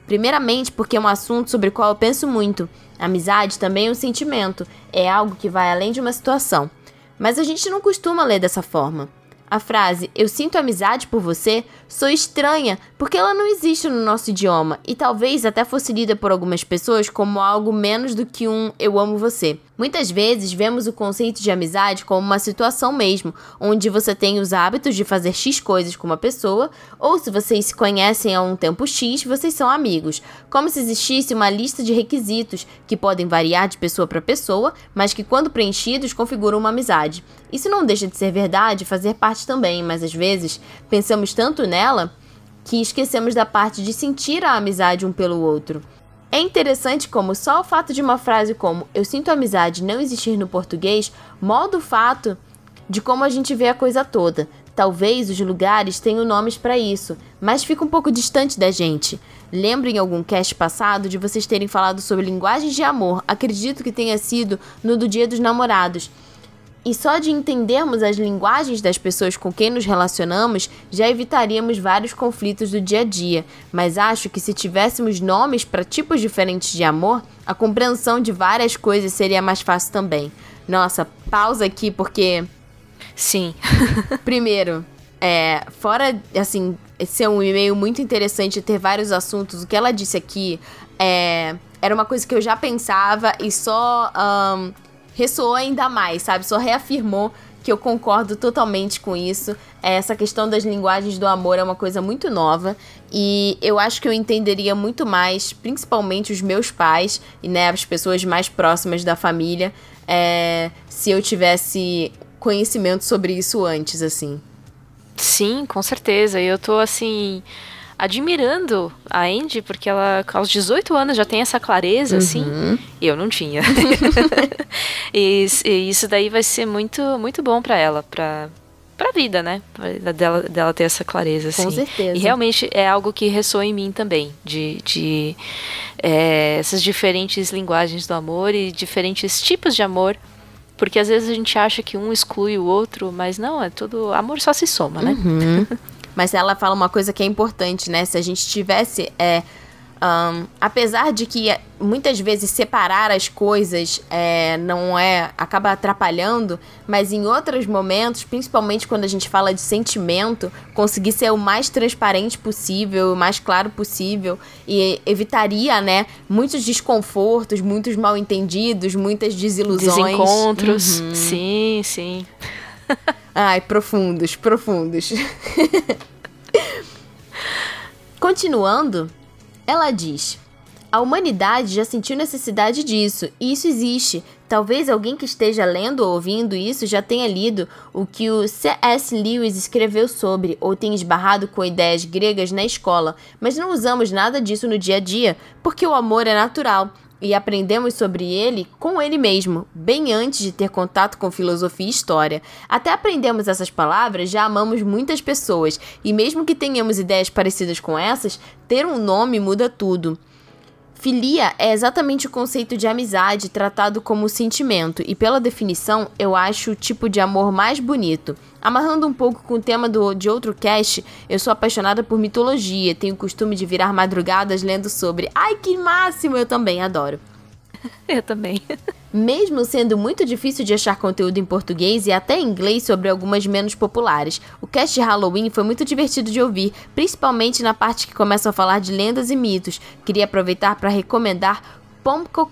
Primeiramente, porque é um assunto sobre o qual eu penso muito. Amizade também é um sentimento, é algo que vai além de uma situação. Mas a gente não costuma ler dessa forma. A frase eu sinto amizade por você sou estranha porque ela não existe no nosso idioma e talvez até fosse lida por algumas pessoas como algo menos do que um eu amo você. Muitas vezes vemos o conceito de amizade como uma situação mesmo, onde você tem os hábitos de fazer X coisas com uma pessoa, ou se vocês se conhecem há um tempo X, vocês são amigos, como se existisse uma lista de requisitos que podem variar de pessoa para pessoa, mas que quando preenchidos configuram uma amizade. Isso não deixa de ser verdade, fazer parte também, mas às vezes pensamos tanto nela que esquecemos da parte de sentir a amizade um pelo outro. É interessante como só o fato de uma frase como eu sinto amizade não existir no português molda o fato de como a gente vê a coisa toda. Talvez os lugares tenham nomes para isso, mas fica um pouco distante da gente. Lembro em algum cast passado de vocês terem falado sobre linguagens de amor. Acredito que tenha sido no do Dia dos Namorados. E só de entendermos as linguagens das pessoas com quem nos relacionamos, já evitaríamos vários conflitos do dia a dia. Mas acho que se tivéssemos nomes para tipos diferentes de amor, a compreensão de várias coisas seria mais fácil também. Nossa, pausa aqui porque. Sim. Primeiro, é, fora, assim, ser um e-mail muito interessante ter vários assuntos, o que ela disse aqui é, era uma coisa que eu já pensava e só. Um, ressoou ainda mais, sabe? Só reafirmou que eu concordo totalmente com isso. Essa questão das linguagens do amor é uma coisa muito nova e eu acho que eu entenderia muito mais, principalmente os meus pais e né, as pessoas mais próximas da família, é, se eu tivesse conhecimento sobre isso antes, assim. Sim, com certeza. Eu tô assim admirando a Andy, porque ela aos 18 anos já tem essa clareza, assim, uhum. assim, e eu não tinha. e, e, isso daí vai ser muito, muito bom para ela, pra, pra vida, né? Dela, dela ter essa clareza, assim. Com certeza. E realmente é algo que ressoa em mim também, de, de é, essas diferentes linguagens do amor e diferentes tipos de amor porque às vezes a gente acha que um exclui o outro, mas não, é tudo. Amor só se soma, né? Uhum. Mas ela fala uma coisa que é importante, né? Se a gente tivesse. É, um, apesar de que muitas vezes separar as coisas é, não é. acaba atrapalhando, mas em outros momentos, principalmente quando a gente fala de sentimento, conseguir ser o mais transparente possível, o mais claro possível, e evitaria, né, muitos desconfortos, muitos mal entendidos, muitas desilusões. Desencontros. Uhum. Sim, sim. Ai, profundos, profundos. Continuando, ela diz: A humanidade já sentiu necessidade disso, e isso existe. Talvez alguém que esteja lendo ou ouvindo isso já tenha lido o que o C.S. Lewis escreveu sobre, ou tenha esbarrado com ideias gregas na escola, mas não usamos nada disso no dia a dia, porque o amor é natural e aprendemos sobre ele com ele mesmo, bem antes de ter contato com filosofia e história. Até aprendemos essas palavras, já amamos muitas pessoas, e mesmo que tenhamos ideias parecidas com essas, ter um nome muda tudo. Filia é exatamente o conceito de amizade tratado como sentimento, e pela definição, eu acho o tipo de amor mais bonito. Amarrando um pouco com o tema do, de outro cast, eu sou apaixonada por mitologia, tenho o costume de virar madrugadas lendo sobre. Ai, que máximo! Eu também adoro. Eu também. Mesmo sendo muito difícil de achar conteúdo em português e até em inglês sobre algumas menos populares, o cast de Halloween foi muito divertido de ouvir, principalmente na parte que começam a falar de lendas e mitos. Queria aproveitar para recomendar Pomco...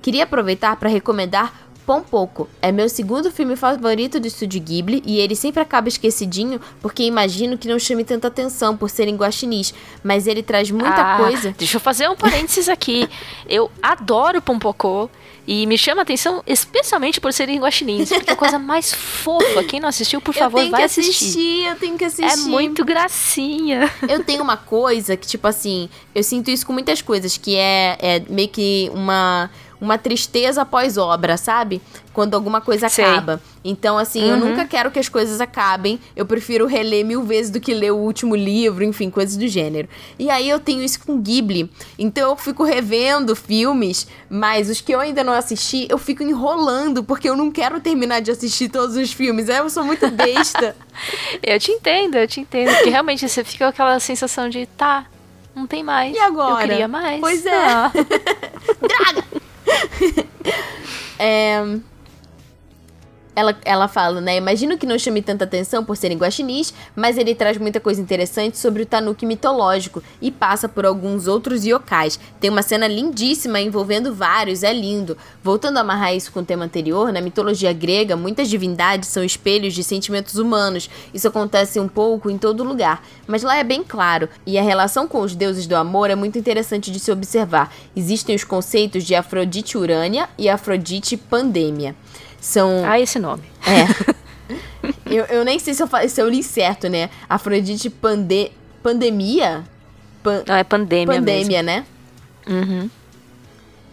Queria aproveitar para recomendar Pompoco é meu segundo filme favorito do estúdio Ghibli e ele sempre acaba esquecidinho porque imagino que não chame tanta atenção por serem guaxinins, mas ele traz muita ah, coisa. Deixa eu fazer um parênteses aqui. Eu adoro Pompoco e me chama a atenção especialmente por serem guaxinins, porque é a coisa mais fofa. Quem não assistiu, por favor, vai assistir. assistir. Eu tenho que assistir. É muito gracinha. Eu tenho uma coisa que, tipo assim, eu sinto isso com muitas coisas, que é, é meio que uma uma tristeza após obra, sabe? Quando alguma coisa Sei. acaba. Então, assim, uhum. eu nunca quero que as coisas acabem. Eu prefiro reler mil vezes do que ler o último livro, enfim, coisas do gênero. E aí eu tenho isso com Ghibli. Então eu fico revendo filmes, mas os que eu ainda não assisti, eu fico enrolando, porque eu não quero terminar de assistir todos os filmes. Eu sou muito besta. eu te entendo, eu te entendo. Porque realmente você fica com aquela sensação de, tá, não tem mais. E agora? Eu queria mais. Pois é. Ah. Draga! É, ela, ela fala, né? Imagino que não chame tanta atenção por serem guaxinins, mas ele traz muita coisa interessante sobre o tanuki mitológico e passa por alguns outros yokais. Tem uma cena lindíssima envolvendo vários, é lindo. Voltando a amarrar isso com o tema anterior, na mitologia grega, muitas divindades são espelhos de sentimentos humanos. Isso acontece um pouco em todo lugar, mas lá é bem claro. E a relação com os deuses do amor é muito interessante de se observar. Existem os conceitos de Afrodite Urânia e Afrodite Pandemia. São. Ah, esse nome. É. eu, eu nem sei se eu, se eu li certo, né? Afrodite pande, Pandemia? Pan, Não, é pandemia. Pandemia, mesmo. né? Uhum.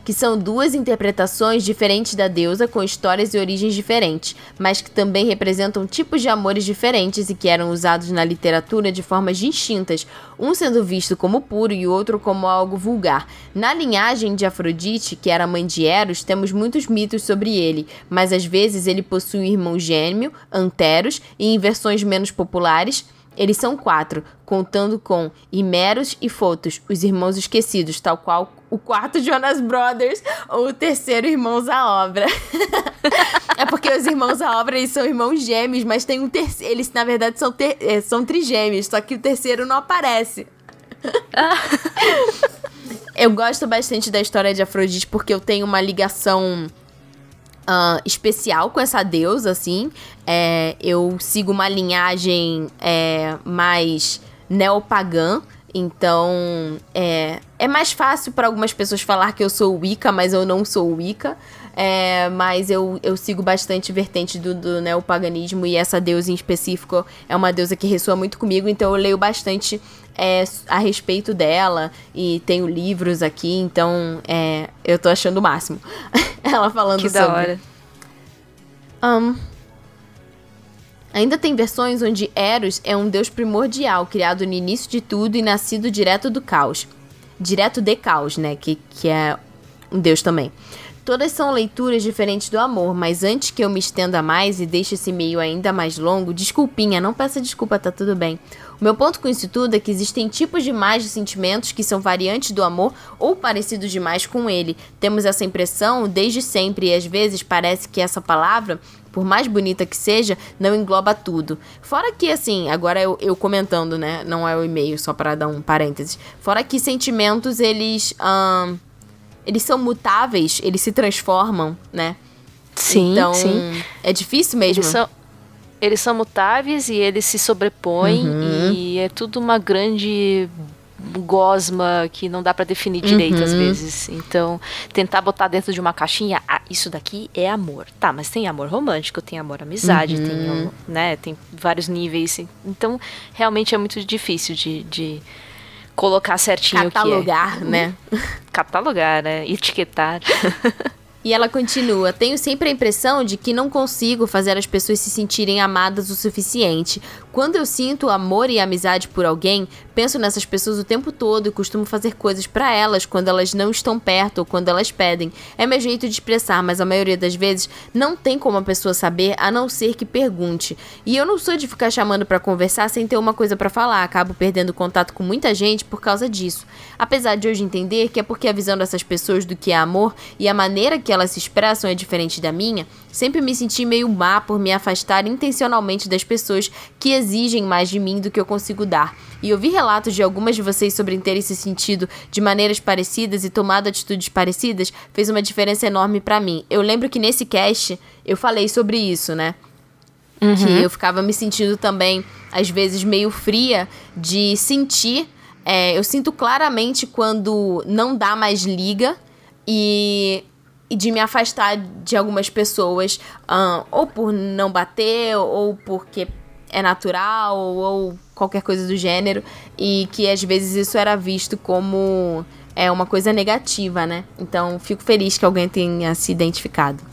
Que são duas interpretações diferentes da deusa com histórias e origens diferentes, mas que também representam tipos de amores diferentes e que eram usados na literatura de formas distintas, um sendo visto como puro e outro como algo vulgar. Na linhagem de Afrodite, que era mãe de Eros, temos muitos mitos sobre ele, mas às vezes ele possui um irmão gêmeo, Anteros, e em versões menos populares, eles são quatro, contando com Himeros e Fotos, os irmãos esquecidos, tal qual o quarto Jonas Brothers ou o terceiro Irmãos à Obra. é porque os Irmãos à Obra eles são irmãos gêmeos, mas tem um terceiro. Eles, na verdade, são, ter... é, são trigêmeos, só que o terceiro não aparece. eu gosto bastante da história de Afrodite porque eu tenho uma ligação ah, especial com essa deusa, assim. É, eu sigo uma linhagem é, mais neopagã. Então, é, é mais fácil para algumas pessoas falar que eu sou Wicca, mas eu não sou Wicca. É, mas eu, eu sigo bastante vertente do, do neopaganismo e essa deusa em específico é uma deusa que ressoa muito comigo, então eu leio bastante é, a respeito dela e tenho livros aqui, então é, eu tô achando o máximo. Ela falando Que sobre. da hora. Ahn, ainda tem versões onde Eros é um deus primordial, criado no início de tudo e nascido direto do caos. Direto de caos, né? Que, que é um deus também. Todas são leituras diferentes do amor, mas antes que eu me estenda mais e deixe esse meio ainda mais longo, desculpinha, não peça desculpa, tá tudo bem. O meu ponto com isso tudo é que existem tipos demais de sentimentos que são variantes do amor ou parecidos demais com ele. Temos essa impressão desde sempre e às vezes parece que essa palavra por mais bonita que seja, não engloba tudo. Fora que, assim, agora eu, eu comentando, né? Não é o e-mail, só para dar um parênteses. Fora que sentimentos, eles. ahn, eles são mutáveis, eles se transformam, né? Sim, então, sim. é difícil mesmo. Eles são, eles são mutáveis e eles se sobrepõem Uhum. e é tudo uma grande gosma que não dá pra definir direito Uhum. às vezes. Então, tentar botar dentro de uma caixinha, ah, isso daqui é amor. Tá, mas tem amor romântico, tem amor amizade, Uhum. tem, né, tem vários níveis. Então, realmente é muito difícil de, de colocar certinho o que é. Catalogar, né? Catalogar, né? Etiquetar. E ela continua: Tenho sempre a impressão de que não consigo fazer as pessoas se sentirem amadas o suficiente. Quando eu sinto amor e amizade por alguém, penso nessas pessoas o tempo todo e costumo fazer coisas pra elas quando elas não estão perto ou quando elas pedem. É meu jeito de expressar, mas a maioria das vezes não tem como a pessoa saber a não ser que pergunte. E eu não sou de ficar chamando pra conversar sem ter uma coisa pra falar, acabo perdendo contato com muita gente por causa disso. Apesar de hoje entender que é porque a visão dessas pessoas do que é amor e a maneira que elas se expressam é diferente da minha, sempre me senti meio má por me afastar intencionalmente das pessoas que exigem mais de mim do que eu consigo dar. E ouvir relatos de algumas de vocês sobre terem se sentido de maneiras parecidas e tomado atitudes parecidas fez uma diferença enorme pra mim. Eu lembro que nesse cast eu falei sobre isso, né? Que eu ficava me sentindo também, às vezes, meio fria de sentir. é, eu sinto claramente quando não dá mais liga e de me afastar de algumas pessoas, ahn, ou por não bater, ou porque é natural, ou qualquer coisa do gênero, e que às vezes isso era visto como é uma coisa negativa, né? Então fico feliz que alguém tenha se identificado.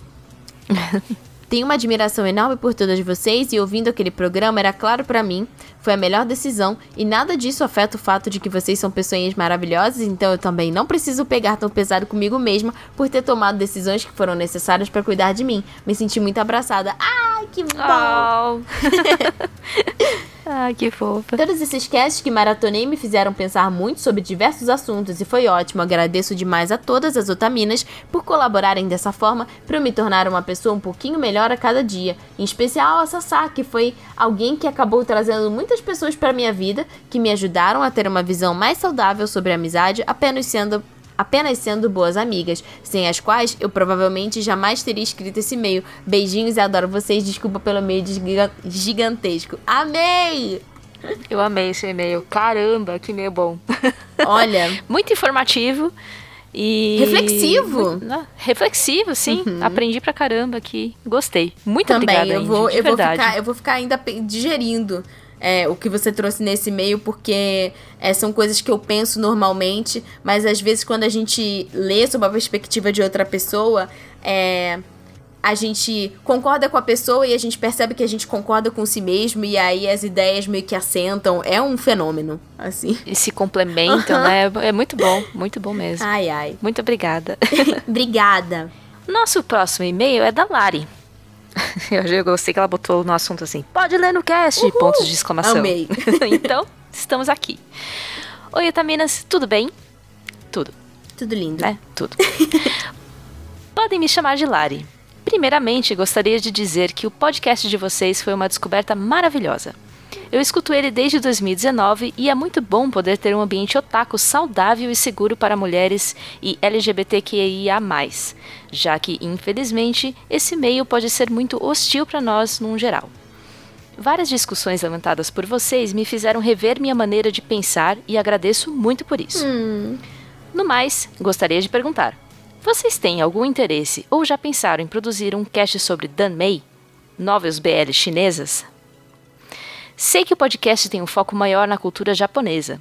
Tenho uma admiração enorme por todas vocês e ouvindo aquele programa era claro pra mim, foi a melhor decisão e nada disso afeta o fato de que vocês são pessoas maravilhosas, então eu também não preciso pegar tão pesado comigo mesma por ter tomado decisões que foram necessárias pra cuidar de mim. Me senti muito abraçada. Ai, que bom! Oh. ah, que fofa. Todos esses casts que maratonei me fizeram pensar muito sobre diversos assuntos e foi ótimo. Agradeço demais a todas as otaminas por colaborarem dessa forma para eu me tornar uma pessoa um pouquinho melhor a cada dia. Em especial a Sassá, que foi alguém que acabou trazendo muitas pessoas para minha vida que me ajudaram a ter uma visão mais saudável sobre a amizade, apenas sendo apenas sendo boas amigas, sem as quais eu provavelmente jamais teria escrito esse e-mail. Beijinhos e adoro vocês. Desculpa pelo e-mail giga- gigantesco. Amei! Eu amei esse e-mail. Caramba, que e-mail bom. Olha, Muito informativo e. Reflexivo. Ah, reflexivo, sim. Aprendi pra caramba aqui. Gostei. Muito também obrigada, eu Andy, vou, de eu vou ficar, eu vou ficar ainda digerindo é, o que você trouxe nesse e-mail, porque é, são coisas que eu penso normalmente, mas às vezes quando a gente lê sob a perspectiva de outra pessoa, é, a gente concorda com a pessoa e a gente percebe que a gente concorda com si mesmo e aí as ideias meio que assentam. É um fenômeno, assim. E se complementam, né? É muito bom, muito bom mesmo. Ai, ai. Muito obrigada. Obrigada. Nosso próximo e-mail é da Lari. Eu gostei que ela botou no assunto assim: pode ler no cast! Uhul. Pontos de exclamação. Amei. então, estamos aqui. Oi, Otaminas, tudo bem? Tudo, Tudo lindo. né? Tudo. Podem me chamar de Lari. Primeiramente, gostaria de dizer que o podcast de vocês foi uma descoberta maravilhosa. Eu escuto ele desde 2019 e é muito bom poder ter um ambiente otaku saudável e seguro para mulheres e LGBTQIA+, já que, infelizmente, esse meio pode ser muito hostil para nós num geral. Várias discussões levantadas por vocês me fizeram rever minha maneira de pensar e agradeço muito por isso. No mais, gostaria de perguntar: vocês têm algum interesse ou já pensaram em produzir um cast sobre Danmei, novels BL chinesas? Sei que o podcast tem um foco maior na cultura japonesa,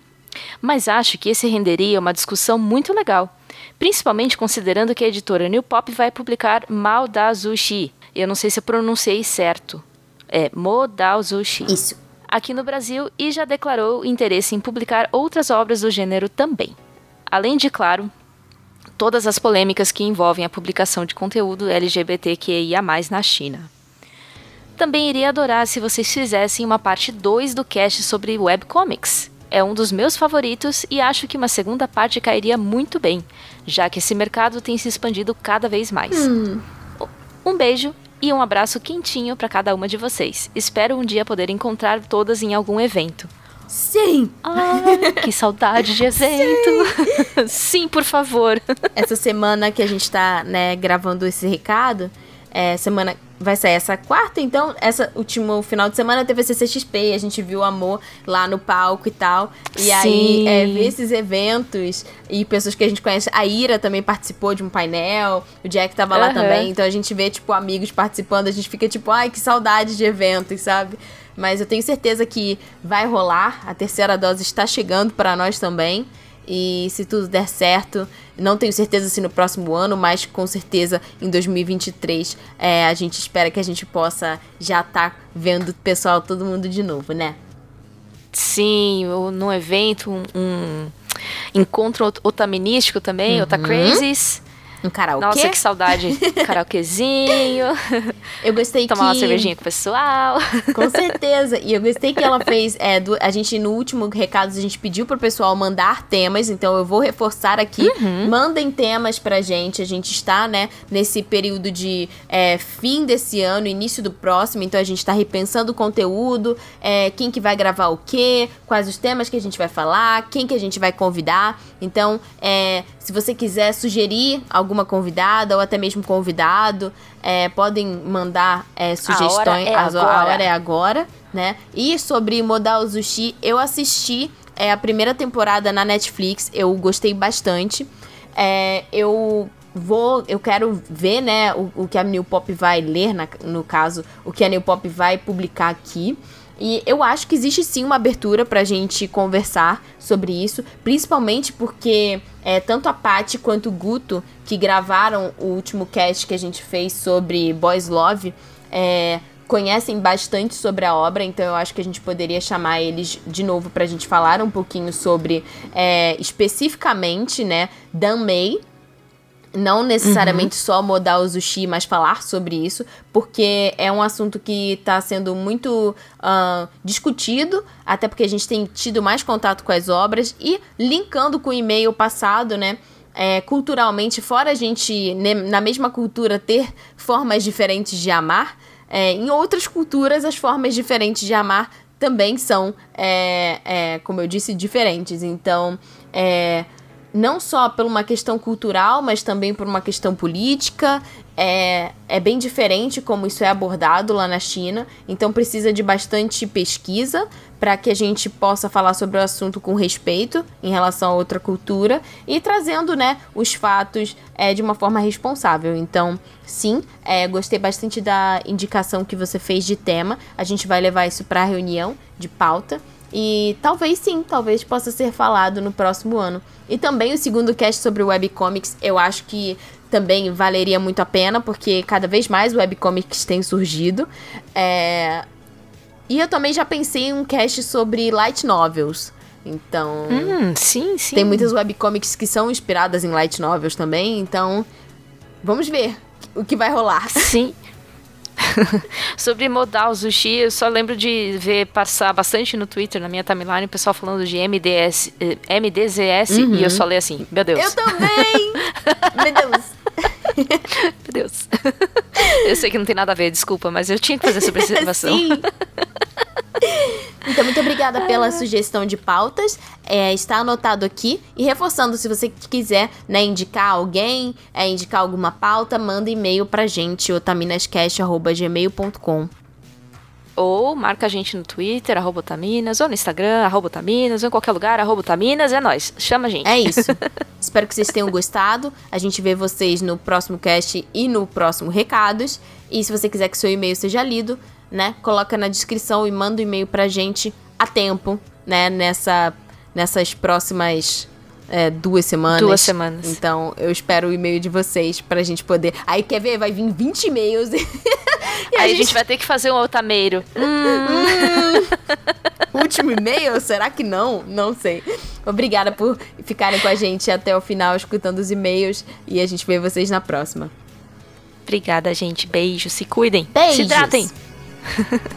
mas acho que esse renderia uma discussão muito legal, principalmente considerando que a editora New Pop vai publicar Maldazushi. Eu não sei se eu pronunciei certo. É Modazushi Isso. aqui no Brasil e já declarou interesse em publicar outras obras do gênero também. Além de, claro, todas as polêmicas que envolvem a publicação de conteúdo LGBTQIA+, na China. Também iria adorar se vocês fizessem uma parte 2 do cast sobre webcomics. É um dos meus favoritos e acho que uma segunda parte cairia muito bem, já que esse mercado tem se expandido cada vez mais. Um beijo e um abraço quentinho para cada uma de vocês. Espero um dia poder encontrar todas em algum evento. Sim! Ai, que saudade de evento! Sim, por favor. Essa semana que a gente tá, né, gravando esse recado, é, semana vai sair essa quarta, então, essa último final de semana teve a CCXP, a gente viu o amor lá no palco e tal. E aí, Sim. é, ver esses eventos e pessoas que a gente conhece. A Ira também participou de um painel, o Jack tava lá Aham. também, então a gente vê, tipo, amigos participando, a gente fica tipo, ai, que saudade de eventos, sabe? Mas eu tenho certeza que vai rolar, a terceira dose está chegando para nós também. E se tudo der certo, não tenho certeza se no próximo ano, mas com certeza em 2023 é, a gente espera que a gente possa já estar vendo o pessoal, todo mundo de novo, né? Sim, num evento, um, um encontro ot- otaminístico também, Uhum. Otacrazies. Um karaokê. Nossa, que saudade. Karaokezinho, Eu gostei tomar uma que... cervejinha com o pessoal. Com certeza. E eu gostei que ela fez. É, do- a gente, no último recado, a gente pediu pro pessoal mandar temas. Então eu vou reforçar aqui. Mandem temas pra gente. A gente está, né, nesse período de é, fim desse ano, início do próximo. Então a gente tá repensando o conteúdo. é, quem que vai gravar o quê? Quais os temas que a gente vai falar? Quem que a gente vai convidar? Então, é, se você quiser sugerir alguma convidada ou até mesmo convidado, é, podem mandar é, sugestões. é As- a agora. hora é agora, né? E sobre Modal Zushi, eu assisti é, a primeira temporada na Netflix, eu gostei bastante. É, eu vou, eu quero ver, né, o, o que a New Pop vai ler, na- no caso, o que a New Pop vai publicar aqui. E eu acho que existe sim uma abertura pra gente conversar sobre isso, principalmente porque é, tanto a Paty quanto o Guto, que gravaram o último cast que a gente fez sobre Boys Love, é, conhecem bastante sobre a obra, então eu acho que a gente poderia chamar eles de novo pra gente falar um pouquinho sobre é, especificamente, né, Dan May, não necessariamente só modal o sushi, mas falar sobre isso, porque é um assunto que está sendo muito ah, discutido, até porque a gente tem tido mais contato com as obras e linkando com o e-mail passado, né? é, culturalmente, fora a gente, né, na mesma cultura, ter formas diferentes de amar, é, em outras culturas as formas diferentes de amar também são, é, é, como eu disse, diferentes. Então, é, não só por uma questão cultural, mas também por uma questão política. É, é bem diferente como isso é abordado lá na China, então precisa de bastante pesquisa para que a gente possa falar sobre o assunto com respeito em relação a outra cultura e trazendo né, os fatos é, de uma forma responsável. Então, sim, é, gostei bastante da indicação que você fez de tema. A gente vai levar isso para a reunião de pauta. E talvez sim, talvez possa ser falado no próximo ano. E também o segundo cast sobre webcomics, eu acho que também valeria muito a pena, porque cada vez mais webcomics têm surgido. É... E eu também já pensei em um cast sobre light novels. Então. Hum, sim, sim. Tem muitas webcomics que são inspiradas em light novels também, então. Vamos ver o que vai rolar. Sim. Sobre modal sushi, eu só lembro de ver passar bastante no Twitter, na minha timeline, o pessoal falando de MDS, eh, MDZS uhum. e eu só leio assim, meu Deus. Eu também! meu Deus. meu Deus. Eu sei que não tem nada a ver, desculpa, mas eu tinha que fazer essa observação. Sim. Então, muito obrigada pela sugestão de pautas. É, está anotado aqui. E reforçando, se você quiser né, indicar alguém, é, indicar alguma pauta, manda e-mail pra gente, otaminascast.gmail.com ou marca a gente no Twitter, arroba Otaminas, ou no Instagram, arroba Otaminas, ou em qualquer lugar, arroba Otaminas, é nóis. Chama a gente. É isso. Espero que vocês tenham gostado. A gente vê vocês no próximo cast e no próximo Recados. E se você quiser que seu e-mail seja lido, né? Coloca na descrição e manda o um e-mail pra gente a tempo, né? Nessa, nessas próximas é, duas semanas. Duas semanas. Então, eu espero o e-mail de vocês pra gente poder. Aí, quer ver? Vai vir 20 e-mails. e Aí a gente... gente... vai ter que fazer um otameiro. Hum. Último e-mail? Será que não? Não sei. Obrigada por ficarem com a gente até o final, escutando os e-mails. E a gente vê vocês na próxima. Obrigada, gente. Beijo. Se cuidem. Beijos. Se tratem. 呵呵呵